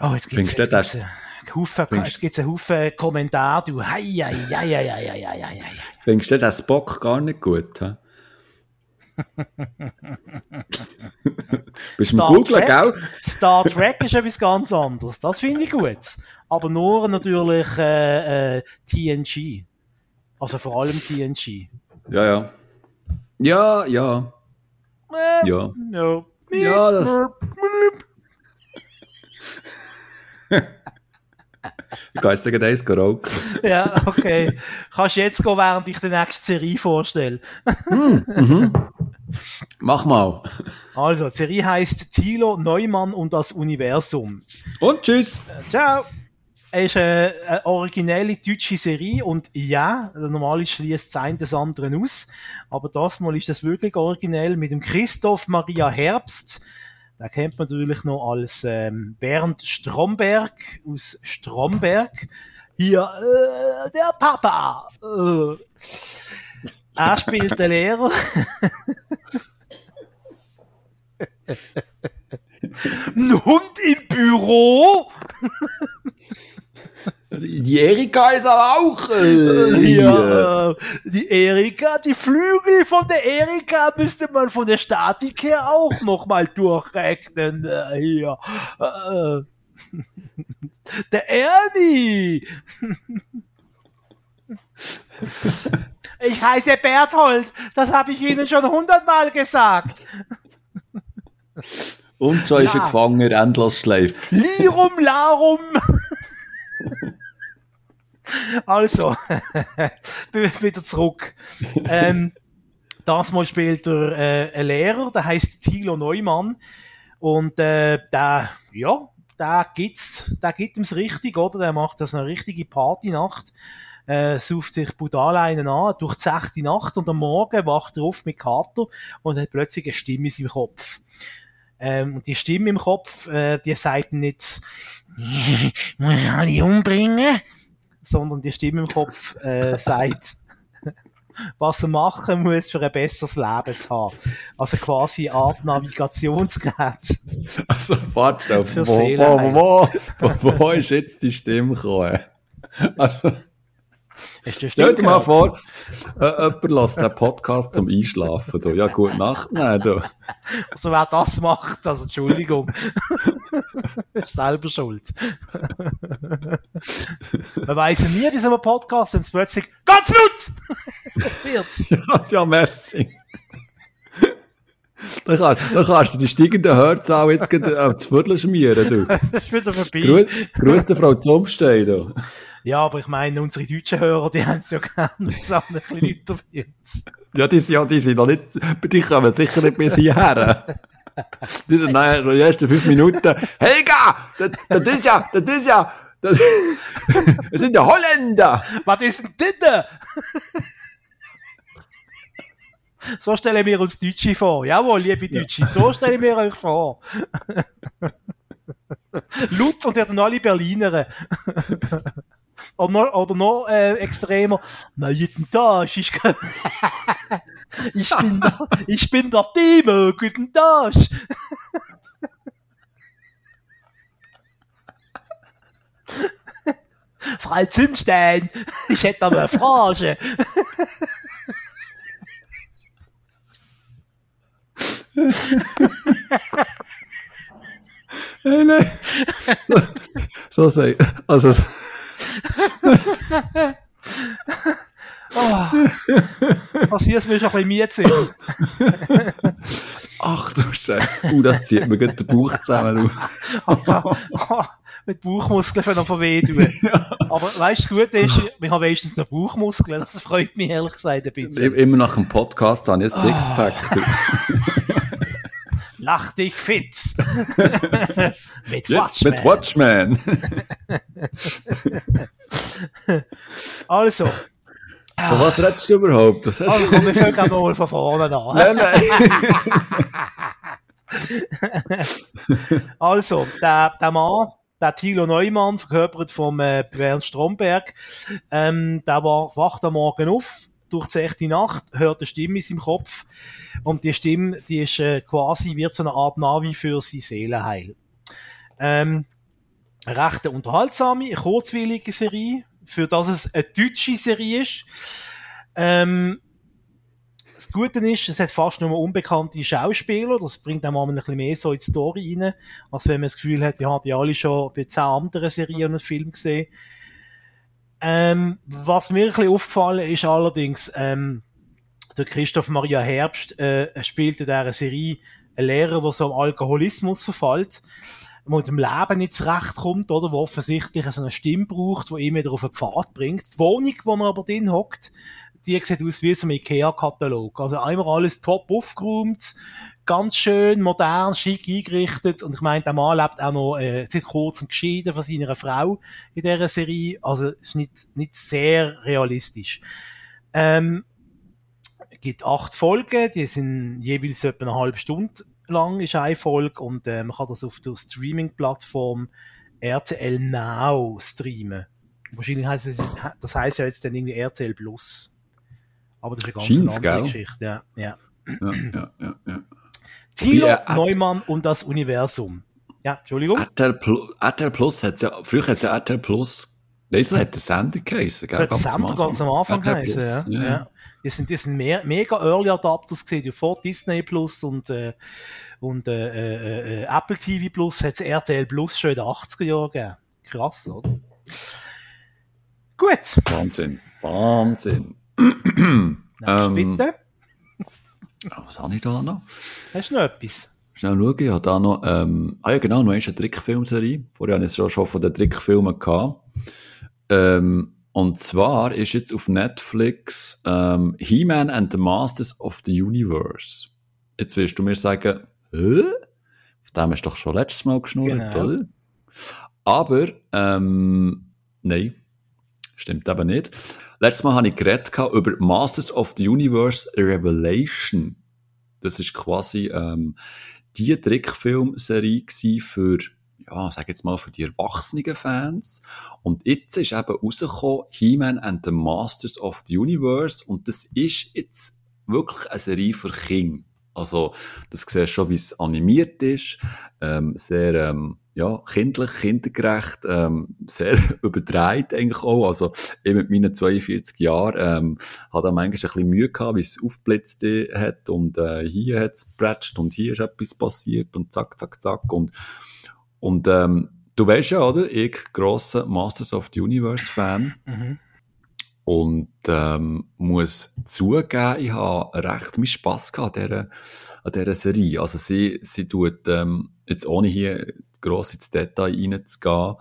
Oh, jetzt gibt es einen Haufen, jetzt Kommentare, du, hei, hei, hei, hei, hei, hei, hei. Findest du den Spock gar nicht gut, hä? Bist du Google, gell? Star Trek ist etwas ganz anderes. Das finde ich gut. Aber nur natürlich äh, äh, TNG. Also vor allem TNG. Ja, ja. Ja, ja. Äh, ja. Ja, ja das. gegen eins geraucht. ja, okay. Kannst jetzt gehen, während ich die nächste Serie vorstelle. hm, mhm. Mach mal. Also, die Serie heißt Thilo Neumann und das Universum. Und tschüss. Ciao. Es ist eine, eine originelle deutsche Serie und ja, normal schließt das eine das andere aus, aber das Mal ist das wirklich originell mit dem Christoph Maria Herbst. Da kennt man natürlich noch als ähm, Bernd Stromberg aus Stromberg. hier, äh, der Papa. Äh. Er spielt den Lehrer. Ein Hund im Büro? Die Erika ist aber auch. Äh, ja, äh, die Erika, die Flügel von der Erika müsste man von der Statik her auch nochmal durchrechnen. Äh, hier. Äh, der Ernie. Ich heiße Berthold. Das habe ich Ihnen schon hundertmal gesagt. Und so ja. ist er gefangen, endlos schleift. Lirum larum. also, wieder zurück. Ähm, das Mal spielt er äh, ein Lehrer, der heißt Thilo Neumann. Und äh, der, ja, der gibt's, der gibt ihm's richtig, oder? Der macht das eine richtige Partynacht. Äh, sucht sich brutal einen an, durch die sechste Nacht und am Morgen wacht er auf mit Kater und hat plötzlich eine Stimme in seinem Kopf. Ähm, und die Stimme im Kopf, äh, die sagt nicht, muss ich alle umbringen, sondern die Stimme im Kopf äh, sagt, was er machen muss, für ein besseres Leben zu haben. Also quasi eine Art Navigationsgerät. Also, warte auf, wo, wo, wo, wo, wo ist jetzt die Stimme gekommen? Also, Stell dir mal vor, äh, jemand lässt den Podcast zum Einschlafen. Du. Ja, gute Nacht, nein, du. Also wer das macht, also Entschuldigung, ist selber schuld. Man weiss ja nie bei so einem Podcast, wenn es plötzlich ganz laut wird. Ja, ja, merci. Da kannst, da kannst du die steigenden Hörzahl jetzt gerade äh, zu Viertel schmieren, du. Das ist wieder vorbei. Grüße Frau Zumstein, du. Ja, aber ich meine, unsere deutschen Hörer, die haben es ja gerne, das auch ein bisschen Leute jetzt. Ja, die, sind, ja, die sind noch nicht, bei dir kommen sicher nicht bis hierher. Die sind nachher die ersten fünf Minuten, Helga, das, das ist ja, das ist ja, das, das sind ja Holländer. Was ist denn das? So stellen wir uns Deutsche vor. Jawohl, liebe Deutsche, ja. so stellen wir euch vor. Lut und dann alle Berliner. Oder noch, oder noch äh, extremer. Na, guten Tag, ich, ich bin der, ich bin der Timo, guten Tag. Frau Zimstein, ich hätte noch eine Frage. nein, nein. So, so sei, also, oh. Was hier ist mir schon ein bisschen Miete Ach du Scheiße. Uh, das zieht mir gut den Bauch zusammen. Mit Bauchmuskeln von noch weh tun. Ja. Aber weißt du, gut ist, wir haben wenigstens noch Bauchmuskeln. Das freut mich ehrlich gesagt ein bisschen. Immer nach dem Podcast habe ich ein Sixpack. Lach dich fit. mit Jetzt Watchman. Mit Watchman. also. Von was redest du überhaupt? Das also komm, wir fangen mal von vorne an. Nein, nein. also, der, der Mann, der Thilo Neumann, verkörpert vom äh, Bernd Stromberg, ähm, der war, wacht am Morgen auf, durch die echte Nacht, hört eine Stimme in seinem Kopf und die Stimme, die ist äh, quasi, wird so eine Art Navi für sein Seelenheil. Ähm, recht unterhaltsame, kurzwillige Serie, für das es eine deutsche Serie ist. Ähm, das Gute ist, es hat fast nur unbekannte Schauspieler. Das bringt einem ein bisschen mehr so in die Story rein, als wenn man das Gefühl hat, ja, die alle schon bei zehn anderen Serien und Filmen gesehen. Ähm, was mir ein bisschen aufgefallen ist allerdings, ähm, der Christoph Maria Herbst äh, spielt in dieser Serie einen Lehrer, der so am Alkoholismus verfällt, wo mit dem Leben nicht zurechtkommt, oder, wo offensichtlich so eine Stimme braucht, die ihn wieder auf den Pfad bringt. Die Wohnung, wo er aber drin hockt, die sieht aus wie so ein Ikea-Katalog. Also einmal alles top aufgeräumt, ganz schön, modern, schick eingerichtet. Und ich meine, der Mann lebt auch noch äh, seit kurzem geschieden von seiner Frau in dieser Serie. Also ist nicht, nicht sehr realistisch. Ähm, gibt acht Folgen, die sind jeweils etwa eine halbe Stunde lang, ist eine Folge. Und äh, man kann das auf der Streaming-Plattform RTL Now streamen. Wahrscheinlich heißt es, das heißt ja jetzt dann irgendwie RTL Plus. Aber das ist eine ganz Scheint's, andere gell? Geschichte. Ja, ja. ja, ja, ja, ja. Thilo äh, Neumann und das Universum. Ja, Entschuldigung. RTL Plus, RTL Plus hat ja, früher hat es ja RTL Plus, nein, so hat der Sender geheißen, gell? Hat der Sender ganz am Anfang geheißen, ja. ja. Die sind, sind mehr, mega Early Adapters gesehen, vor Disney Plus und, äh, und äh, äh, äh Apple TV Plus hat es RTL Plus schon in den 80er Jahren gegeben. Krass, oder? Gut. Wahnsinn. Wahnsinn. ähm, bitte. Was habe ich da noch? Hast du noch etwas? Schnell schauen, ich habe da noch, ähm, ah ja genau, noch eine Trickfilmserie. Vorher hatte ich es schon von den Trickfilmen gehabt. Ähm, und zwar ist jetzt auf Netflix ähm, He-Man and the Masters of the Universe. Jetzt wirst du mir sagen, Hä? Auf dem hast du doch schon letztes Mal geschnurrt, genau. oder? Aber, ähm, nein, stimmt eben nicht. Letztes Mal habe ich geredet über Masters of the Universe Revelation. Das ist quasi ähm, die Trickfilmserie für ja, sag jetzt mal, für die erwachsenen Fans. Und jetzt ist eben rausgekommen, He-Man and the Masters of the Universe. Und das ist jetzt wirklich eine Serie für Kinder. Also, das siehst du schon, wie es animiert ist. Ähm, sehr, ähm, ja, kindlich, kindergerecht, ähm, sehr übertreibt eigentlich auch. Also, ich mit meinen 42 Jahren, ähm, hat er manchmal ein bisschen Mühe gehabt, wie es aufblitzt hat und, äh, hier hat es und hier ist etwas passiert und zack, zack, zack und, und, ähm, du weißt ja, oder? Ich, grosser Masters of the Universe Fan. Mhm. Und ähm, muss zugeben, ich habe recht meinen Spass gehabt an dieser, an dieser Serie. Also sie, sie tut, ähm, jetzt ohne hier gross ins Detail reinzugehen,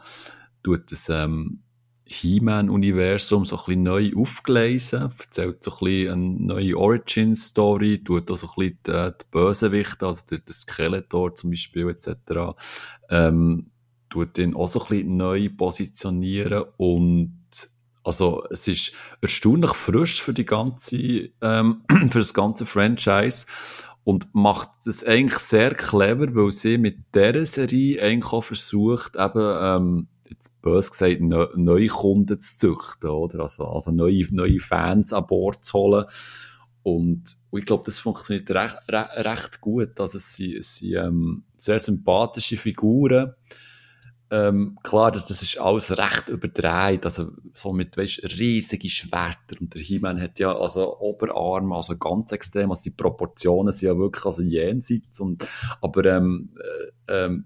tut das ähm, He-Man-Universum so ein bisschen neu aufgelesen, erzählt so ein bisschen eine neue Origin-Story, tut auch so ein bisschen die, die Bösewichte, also der, der Skeletor zum Beispiel etc., ähm, tut den auch so ein bisschen neu positionieren und also es ist erstaunlich frisch für die ganze, ähm, für das ganze Franchise und macht es eigentlich sehr clever, weil sie mit dieser Serie eigentlich auch versucht, eben, ähm, jetzt bös gesagt, ne, neue Kunden zu züchten, oder? Also, also neue, neue Fans an Bord zu holen. Und, und ich glaube, das funktioniert recht, recht, recht gut. Also es sind, es sind ähm, sehr sympathische Figuren. Ähm, klar, das, das ist alles recht überdreht, also so mit, weißt, riesige Schwerter und der He-Man hat ja also Oberarme, also ganz extrem, also die Proportionen sind ja wirklich also jenseits und, aber ähm, äh, ähm,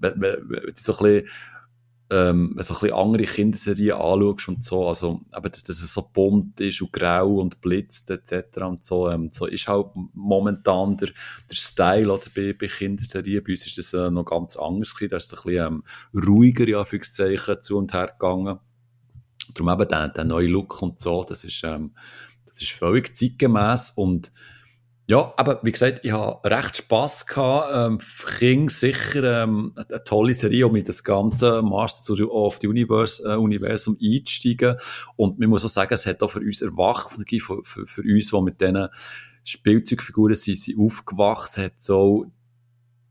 so ein bisschen ähm, du ein bisschen andere Kinderserien anschaust und so, also, aber dass, dass es so bunt ist und grau und blitzt etc. und so, ähm, so ist halt momentan der, der Style oder bei, bei Kinderserien. Bei uns ist das äh, noch ganz anders gewesen, da ist es ein bisschen ähm, ruhiger, ja, Anführungszeichen, zu und her gegangen. Darum eben der, der neue Look und so, das ist, ähm, das ist völlig zeitgemäß und ja, aber wie gesagt, ich habe recht Spass gehabt. Ähm, Kinder sicher ähm, eine tolle Serie, um mit das ganze Master of the Universe, äh, Universum einzusteigen. Und man muss auch sagen, es hat auch für uns Erwachsene, für, für, für uns, die mit diesen Spielzeugfiguren sind, sind aufgewachsen, hat so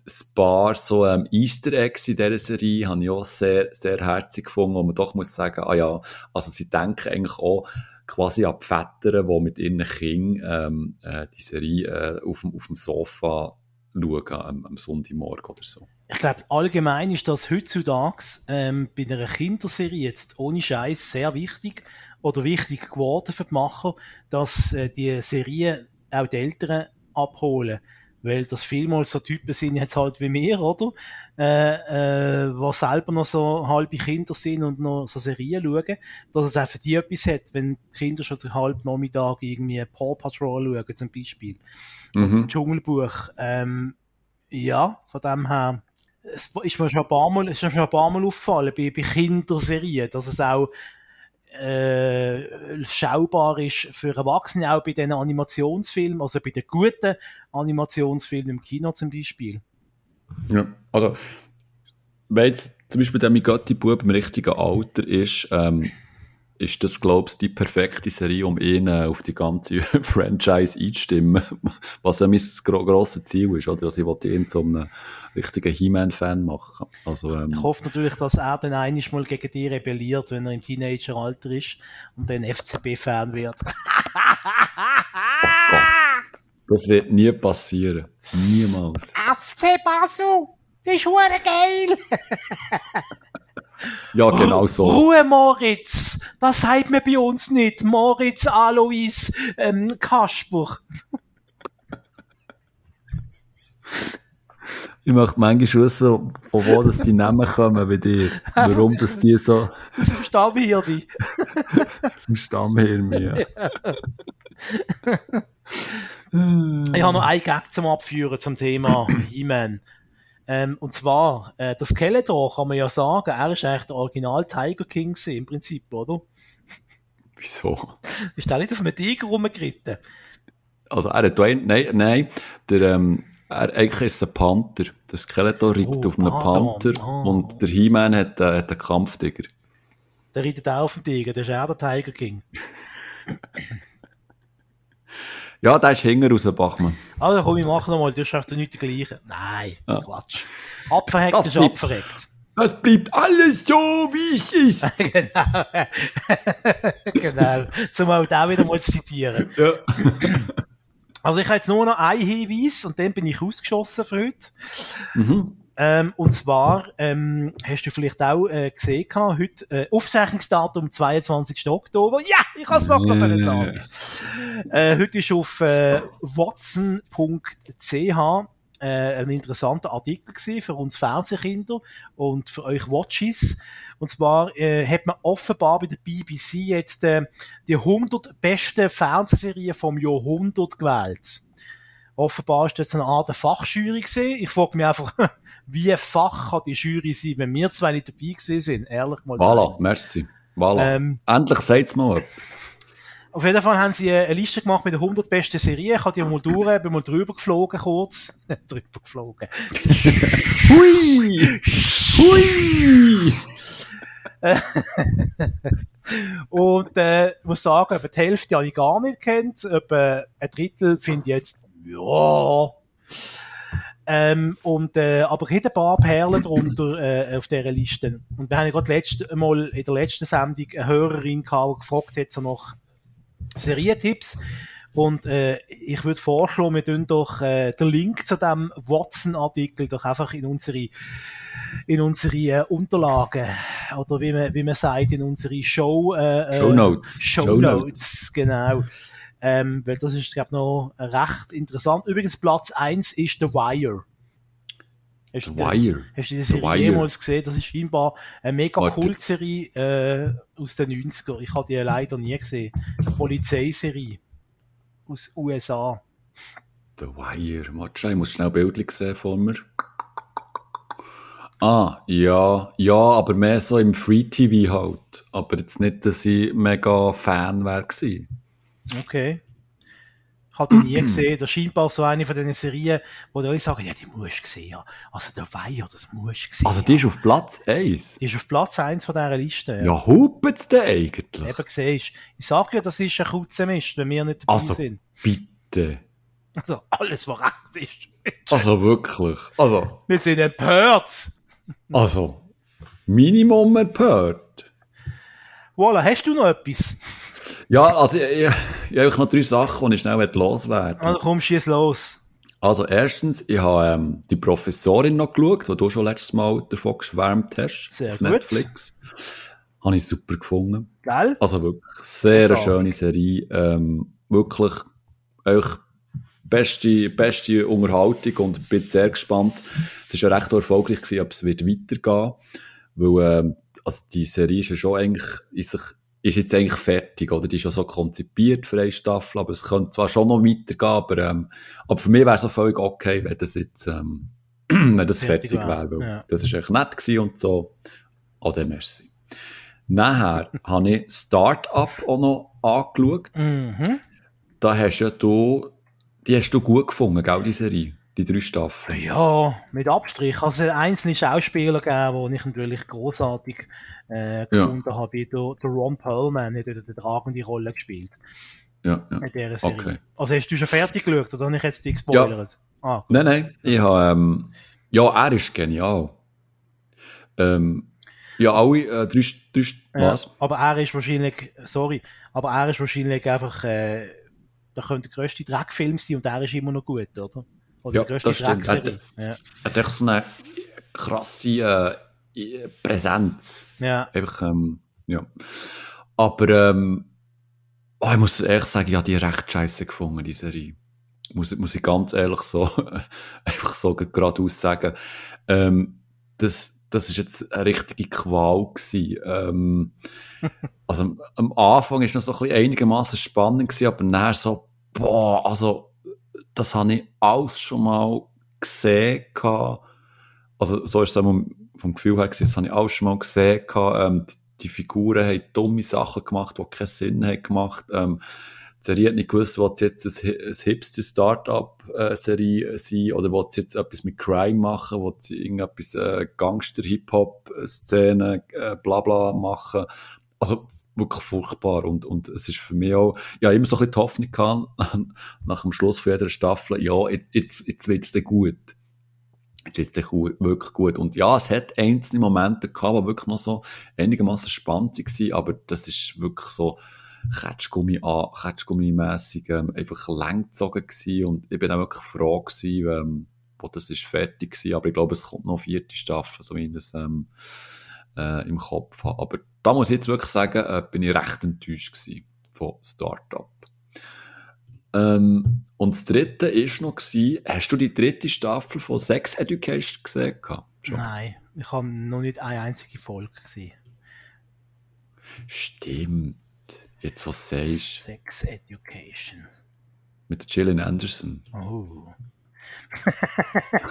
ein paar so ähm, Easter Eggs in dieser Serie habe ich auch sehr, sehr herzig gefunden, wo man doch muss sagen, ah ja, also sie denken eigentlich auch quasi an die Väter, die mit ihren Kindern ähm, äh, die Serie äh, auf, dem, auf dem Sofa schauen, am, am Sonntagmorgen oder so. Ich glaube, allgemein ist das heutzutage ähm, bei einer Kinderserie jetzt ohne Scheiß sehr wichtig oder wichtig geworden für die Macher, dass äh, die Serien auch die Eltern abholen weil das vielmals so Typen sind jetzt halt wie mir, oder? Äh, äh, was selber noch so halbe Kinder sind und noch so Serien schauen, dass es auch für die etwas hat, wenn die Kinder schon den halben Nachmittag irgendwie Paw Patrol schauen, zum Beispiel. Mhm. Oder Dschungelbuch. Ähm, ja, von dem her, es ist mir schon ein paar Mal, es ist mir schon ein paar Mal aufgefallen bei, bei Kinderserien, dass es auch äh, schaubar ist für Erwachsene, auch bei den Animationsfilmen, also bei den guten Animationsfilmen im Kino zum Beispiel. Ja, also wenn jetzt zum Beispiel der Migotti-Bub im richtigen Alter ist, ähm, ist das, glaubst du, die perfekte Serie, um ihn äh, auf die ganze Franchise einzustimmen? Was ja mein gro grosses Ziel ist, oder? Also ich wollte ihn zu einem richtigen He-Man-Fan machen. Also, ähm, ich hoffe natürlich, dass er dann einiges mal gegen dich rebelliert, wenn er im Teenageralter ist und dann FCB-Fan wird. oh das wird nie passieren. Niemals. FC Basel! Das ist geil! ja, genau so. Ruhe, Moritz! Das sagt man bei uns nicht. Moritz, Alois, ähm, Kasper. Ich möchte manchmal wissen, von wo das die Namen kommen bei dir. Warum das die so... Aus dem Stammhirn. Aus dem Stammhirn, ja. ich habe noch einen Gag zum Abführen zum Thema He-Man. Ähm, und zwar, äh, das Skeletor kann man ja sagen, er ist eigentlich der Original Tiger King gewesen, im Prinzip, oder? Wieso? Ist der nicht auf einem Tiger rumgeritten? Also er hat Dwayne, nein, nein, der, ähm, er, eigentlich ist es ein Panther. Der Skeletor reitet oh, auf einem Panther oh. und der He-Man hat, äh, hat einen Kampftiger. Der reitet auch auf dem Tiger, der ist auch der Tiger King. Ja, der ist hinger raus, Bachmann. Also komm, ich mach nochmal, du hast doch nicht die gleiche. Nein, ja. Quatsch. Abverreckt das ist bleibt, abverreckt. Das bleibt alles so, wie es ist. genau. genau. Zum auch da wieder mal zu zitieren. Ja. Also ich habe jetzt nur noch einen Hinweis und dann bin ich ausgeschossen für heute. Mhm. Ähm, und zwar ähm, hast du vielleicht auch äh, gesehen, heute äh, Aufzeichnungsdatum 22. Oktober. Ja, ich kann es doch noch yeah. sagen. Äh, heute ist auf äh, watson.ch äh, ein interessanter Artikel gewesen für uns Fernsehkinder und für euch Watches. Und zwar äh, hat man offenbar bei der BBC jetzt äh, die 100 besten Fernsehserien vom Jahrhundert gewählt. Offenbar ist das eine Art Fachjury gewesen. Ich frage mich einfach, wie fach kann die Jury sein, wenn wir zwei nicht dabei gewesen sind? Ehrlich mal Voilà, sagen. merci. Voilà. Ähm, Endlich sagt's mal. Auf jeden Fall haben sie eine Liste gemacht mit den 100 besten Serien. Ich habe die mal durch, bin mal drüber geflogen kurz. drüber geflogen. Hui! Hui! und äh, ich muss sagen, etwa die Hälfte habe ich gar nicht kennt. Etwa ein Drittel finde ich jetzt, ja, ähm, und, äh, aber gibt ein paar Perlen drunter äh, auf dieser Liste. Und wir haben ja gerade letzte, mal in der letzten Sendung eine Hörerin gehabt, die gefragt hat, so nach Serientipps. Und äh, ich würde vorschlagen, wir tun doch äh, den Link zu dem Watson-Artikel doch einfach in unsere in unsere äh, Unterlagen. Oder wie man wie man sagt in unsere Show äh, Show Notes. Show, Show Notes. genau ähm, weil das ist, glaube noch recht interessant. Übrigens, Platz 1 ist The Wire. Hast The Wire? Hast du Serie jemals gesehen? Das ist scheinbar eine mega Kultserie äh, aus den 90er. Ich habe die leider nie gesehen. Eine Polizeiserie aus USA. The Wire. Warte, ich muss schnell Bildchen sehen von mir. Ah, ja, ja, aber mehr so im Free TV halt. Aber jetzt nicht, dass ich mega Fan wäre Okay. Ich habe die nie gesehen. Das scheint so eine von diesen Serien, wo die alle sagen, ja, die musst du sehen. Also der Weiher, das musst du sehen. Also die ist auf Platz 1? Die ist auf Platz 1 von dieser Liste. Ja, ja hupet's denn eigentlich? Eben siehst Ich sage ja, das ist ein Kutzenmist, wenn wir nicht dabei also, sind. bitte. Also alles, was recht ist. Bitte. Also wirklich. Also. Wir sind empört. Also, Minimum empört. Voilà, hast du noch etwas? Ja, also ich, ich, ich habe noch drei Sachen, die ich schnell loswerden Also komm, schieß los. Also erstens, ich habe ähm, die Professorin noch geschaut, die du schon letztes Mal davon geschwärmt hast. Sehr auf gut. Netflix. Habe ich super gefunden. Geil. Also wirklich sehr eine schöne Serie. Ähm, wirklich euch beste, beste Unterhaltung und bin sehr gespannt. Es war ja recht erfolgreich gewesen, ob es wird weitergehen weil ähm, also die Serie ist ja schon eigentlich in sich ist jetzt eigentlich fertig, oder? Die ist ja so konzipiert für eine Staffel, aber es könnte zwar schon noch weitergehen, aber, ähm, aber für mich wäre es auch völlig okay, wenn das jetzt, ähm, wenn das fertig, fertig wäre, weil ja. das ist echt nett gewesen und so. An dem merci. Nachher habe ich Start-up auch noch angeschaut. Mhm. Da hast ja du, die hast du gut gefunden, gell, die Serie? Die drei Staffeln. Ja, mit Abstrich. Also einzelne Schauspieler gegeben, die ich natürlich großartig äh, gefunden ja. habe, wie der, der Ron Perlman hat eine tragende Rolle gespielt. Ja, ja. In dieser Serie. Okay. Also hast du schon fertig geschaut oder habe ich jetzt dich gespoilert? Ja. Ah, nein, nein, ich habe, ähm, ja, er ist genial. Ähm, ja, alle, äh, drei, drei, was? Ja, aber er ist wahrscheinlich, sorry, aber er ist wahrscheinlich einfach, äh, da könnte der grösste Dreckfilm sein und er ist immer noch gut, oder? Oder ja, die grösste Dreckserie. Er hat, ja. hat echt so eine krasse äh, Präsenz. Ja. Einfach, ähm, ja. Aber, ähm, oh, ich muss ehrlich sagen, ich habe die recht scheiße gefunden, die Serie. Muss, muss ich ganz ehrlich so, einfach so geradeaus sagen. Ähm, das, das ist jetzt eine richtige Qual gewesen. Ähm, also am Anfang ist noch so ein bisschen einigermaßen spannend gewesen, aber nachher so, boah, also das habe ich alles schon mal gesehen gehabt. Also so ist es vom, Gefühl her gewesen, das habe ich alles schon mal gesehen. Ähm, die, die, Figuren haben dumme Sachen gemacht, die keinen Sinn haben gemacht. Ähm, die Serie hat nicht gewusst, es jetzt ein, ein Hipster-Startup-Serie sein oder sie jetzt etwas mit Crime machen, sie irgendetwas äh, Gangster-Hip-Hop-Szene, äh, bla bla machen. Also wirklich furchtbar und, und es ist für mich auch, ja, immer so ein bisschen die Hoffnung gehabt, nach dem Schluss von jeder Staffel, ja, jetzt, jetzt, jetzt wird's dann gut. Jetzt wird's dann wirklich gut. Und ja, es hat einzelne Momente gehabt, die wirklich noch so einigermaßen spannend waren, aber das ist wirklich so, Ketschgummi an, Ketschgummi-mässig, ähm, einfach lang gezogen gewesen und ich bin auch wirklich froh gewesen, ähm, wo das ist fertig gewesen, aber ich glaube, es kommt noch vierte Staffel, so wie ich das, ähm, äh, im Kopf habe. Aber da muss ich jetzt wirklich sagen, äh, bin ich recht enttäuscht gewesen von Startup. Ähm, und das dritte ist noch gewesen, hast du die dritte Staffel von Sex Education gesehen? Schon? Nein, ich habe noch nicht eine einzige Folge gesehen. Stimmt. Jetzt was sagst Sex Education. Mit Gillian Anderson. Oh.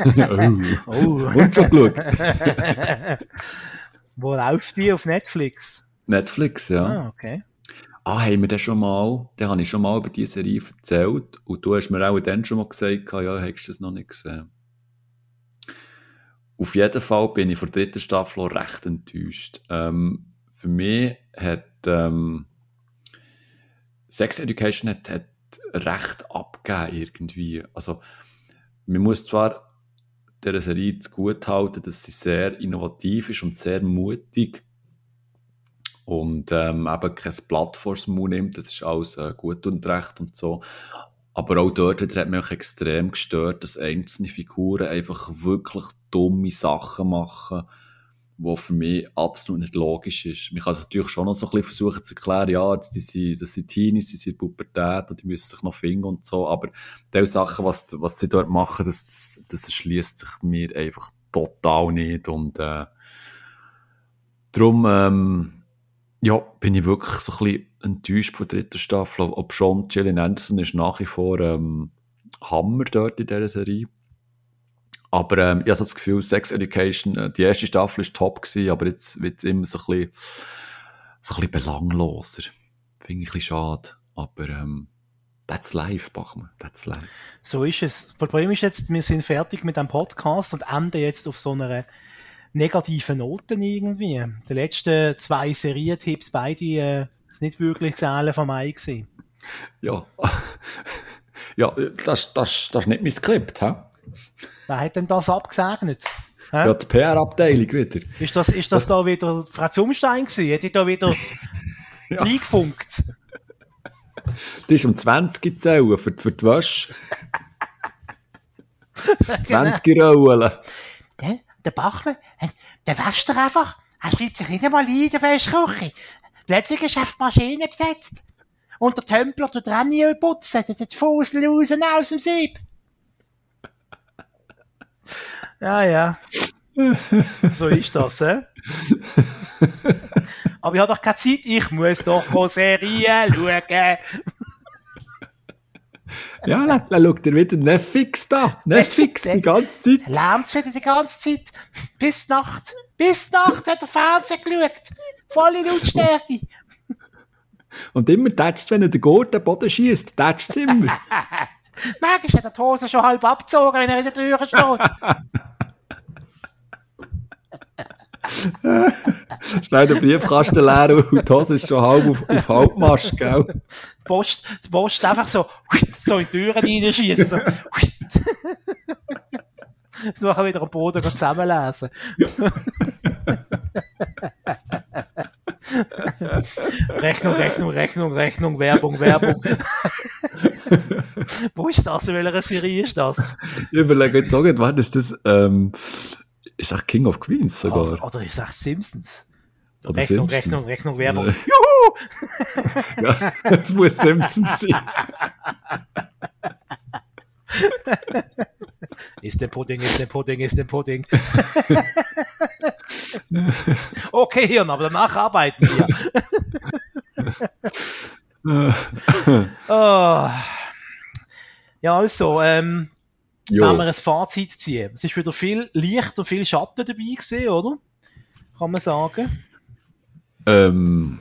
oh. oh. Und schon geschaut. Wo läuft die? Auf Netflix? Netflix, ja. Ah, okay. Ah, haben wir das schon mal, da habe ich schon mal über diese Serie erzählt und du hast mir auch dann schon mal gesagt, ja, hättest du das noch nicht gesehen. Auf jeden Fall bin ich vor der dritten Staffel recht enttäuscht. Ähm, für mich hat ähm, Sex Education hat, hat recht abgegeben irgendwie. Also, man muss zwar dieser Serie gut halten, dass sie sehr innovativ ist und sehr mutig und ähm, eben kein Blatt Mund nimmt, das ist alles äh, gut und recht und so. Aber auch dort wieder hat mich extrem gestört, dass einzelne Figuren einfach wirklich dumme Sachen machen wo für mich absolut nicht logisch ist. Man kann es natürlich schon noch so ein bisschen versuchen zu erklären, ja, das sind, das sind Teenies, die sind Pubertät und die müssen sich noch finden und so, aber die Sachen, was, was sie dort machen, das, das, das erschließt sich mir einfach total nicht und äh, darum ähm, ja, bin ich wirklich so ein bisschen enttäuscht von der dritten Staffel, ob schon Gillian Anderson ist nach wie vor ähm, Hammer dort in dieser Serie aber ähm, ich habe so das Gefühl, Sex Education, äh, die erste Staffel war top, gewesen, aber jetzt wird es immer so ein, bisschen, so ein bisschen belangloser. Finde ich ein bisschen schade. Aber ähm, that's life, Bachmann, that's life. So ist es. Das Problem ist jetzt, wir sind fertig mit dem Podcast und enden jetzt auf so einer negativen Noten irgendwie. Die letzten zwei Serientipps, beide äh, sind nicht wirklich Säle von mir gewesen. Ja, ja das, das, das ist nicht mein Skript, hä? Wer hat denn das abgesegnet? Hä? Ja, die PR-Abteilung wieder. Ist das, ist das, das da wieder Frau Zumstein gewesen? Hat die da wieder ja. reingefunkt? Die ist um 20 zählen für, für die Wäsche. 20 genau. Rollen. Ja, der Bachmann, äh, der wäscht er einfach. Er schreibt sich nicht einmal ein in der Wäschküche. Plötzlich ist auf die Maschine besetzt. Und der Templer tut Rennie putzen, der die Fussel raus aus dem Sieb. Ja, ja. So ist das, hä? Aber ich habe doch keine Zeit, ich muss doch Serien schauen. Ja, dann, schaut ihr wieder Netflix da. Netflix die ganze Zeit. Es wieder die ganze Zeit. Bis Nacht. Bis Nacht hat der Fernsehen geschaut. Volle Lautstärke. Und immer tätscht, wenn er den Gurt den Boden schießt, tätscht es immer. Manchmal hat er die Hose schon halb abgezogen, wenn er in der Tür steht. Schnell den Briefkasten leer und die Hose ist schon halb auf, auf Halbmast, gell? Die Post, die Post einfach so, so in die Türen reinschießen, so, Jetzt nachher wieder am Boden zusammenlesen. Rechnung, Rechnung, Rechnung, Rechnung, Werbung, Werbung. Wo ist das? In welcher Serie ist das? Ich überlege jetzt auch, wann ist das, ähm, ist das King of Queens sogar? Also, oder ich sag Simpsons. Oder Rechnung, Simpsons. Rechnung, Rechnung, Werbung. Nee. Juhu! ja, das muss Simpsons sein. ist der Pudding, ist der Pudding, ist der Pudding. okay, Hirn, aber danach arbeiten wir. oh. Ja, also, ähm, jo. wenn wir ein Fazit ziehen. Es ist wieder viel Licht und viel Schatten dabei gesehen, oder? Kann man sagen. Ähm,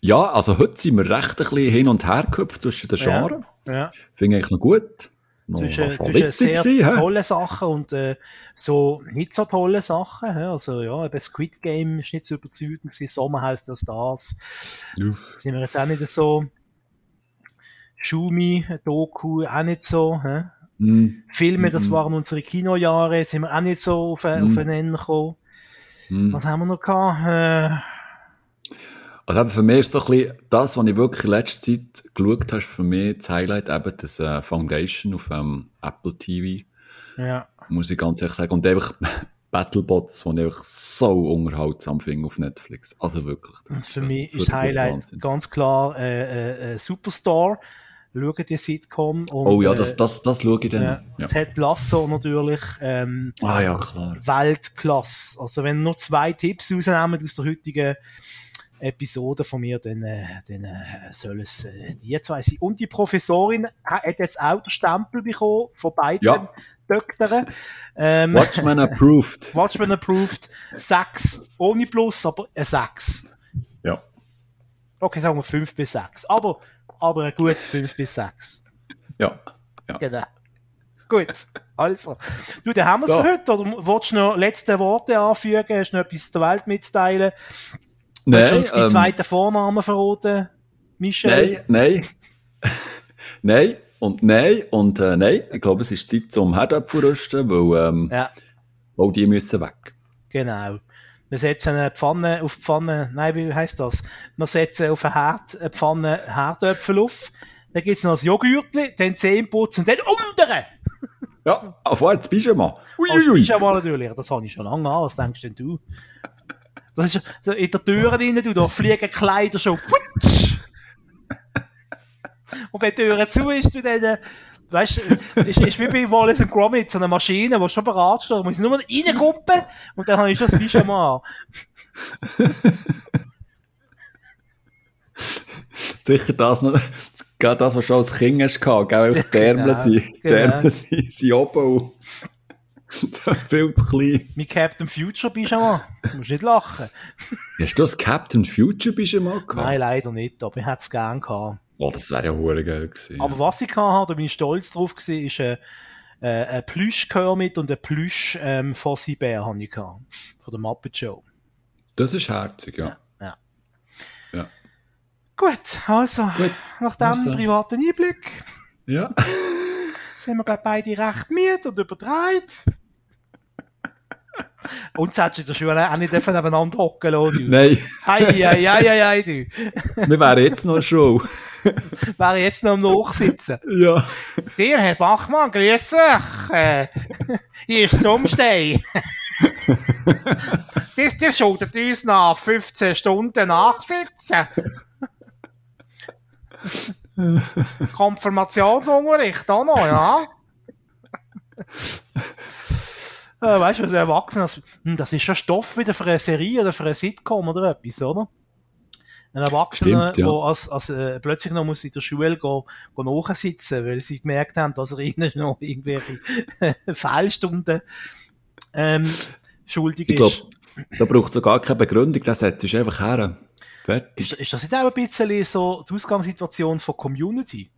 ja, also heute sind wir recht ein bisschen hin und her gehüpft zwischen den Genres. Ja, ja. Finde ich eigentlich noch gut. Noch zwischen, zwischen sehr gewesen, tolle Sachen und äh, so nicht so tolle Sachen. Also ja, eben Squid Game ist nicht so überzeugend gewesen, Sommerhaus der Stars. Ja. Sind wir jetzt auch nicht so Schumi, Doku, auch nicht so. Hä? Mm. Filme, das mm. waren unsere Kinojahre, sind wir auch nicht so auf, mm. auf einen Nenner gekommen. Mm. Was haben wir noch gehabt? Äh, also für mich ist doch ein bisschen das, was ich wirklich in letzter Zeit geschaut habe, für mich das Highlight eben das äh, Foundation auf ähm, Apple TV. Ja. Muss ich ganz ehrlich sagen. Und einfach Battlebots, die ich einfach so unterhaltsam finde auf Netflix. Also wirklich. Das für mich ist Highlight Wahnsinn. ganz klar äh, äh, äh Superstar schauen die Sitcom. Und, oh ja, das, das, das schaue ich dann. Äh, ja. Ted Lasso natürlich. Ähm, ah ja, klar. Weltklasse. Also wenn nur zwei Tipps rausnehmen aus der heutigen Episode von mir, dann, äh, dann äh, soll es äh, die zwei sein. Und die Professorin hat jetzt auch den Stempel bekommen von beiden ja. Doktoren. Ähm, Watchman approved. Watchman approved. Sechs. Ohne Plus, aber ein Sechs. Okay, sagen wir fünf bis sechs. Aber aber ein gutes 5 bis 6. Ja. ja. Genau. Gut, also. Du, dann haben wir es ja. für heute. Oder willst du noch letzte Worte anfügen? Hast du noch etwas der Welt mitzuteilen? Nein. Willst du uns die ähm, zweite Vorname verraten, Michel? Nein, nein. nein und nein und äh, nein. Ich glaube, es ist Zeit zum Herdöpfel weil, ähm, ja. weil die müssen weg. Genau. Wir setzen eine Pfanne auf die Pfanne, nein, wie heisst das? Wir setzen auf eine, Herd, eine Pfanne Herdöpfel auf, dann gibt's noch das Joghurtli, dann Zähne putzen und dann untere! Ja, vorher das Pyjama. Als Pyjama natürlich, das habe ich schon lange an, was denkst denn du? Das ist in der Tür drin, du, da fliegen Kleider schon, und wenn die Tür zu ist, du dann, weißt du, ist, ist wie bei Wallace und Gromit, so eine Maschine, die schon bereit steht. Man muss nur reingumpen und dann habe ich schon das Pyjama Sicher das noch, gerade das, was du schon als Kind hast gell, die Ärmel genau, genau. Ärmel sind, sind oben viel zu klein. Mein Captain Future Pyjama. Du musst nicht lachen. Hast du das Captain Future Pyjama gehabt? Nein, leider nicht, aber ich hätte es gerne gehabt. Oh, das wäre ja hure geil gewesen. Aber was ich hatte, da bin ich stolz drauf gewesen, ist äh, äh, ein Plüsch-Kermit und ein Plüsch-Fossi-Bär ähm, ich gehabt. Von der Muppet Show. Das ist herzig, ja. Ja. ja. ja. Gut, also, Gut. nach diesem also. privaten Einblick. Ja. sind wir, glaube beide recht müde und überdreht. Und solltest du in der Schule auch nicht nebeneinander hocken lassen, Nein. Hei, hei, hei, hei, du. Wir wären jetzt noch schon. wären jetzt noch am Nachsitzen. Ja. Dir, Herr Bachmann, grüß euch. Äh, hier ist zum Umstehen. das, dir schuldet uns nach 15 Stunden Nachsitzen. Konfirmationsunterricht auch noch, ja? Äh, weißt du, als Erwachsener, das, hm, das ist schon Stoff wieder für eine Serie oder für eine Sitcom oder etwas, oder? Ein Erwachsener, der ja. als, als, äh, plötzlich noch muss in der Schule gehen, gehen nachsitzen, weil sie gemerkt haben, dass er ihnen noch irgendwelche Fehlstunden ähm, schuldig ich ist. Glaub, da braucht es gar keine Begründung, das setzt sich einfach her. Ist, ist, das nicht auch ein bisschen so die Ausgangssituation von Community?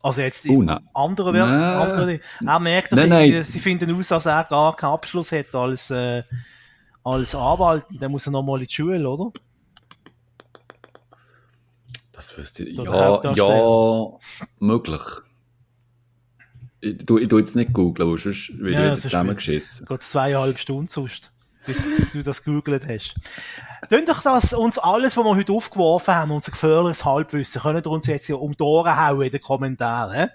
Also jetzt in uh, anderen Welt, andere, er merkt, nein, nein. sie finden aus, dass er gar keinen Abschluss hat als, äh, als Anwalt. Dann muss er nochmal in die Schule, oder? Das wüsste ich. Ja, ja, möglich. Ich, tu, ich tu jetzt nicht googeln, weil sonst wird ja, ich zusammengeschissen. Geht zweieinhalb Stunden sonst, bis du das gegoogelt hast. Tun doch das uns alles, was wir heute aufgeworfen haben, unser gefährliches Halbwissen, können wir uns jetzt hier um die Ohren hauen in den Kommentaren.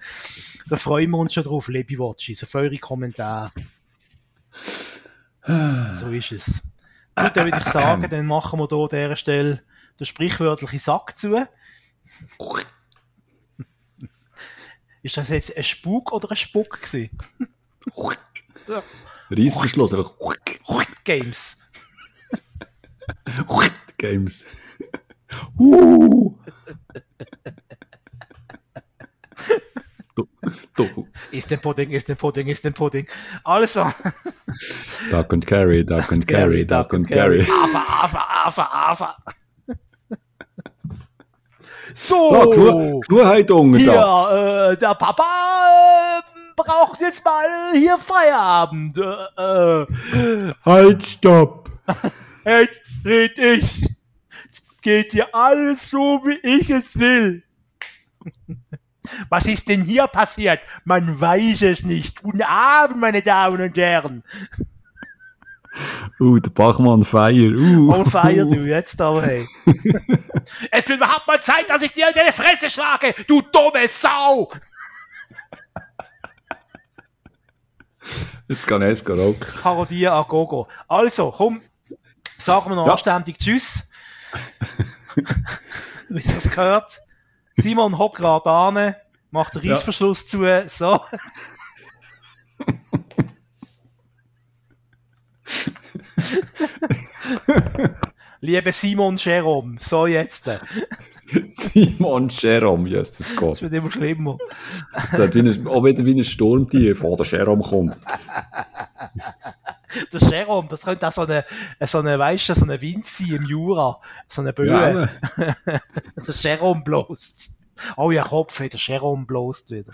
Da freuen wir uns schon drauf, liebe Watchis, auf eure Kommentare. so ist es. Gut, dann würde ich sagen, dann machen wir hier an dieser Stelle den sprichwörtlichen Sack zu. Ist das jetzt ein Spuk oder ein Spuck gewesen? Reissverschluss. Games. Games. Uh. Du, Ist der Pudding, ist der Pudding, ist der Pudding. Also. Duck and carry, duck and carry, duck and carry. Afa, afa, afa, afa. So, so Knurrheidung. Hier, äh, der Papa äh, braucht jetzt mal hier Feierabend. Äh, äh. halt, stopp. Jetzt red ich. Jetzt geht hier alles so, wie ich es will. Was ist denn hier passiert? Man weiß es nicht. Guten Abend, meine Damen und Herren. Uh, der Bachmann feier. Uh. On fire, du, jetzt aber, hey. es wird überhaupt mal Zeit, dass ich dir in deine Fresse schlage, du dumme Sau! Es rock. Parodie a Gogo. Also, komm, sagen wir noch ja. anständig Tschüss. Wie es das gehört. Simon hockt gerade an, macht den Reissverschluss ja. zu, so. Liebe Simon Jerome, so jetzt. Simon Jerome, yes, das geht. Das wird immer schlimmer. Das wie auch wieder wie ein Sturmtief, wo der Jerome kommt. der Jerome, das könnte auch so eine, so eine, weißt du, so eine Wind sein im Jura. So eine Böe. Ja, der Jerome bloßt. Oh ja, Kopf, der Jerome bloßt wieder.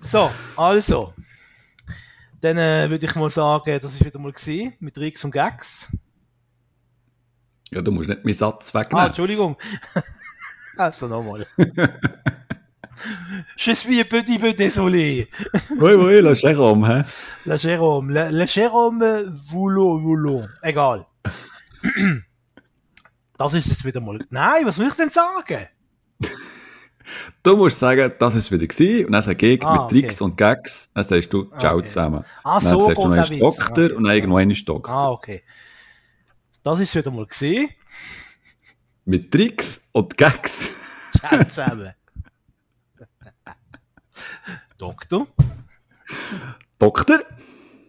so, also. Dann äh, würde ich mal sagen, das ist wieder mal gewesen, mit Rix und Gags. Ja, du musst nicht meinen Satz wegnehmen. Ah, Entschuldigung. also nochmal. Je suis un petit peu désolé. oui, oui, le Jérôme, hein? Le Jérôme, le, le Jérôme Voulot, Voulot. Egal. das ist es wieder mal. Nein, was will ich denn sagen? Du musst sagen, das ist wieder gewesen, und dann sage ich ah, mit Tricks okay. und Gags, dann sagst du Ciao okay. zusammen. Ah, so, dann sagst du noch einen Doktor okay. und dann irgendwo einen Doktor. Ah, okay. Das ist wieder mal gewesen. Mit Tricks und Gags. Ciao zusammen. Doktor. Doktor.